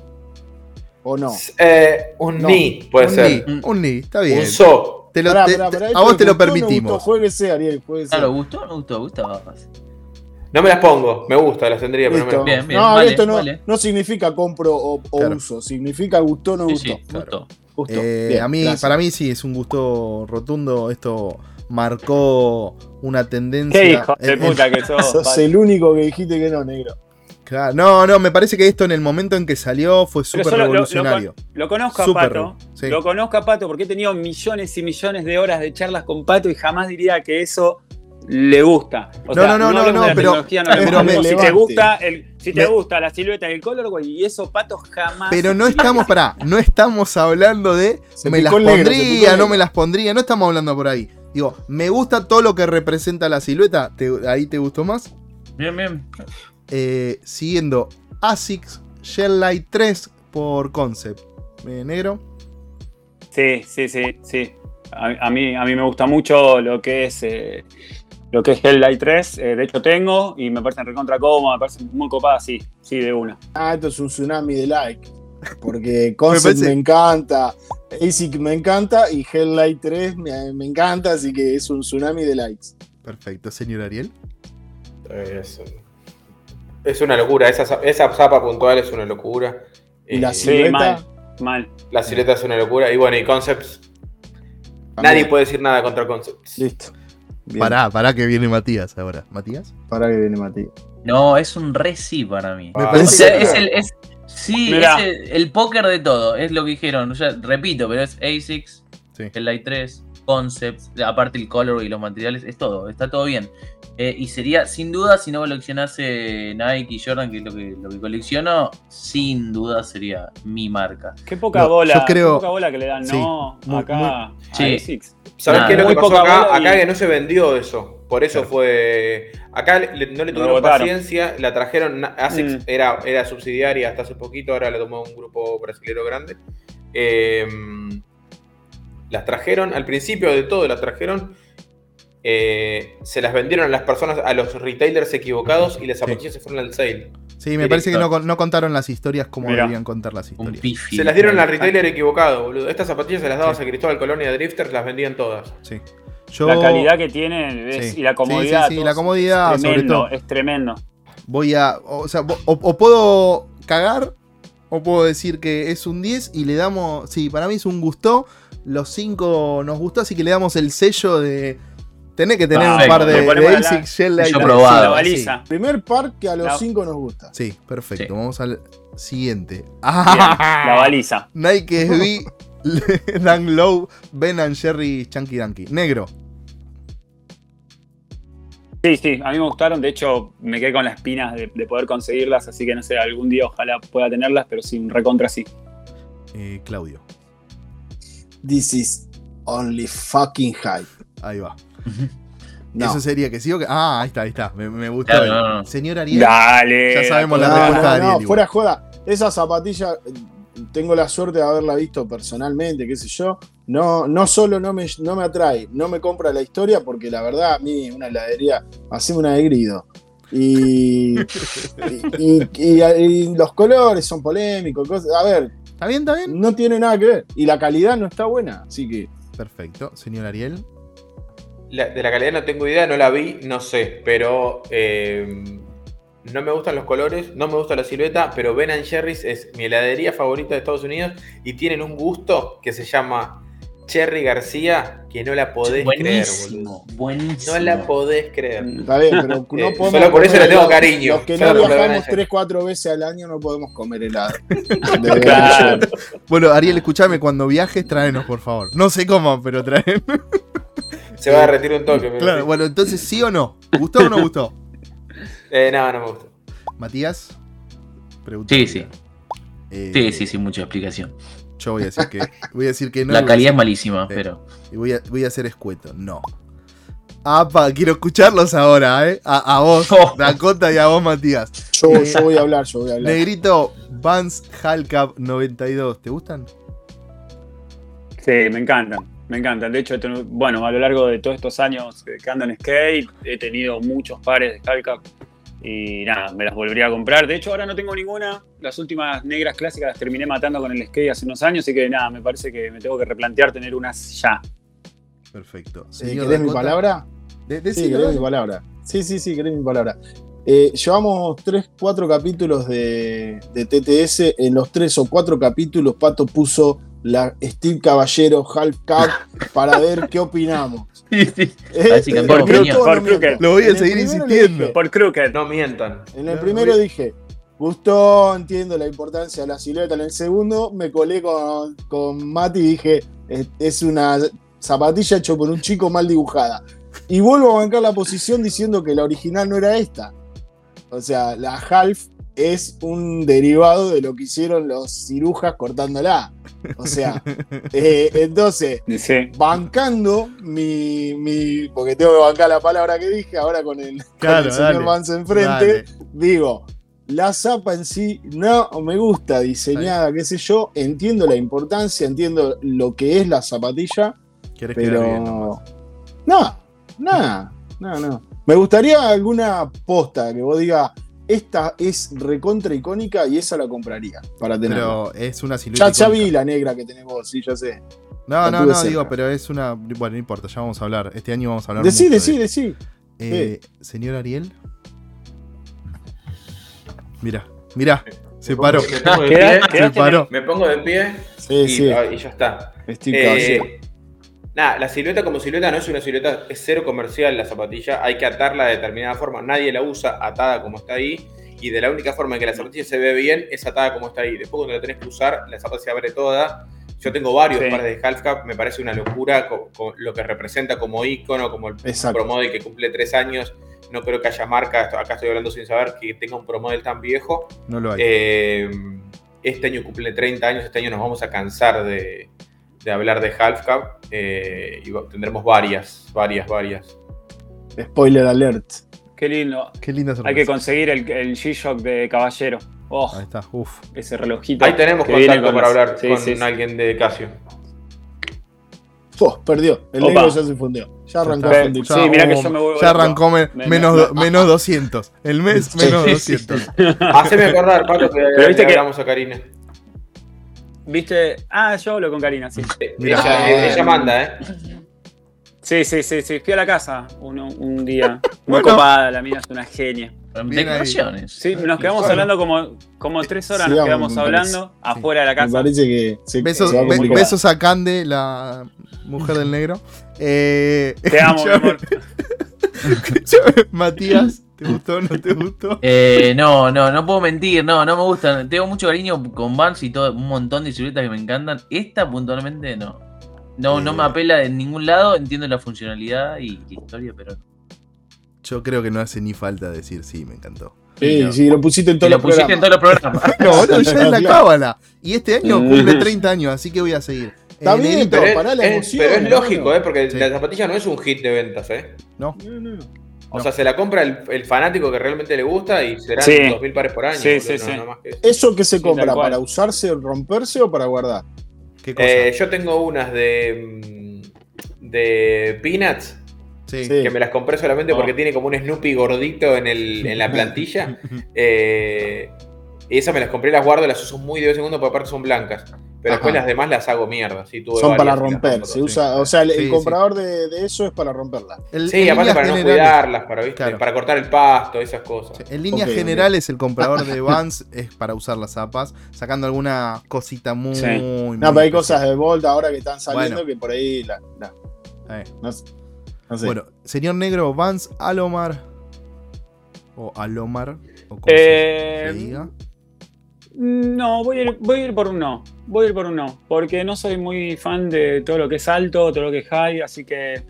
¿O no? Eh, un ni, puede ser. un ni, está bien. Un so. Te lo, a vos te lo permitimos. No jueguese, Ariel, Claro, ¿gustó o no gustó? Gustaba No me las pongo, me gusta, las tendría, pero no me bien, bien, No, esto no, no, significa compro o, uso, significa gustó o no gustó. Sí, gustó. Eh, a mí, para mí sí, es un gusto rotundo. Esto marcó una tendencia. ¿Qué hijo de puta que sos? sos el único que dijiste que no, negro. no, no, me parece que esto en el momento en que salió fue súper revolucionario. Lo, conozco a Pato. Lo conozco a Pato porque he tenido millones y millones de horas de charlas con Pato y jamás diría que eso le gusta. no, no, no, no, no, pero, si te gusta el, si te gusta la silueta del color, güey, y eso Pato jamás. Pero no estamos, para, no estamos hablando de me las pondría, no me las pondría, no estamos hablando por ahí. Digo, me gusta todo lo que representa la silueta. ¿Ahí te gustó más? Bien, bien. Eh, siguiendo, ASICS Shell Light 3 por Concept. ¿Eh, ¿Negro? Sí, sí, sí, sí. A, mí, a mí me gusta mucho lo que es eh, lo que es Light 3. de hecho tengo y me parece recontra cómodo, me parece muy copada, sí, sí, de una. Ah, esto es un tsunami de like. Porque Concept me, encanta, ASIC me encanta y Helllight 3 me, encanta, así que es un tsunami de likes. Perfecto, señor Ariel. Es, una locura, esa, esa zapa puntual es una locura. Y la eh, silueta. mal, La silueta es una locura. Y bueno, y Concepts. Nadie puede decir nada contra Concepts. Listo. Pará, pará que viene Matías ahora. ¿Matías? Pará que viene Matías. No, es un re sí para mí. Me parece... es, el, es, Sí, es el, póker de todo, es lo que dijeron. repito, pero es ASICS, el Light 3, Concepts, aparte el color y los materiales, es todo, está todo bien. Eh, y sería, sin duda, si no coleccionase Nike y Jordan, que es lo que, lo que colecciono, sin duda sería mi marca. Qué poca bola, qué poca bola que le dan, ¿no? acá a ASICS. ¿Sabes qué es lo que pasó acá? Acá que no se vendió eso. Por eso fue. Acá no le tuvieron paciencia, la trajeron. ASICS mm. era, era subsidiaria hasta hace poquito, ahora la tomó un grupo brasileño grande. Em, Las trajeron, al principio de todo las trajeron, eh, se las vendieron a las personas, a los retailers equivocados y las zapatillas se fueron al sale. Sí, me parece que no, contaron las historias como deberían contar las historias. se las dieron al retailer equivocado, boludo. Estas zapatillas se las dabas a Cristóbal Colonia Drifters, las vendían todas. Sí. La calidad que tienen y la comodidad. Sí, la comodidad, es tremendo, Es tremendo. Voy a. O sea, o, puedo cagar o puedo decir que es un 10 y le damos. Sí, para mí es un gusto. Los 5 nos gustó, así que le damos el sello de. Tener que tener un par de, Basic Shell Light. La baliza. Primer par que a los 5 nos gusta. Sí, perfecto. Vamos al siguiente. la baliza. Nike SB, Dan Low, Ben and Jerry Chunky Donkey. Negro. Sí, sí, a mí me gustaron. De hecho, me quedé con las espinas de, poder conseguirlas. Así que no sé, algún día ojalá pueda tenerlas, pero sin recontra sí. Eh, Claudio. This is only fucking hype. Ahí va. Eso sería que sí o que. Ah, ahí está, ahí está. Me, gustó. Señor Ariel. Dale. Ya sabemos la respuesta de Ariel. No, fuera joda. Esa zapatilla tengo la suerte de haberla visto personalmente, qué sé yo. No, no solo no me, no me atrae, no me compra la historia, porque la verdad a mí una heladería, hacemos una de grido. Y, y, los colores son polémicos. a ver, ¿está bien? ¿Está bien? No tiene nada que ver. Y la calidad no está buena, así que. Perfecto. Señor Ariel. de la calidad no tengo idea, no la vi, no sé, pero eh, no me gustan los colores, no me gusta la silueta, pero Ben Jerry's es mi heladería favorita de Estados Unidos y tienen un gusto que se llama Cherry García que no la podés creer, boludo. Buenísimo. No la podés creer. Está bien, pero no eh, podemos. Solo por eso le tengo cariño. Los que no viajamos 3-4 veces al año no podemos comer helado. bueno, Ariel, escúchame, cuando viajes, tráenos, por favor. No sé cómo, pero tráenos. Se va a retirar un toque. Claro, bueno, entonces, ¿sí o no? ¿Gustó o no gustó? Eh, no, no me gusta. Matías, pregunta. Sí, sí. Eh, sí, sí, sí, mucha explicación. Yo voy a decir que, voy a decir que no. La calidad es malísima, pero. Y voy a, voy a hacer escueto. No. Apa, quiero escucharlos ahora, ¿eh? A, vos, oh. Dakota, y a vos, Matías. Yo, yo, voy a hablar, yo voy a hablar. Negrito, Vans Halcap 92, ¿te gustan? Sí, me encantan. Me encantan. De hecho, bueno, a lo largo de todos estos años que ando en skate, he tenido muchos pares de Skullcap y nada, me las volvería a comprar. De hecho, ahora no tengo ninguna. Las últimas negras clásicas las terminé matando con el skate hace unos años, así que nada, me parece que me tengo que replantear tener unas ya. Perfecto. ¿Querés mi palabra? sí, querés mi palabra. Sí, sí, sí, querés mi palabra. Eh, llevamos 3, 4 capítulos de, de, TTS. En los 3 o 4 capítulos, Pato puso la Steve Caballero Half Cup para ver qué opinamos. Sí, sí. Eh, por. Lo voy a seguir insistiendo. por Crooked. No mientan. En el primero dije, gustó, entiendo la importancia de la silueta. En el segundo me colé con, con Mati y dije, es una zapatilla hecha por un chico mal dibujada. Y vuelvo a bancar la posición diciendo que la original no era esta. O sea, la Half es un derivado de lo que hicieron los cirujas cortándola. O sea, eh, entonces, bancando mi, Porque tengo que bancar la palabra que dije ahora con el, señor Vance enfrente, digo. La zapa en sí no me gusta diseñada, qué sé yo. Entiendo la importancia, entiendo lo que es la zapatilla. pero. no, nada, no, no. Me gustaría alguna posta que vos digas, esta es recontra icónica y esa la compraría para tener. Pero es una silueta. Ya, ya, vi la negra que tenemos, sí, ya sé. No, no, no, digo, pero es una. Bueno, no importa, ya vamos a hablar. Este año vamos a hablar. Decí, decí, decí. Eh, Señor Ariel. Mira, mira, se paró. Me pongo de pie, se paró. Me pongo de pie sí, y, sí. y ya está. Eh, nada, la silueta como silueta no es una silueta, es cero comercial la zapatilla, hay que atarla de determinada forma, nadie la usa atada como está ahí, y de la única forma en que la zapatilla se ve bien es atada como está ahí. Después cuando la tenés que usar, la zapatilla se abre toda. Yo tengo varios pares de half cap, me parece una locura con, lo que representa como icono, como el Promodel que cumple tres años. No creo que haya marca, acá estoy hablando sin saber, que tenga un Promodel tan viejo. No lo hay. Eh, este año cumple 30 años, este año nos vamos a cansar de, de hablar de Half Cup eh, y tendremos varias, varias, varias. Spoiler alert. Qué lindo. Qué linda Hay que conseguir el, el G-Shock de Caballero. Oh, Ahí está, uf. Ese relojito. Ahí tenemos contacto para hablar con alguien de Casio. Oh, perdió. El negro ya se fundió. Ya arrancó a fundir. Sí, mira que yo me voy Ya arrancó menos, menos 200. El mes menos 200. Haceme acordar, Pato, que Pero viste que hablamos a Karina. ¿Viste? Ah, yo hablo con Karina, sí. ella, ella manda, ¿eh? Sí, sí, sí, sí. Fui a la casa un, un día. Muy copada, la mía es una genia. Declaraciones. Sí, nos quedamos hablando como, como tres horas, nos quedamos hablando afuera de la casa. Me parece que. besos, a Cande, la mujer del negro. Eh, Te amo, mi amor. Matías, ¿te gustó o no te gustó? Eh, no, no, no puedo mentir, no, no me gusta. Tengo mucho cariño con Vans y todo, un montón de siluetas que me encantan. Esta puntualmente no. No, no me apela de ningún lado, entiendo la funcionalidad y la historia, pero. Yo creo que no hace ni falta decir sí, me encantó. Sí, sí, lo pusiste en todos los pusiste en todos los programas. no, no, ya es la cábala. Y este año cumple 30 años, así que voy a seguir. Está eh, bien, pero, pará la emoción, pero es lógico, ¿eh? Porque la zapatilla no es un hit de ventas, ¿eh? No. no, no. O sea, se la compra el, fanático que realmente le gusta y serán 2.000 pares por año. Sí, sí, sí. ¿Eso que se compra? ¿Para usarse, romperse o para guardar? ¿Qué cosa? Eh, yo tengo unas de mm, de Peanuts. Que me las compré solamente porque oh. tiene como un Snoopy gordito en, el, en la plantilla. eh, y esas me las compré, las guardo, las uso muy de vez en cuando porque aparte son blancas. Pero después las demás las hago mierda. Son para romper. Se usa, o sea, el, comprador de, eso es para romperlas. sí, aparte para no cuidarlas, para, para cortar el pasto, esas cosas. en líneas generales, el comprador de Vans es para usar las zapas, sacando alguna cosita muy. no, pero hay cosas de Volta ahora que están saliendo que por ahí la, no, sé. Bueno, señor negro, Vans Alomar. O Alomar. O como se eh, diga. No, voy a, ir, voy a ir por un no. Voy a ir por un no. Porque no soy muy fan de todo lo que es alto, todo lo que es high, así que.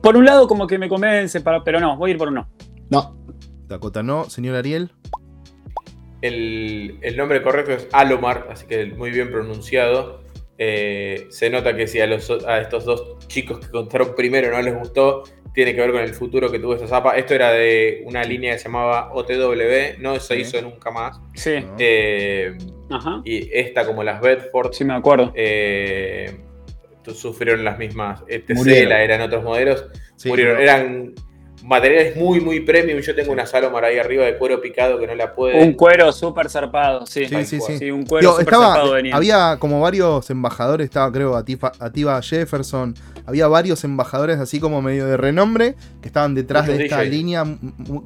Por un lado, como que me convence, para, pero no, voy a ir por un no. No. Dakota no. Señor Ariel. El, el nombre correcto es Alomar, así que muy bien pronunciado. Eh, se nota que si a, los, a estos dos chicos que contaron primero no les gustó, tiene que ver con el futuro que tuvo esta zapa. Esto era de una línea que se llamaba OTW, no se hizo nunca más. Sí. Eh, y esta, como las Bedford. Sí, me acuerdo. Eh, sufrieron las mismas. TC, la eran otros modelos. murieron. Eran materiales muy, muy premium. Yo tengo una Salomar ahí arriba de cuero picado que no la puede. Un cuero súper zarpado, sí. Sí, sí, sí. un cuero súper zarpado venía. Había como varios embajadores, estaba creo Ativa, Jefferson. Había varios embajadores así como medio de renombre que estaban detrás de esta línea,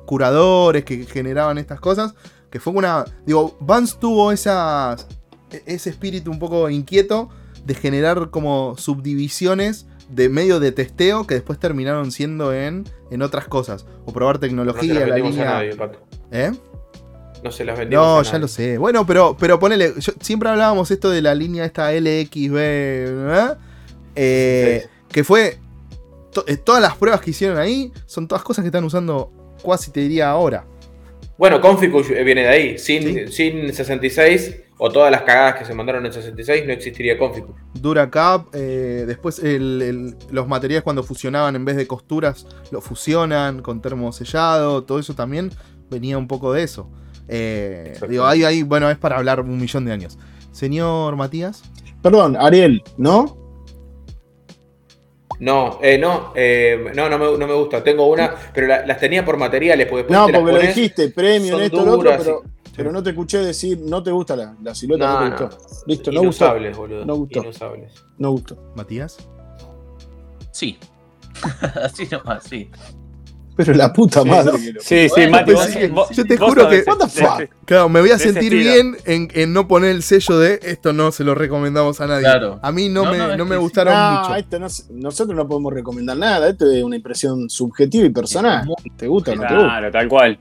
curadores que generaban estas cosas. Que fue una. Digo, Vance tuvo esas, e-, ese espíritu un poco inquieto de generar como subdivisiones de medio de testeo que después terminaron siendo en, en otras cosas. O probar tecnología, no la línea. ¿Eh? No se las vendimos. No, ya lo sé. Bueno, pero, pero ponele. siempre hablábamos esto de la línea esta LXB. ¿eh? Que fue. Eh, todas las pruebas que hicieron ahí son todas cosas que están usando casi te diría ahora. Bueno, Conficu viene de ahí. Sin, sin 66 o todas las cagadas que se mandaron en 66 no existiría Configur. Duracap, eh, después los materiales cuando fusionaban en vez de costuras, lo fusionan con termosellado, todo eso también venía un poco de eso. Eh, digo, ahí, ahí, bueno, es para hablar un millón de años. Señor Matías. Perdón, Ariel, ¿no? No, eh, no, eh, no, no me, no me, gusta. Tengo una, pero las tenía por materiales. Porque no, porque lo dijiste, premio, esto, lo otro, pero pero no te escuché decir, no te gusta la, la silueta, no, te gustó. Listo, no gustó. Boludo. No gustó. No gustó. ¿Matías? Sí. Así nomás, sí. Pero la puta madre. Sí, sí, Mati, yo te juro que. What the fuck? Claro, me voy a sentir bien en, en, no poner el sello de esto no se lo recomendamos a nadie. Claro. A mí no, me, no, me gustaron mucho. Esto no, nosotros no podemos recomendar nada. Esto es una impresión subjetiva y personal. ¿Te gusta o no te gusta? Claro, tal cual.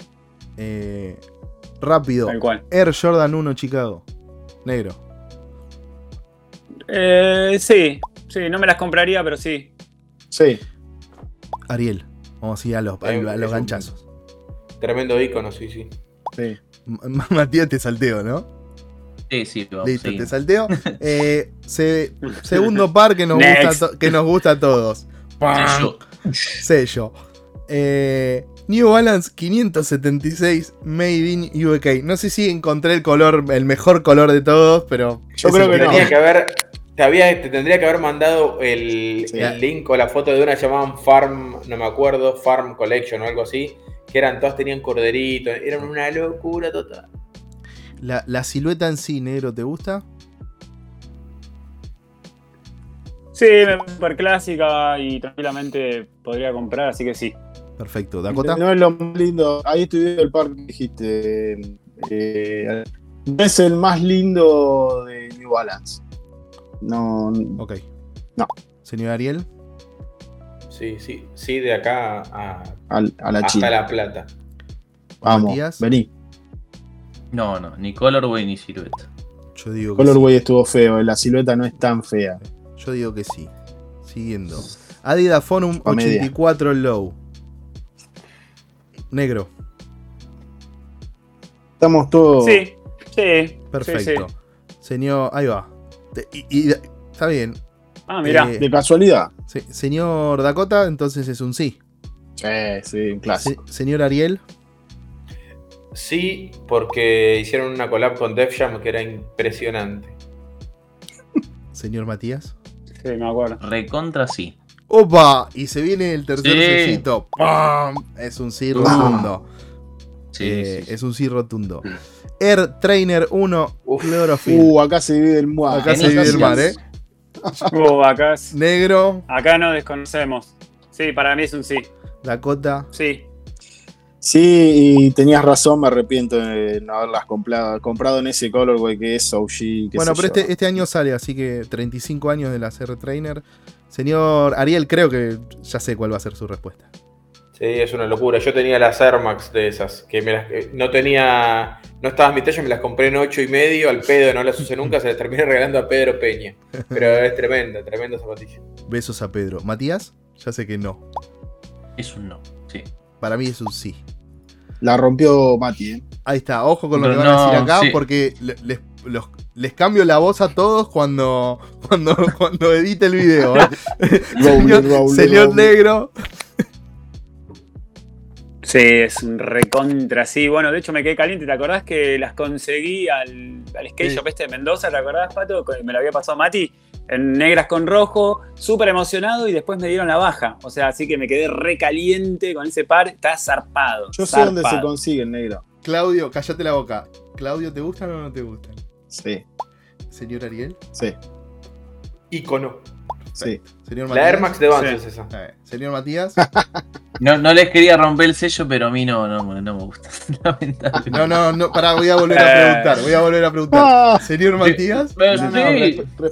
Eh, Rápido. Air Jordan 1 Chicago. Negro. Eh, sí, sí, no me las compraría, pero sí. Sí. Ariel. Vamos a ir a los, ganchazos. Tremendo icono, sí, sí. Sí. Matías te salteo, ¿no? Sí, sí, Listo, te salteo. Eh, segundo par que nos, gusta que nos gusta a todos. Sello. Sello. Eh, New Balance 576 Made in UK. No sé si encontré el color, el mejor color de todos, pero. Yo creo que, tenía que haber. te, había, te tendría que haber mandado el, link o la foto de una llamaban Farm, no me acuerdo, Farm Collection o algo así, que eran todas tenían corderitos, eran una locura total. La, la silueta en sí, negro, ¿te gusta? Sí, súper clásica y tranquilamente podría comprar, así que sí. Perfecto. ¿Dakota? No es lo más lindo. Ahí viendo el par que dijiste. Eh, no es el más lindo de New Balance. No. Ok. No. Señor Ariel. Sí, sí, sí, de acá a, a, la hasta La Plata. Vamos, vení. No, no, ni Colorway ni silueta. Yo digo Colorway estuvo feo, la silueta no es tan fea. Yo digo que sí. Siguiendo. Adidas Fonum 84 Low. Negro. Estamos todos. Sí, sí. Perfecto. Señor, ahí va. Y, está bien. Ah, mira. Eh, de casualidad. señor Dakota, entonces es un sí. Sí, sí, un clásico. señor Ariel. Sí, porque hicieron una collab con Def Jam que era impresionante. Señor Matías. Sí, me acuerdo. Recontra sí. ¡Opa! Y se viene el tercer sellito. Es un sí rotundo. Eh, sí, Es un sí rotundo. Air Trainer 1 Clorofil. Uh, acá se divide el mar. Acá se divide el mar, ¿eh? Uh, acá es... Negro. Acá no desconocemos. Sí, para mí es un sí. Dakota. Sí. Sí, y tenías razón, me arrepiento de no haberlas comprado, comprado en ese colorway que es OG. Bueno, pero este, este, año sale, así que 35 años de la CR Trainer. Señor Ariel, creo que ya sé cuál va a ser su respuesta. Sí, es una locura. Yo tenía las Air Max de esas, que me las, no tenía, no estaba en mi talla, me las compré en 8 y medio, al pedo, no las usé nunca, se las terminé regalando a Pedro Peña. Pero es tremenda, tremenda zapatilla. Besos a Pedro. Matías, ya sé que no. Es un no, sí. Para mí es un sí. La rompió Mati, ¿eh? Ahí está, ojo con lo que van a decir acá, porque les, cambio la voz a todos cuando, cuando, cuando edite el video. ¿eh? señor, Negro. Sí, es un recontra, sí. Bueno, de hecho me quedé caliente. ¿Te acordás que las conseguí al, al skate shop este de Mendoza? ¿Te acordás, Pato? Me lo había pasado Mati en negras con rojo, súper emocionado y después me dieron la baja. O sea, así que me quedé recaliente con ese par, está zarpado. Yo sé dónde se consigue el negro. Claudio, cállate la boca. Claudio, ¿te gustan o no te gustan? Sí. Señor Ariel. Sí. Icono. Sí. Señor la Air Max de Vance es esa. Eh, señor Matías. No, no les quería romper el sello, pero a mí no, no, no me gusta. No, no, no, pará, voy a volver a preguntar. Voy a volver a preguntar. Ah. Señor Matías.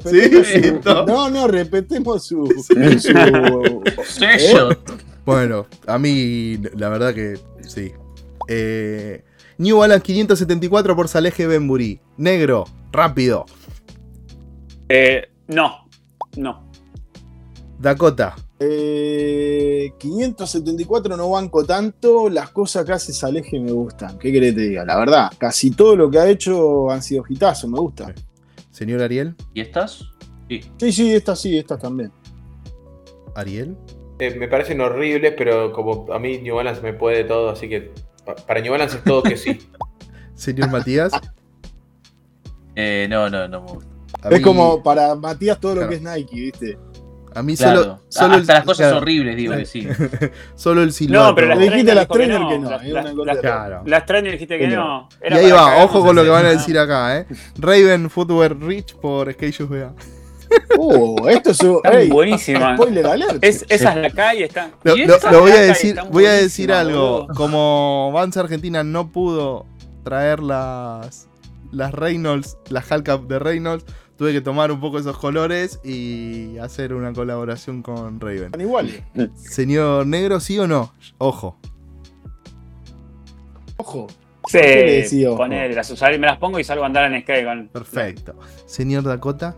Sí. sí. No, no, repetemos su, sello. ¿Eh? Bueno, a mí, la verdad que sí. Eh, New Balance 574 por Saleje Benbury. Negro, rápido. Eh, no, no. Dakota. Eh, 574 no banco tanto, las cosas que hace Saleje me gustan. ¿Qué querés que te diga? La verdad, casi todo lo que ha hecho han sido hitazos, me gusta. Señor Ariel. ¿Y estas? Sí. Sí, sí, estas sí, estas también. Ariel. Eh, me parecen horribles, pero como a mí New Balance me puede todo, así que para New Balance es todo que sí. Señor Matías. Eh, no, no, no me gusta. es como para Matías todo lo que es Nike, ¿viste? A mí solo, solo. Hasta las cosas horribles, digo que sí. solo el silbato. No, pero las dijiste las trainer que no. Las trainer dijiste que no. y ahí va, ojo con lo que van a decir acá, ¿eh? Raven Footwear Rich por Skate. Uh, esto es un, buenísima. Es, esa es la calle, está. Lo, lo, voy a decir, voy a decir algo. Como Vans Argentina no pudo traer las las Reynolds, las Hellcat de Reynolds, tuve que tomar un poco esos colores y hacer una colaboración con Raven. Igual. Señor Negro, ¿sí o no? Ojo. Ojo. Sí, poner las usar y me las pongo y salgo a andar en skate. Perfecto. Señor Dakota.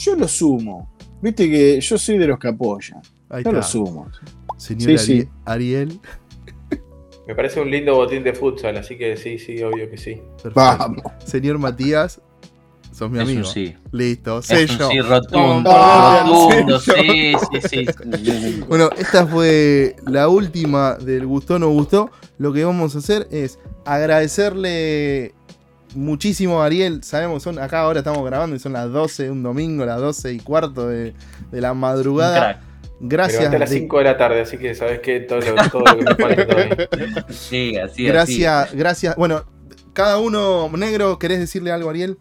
Yo lo sumo. Viste que yo soy de los que apoyan. yo lo sumo. Señor Ariel. Me parece un lindo botín de futsal, así que sí, sí, obvio que sí. Vamos. Señor Matías, sos mi amigo. sí. Listo, sello. sí, rotundo. rotundo, sí, sí, sí. Bueno, esta fue la última del gustó no gustó. Lo que vamos a hacer es agradecerle muchísimo, Ariel. Sabemos, son acá ahora estamos grabando y son las 12, un domingo, las 12 y cuarto de, la madrugada. Gracias. Pero a las 5 de la tarde, así que sabes que todo lo, todo lo que me falta Sí, así Gracias, gracias. Bueno, cada uno, negro, ¿querés decirle algo, Ariel?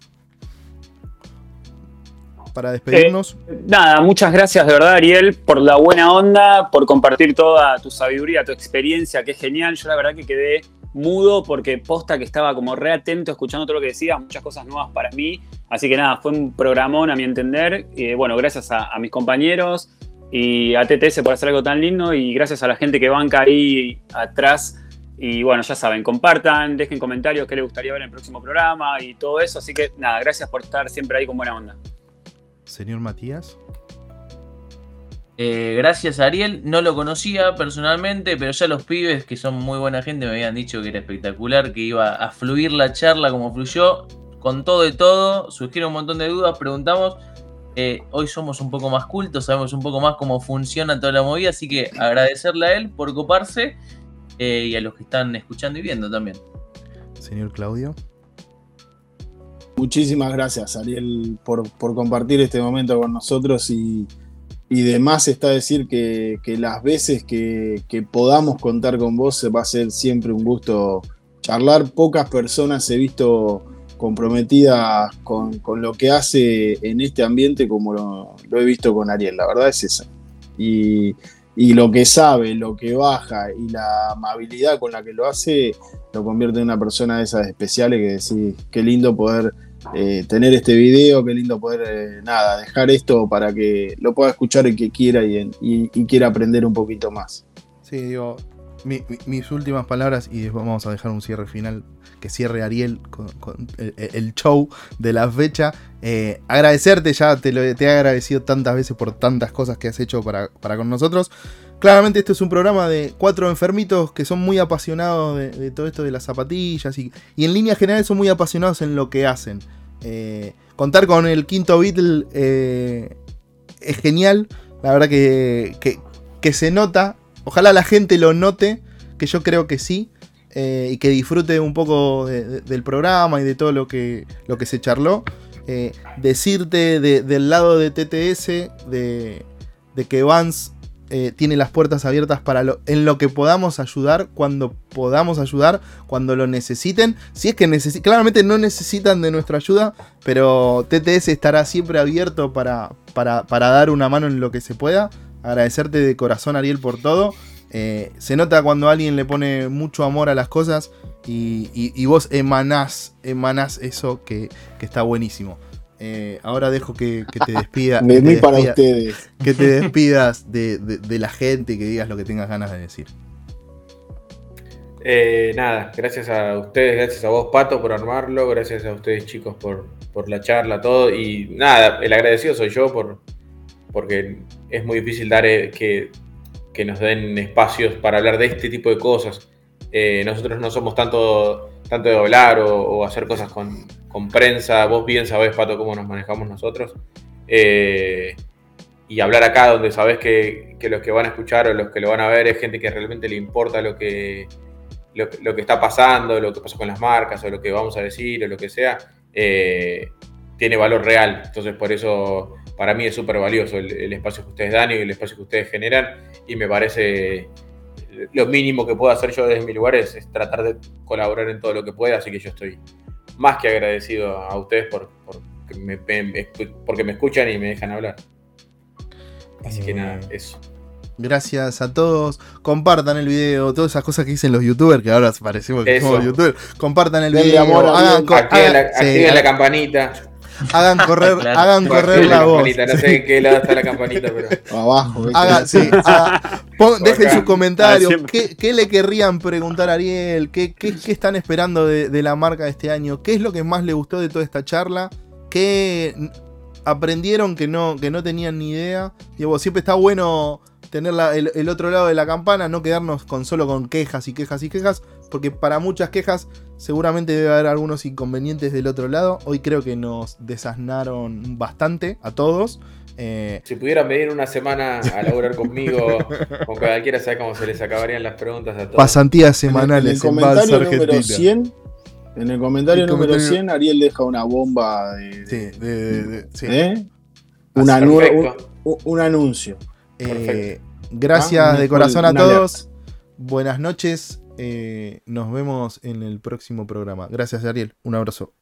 Para despedirnos. Eh, nada, muchas gracias de verdad, Ariel, por la buena onda, por compartir toda tu sabiduría, tu experiencia, que es genial. Yo la verdad que quedé mudo porque posta que estaba como re atento escuchando todo lo que decías, muchas cosas nuevas para mí. Así que nada, fue un programón a mi entender. Bueno, gracias a, mis compañeros y a TTS por hacer algo tan lindo y gracias a la gente que banca ahí atrás. Y bueno, ya saben, compartan, dejen comentarios qué les gustaría ver en el próximo programa y todo eso. Así que nada, gracias por estar siempre ahí con buena onda. Señor Matías. Eh, gracias Ariel, no lo conocía personalmente, pero ya los pibes, que son muy buena gente, me habían dicho que era espectacular, que iba a fluir la charla como fluyó, con todo y todo, surgieron un montón de dudas, preguntamos. Eh, hoy somos un poco más cultos, sabemos un poco más cómo funciona toda la movida, así que agradecerle a él por coparse eh, y a los que están escuchando y viendo también. Señor Claudio. Muchísimas gracias, Ariel, por, por compartir este momento con nosotros y y de más está decir que, las veces que, podamos contar con vos va a ser siempre un gusto charlar. Pocas personas he visto comprometidas con, lo que hace en este ambiente como lo, he visto con Ariel. La verdad es esa. Y, lo que sabe, lo que baja y la amabilidad con la que lo hace lo convierte en una persona de esas especiales que decís, qué lindo poder eh, tener este video, qué lindo poder, eh, nada, dejar esto para que lo pueda escuchar el que quiera y, quiera aprender un poquito más. Sí, digo, mis últimas palabras y después vamos a dejar un cierre final que cierre Ariel con, el, show de la fecha. Eh, agradecerte, ya te, te he agradecido tantas veces por tantas cosas que has hecho para, con nosotros. Claramente este es un programa de cuatro enfermitos que son muy apasionados de, todo esto de las zapatillas y, en líneas generales son muy apasionados en lo que hacen. Eh, contar con el quinto Beatle eh, es genial. La verdad que, que, se nota. Ojalá la gente lo note, que yo creo que sí. Eh, y que disfrute un poco del programa y de todo lo que, lo que se charló. decirte del lado de TTS de, de que Vance eh, tiene las puertas abiertas para lo, en lo que podamos ayudar, cuando podamos ayudar, cuando lo necesiten. Si es que necesitan, claramente no necesitan de nuestra ayuda, pero TTS estará siempre abierto para, para, dar una mano en lo que se pueda. Agradecerte de corazón, Ariel, por todo. Eh, se nota cuando alguien le pone mucho amor a las cosas y, vos emanás, emanás eso que, que está buenísimo. Eh, ahora dejo que, te despida. de para ustedes. Que te despidas de, la gente y que digas lo que tengas ganas de decir. Eh, nada, gracias a ustedes, gracias a vos, Pato, por armarlo, gracias a ustedes, chicos, por, la charla, todo. Y nada, el agradecido soy yo por, porque es muy difícil dar eh, que, nos den espacios para hablar de este tipo de cosas. Nosotros no somos tanto, tanto de hablar o hacer cosas con, con prensa, vos bien sabés, Pato, cómo nos manejamos nosotros. Eh, y hablar acá donde sabés que, los que van a escuchar o los que lo van a ver es gente que realmente le importa lo que, lo, que está pasando, lo que pasó con las marcas o lo que vamos a decir o lo que sea, eh, tiene valor real. Entonces por eso para mí es súper valioso el, espacio que ustedes dan y el espacio que ustedes generan y me parece lo mínimo que puedo hacer yo desde mi lugar es tratar de colaborar en todo lo que pueda, así que yo estoy más que agradecido a ustedes por, me, porque me escuchan y me dejan hablar. Así que nada, eso. Gracias a todos. Compartan el video, todas esas cosas que dicen los youtubers, que ahora parecemos que somos youtubers. Compartan el video, hagan, activen, la, campanita. Hagan correr, hagan correr la, voz. No sé en qué lado está la campanita, pero. Abajo, dejen sus comentarios. ¿Qué, le querrían preguntar a Ariel? ¿Qué, están esperando de, la marca de este año? ¿Qué es lo que más le gustó de toda esta charla? ¿Qué aprendieron que no, que no tenían ni idea? Digo, siempre está bueno tener el, otro lado de la campana, no quedarnos con solo con quejas y quejas y quejas, porque para muchas quejas Seguramente debe haber algunos inconvenientes del otro lado. Hoy creo que nos desasnaron bastante a todos. Eh, si pudieran venir una semana a laburar conmigo, con cualquiera, sabe cómo se les acabarían las preguntas a todos. Pasantías semanales en, el, en, el comentario número 100, En el comentario número comentario... 100, Ariel deja una bomba de. sí, de, sí. ¿eh? una un, anuncio. Eh, gracias ah, de corazón a todos. Buenas noches. Eh, nos vemos en el próximo programa. Gracias, Ariel. Un abrazo.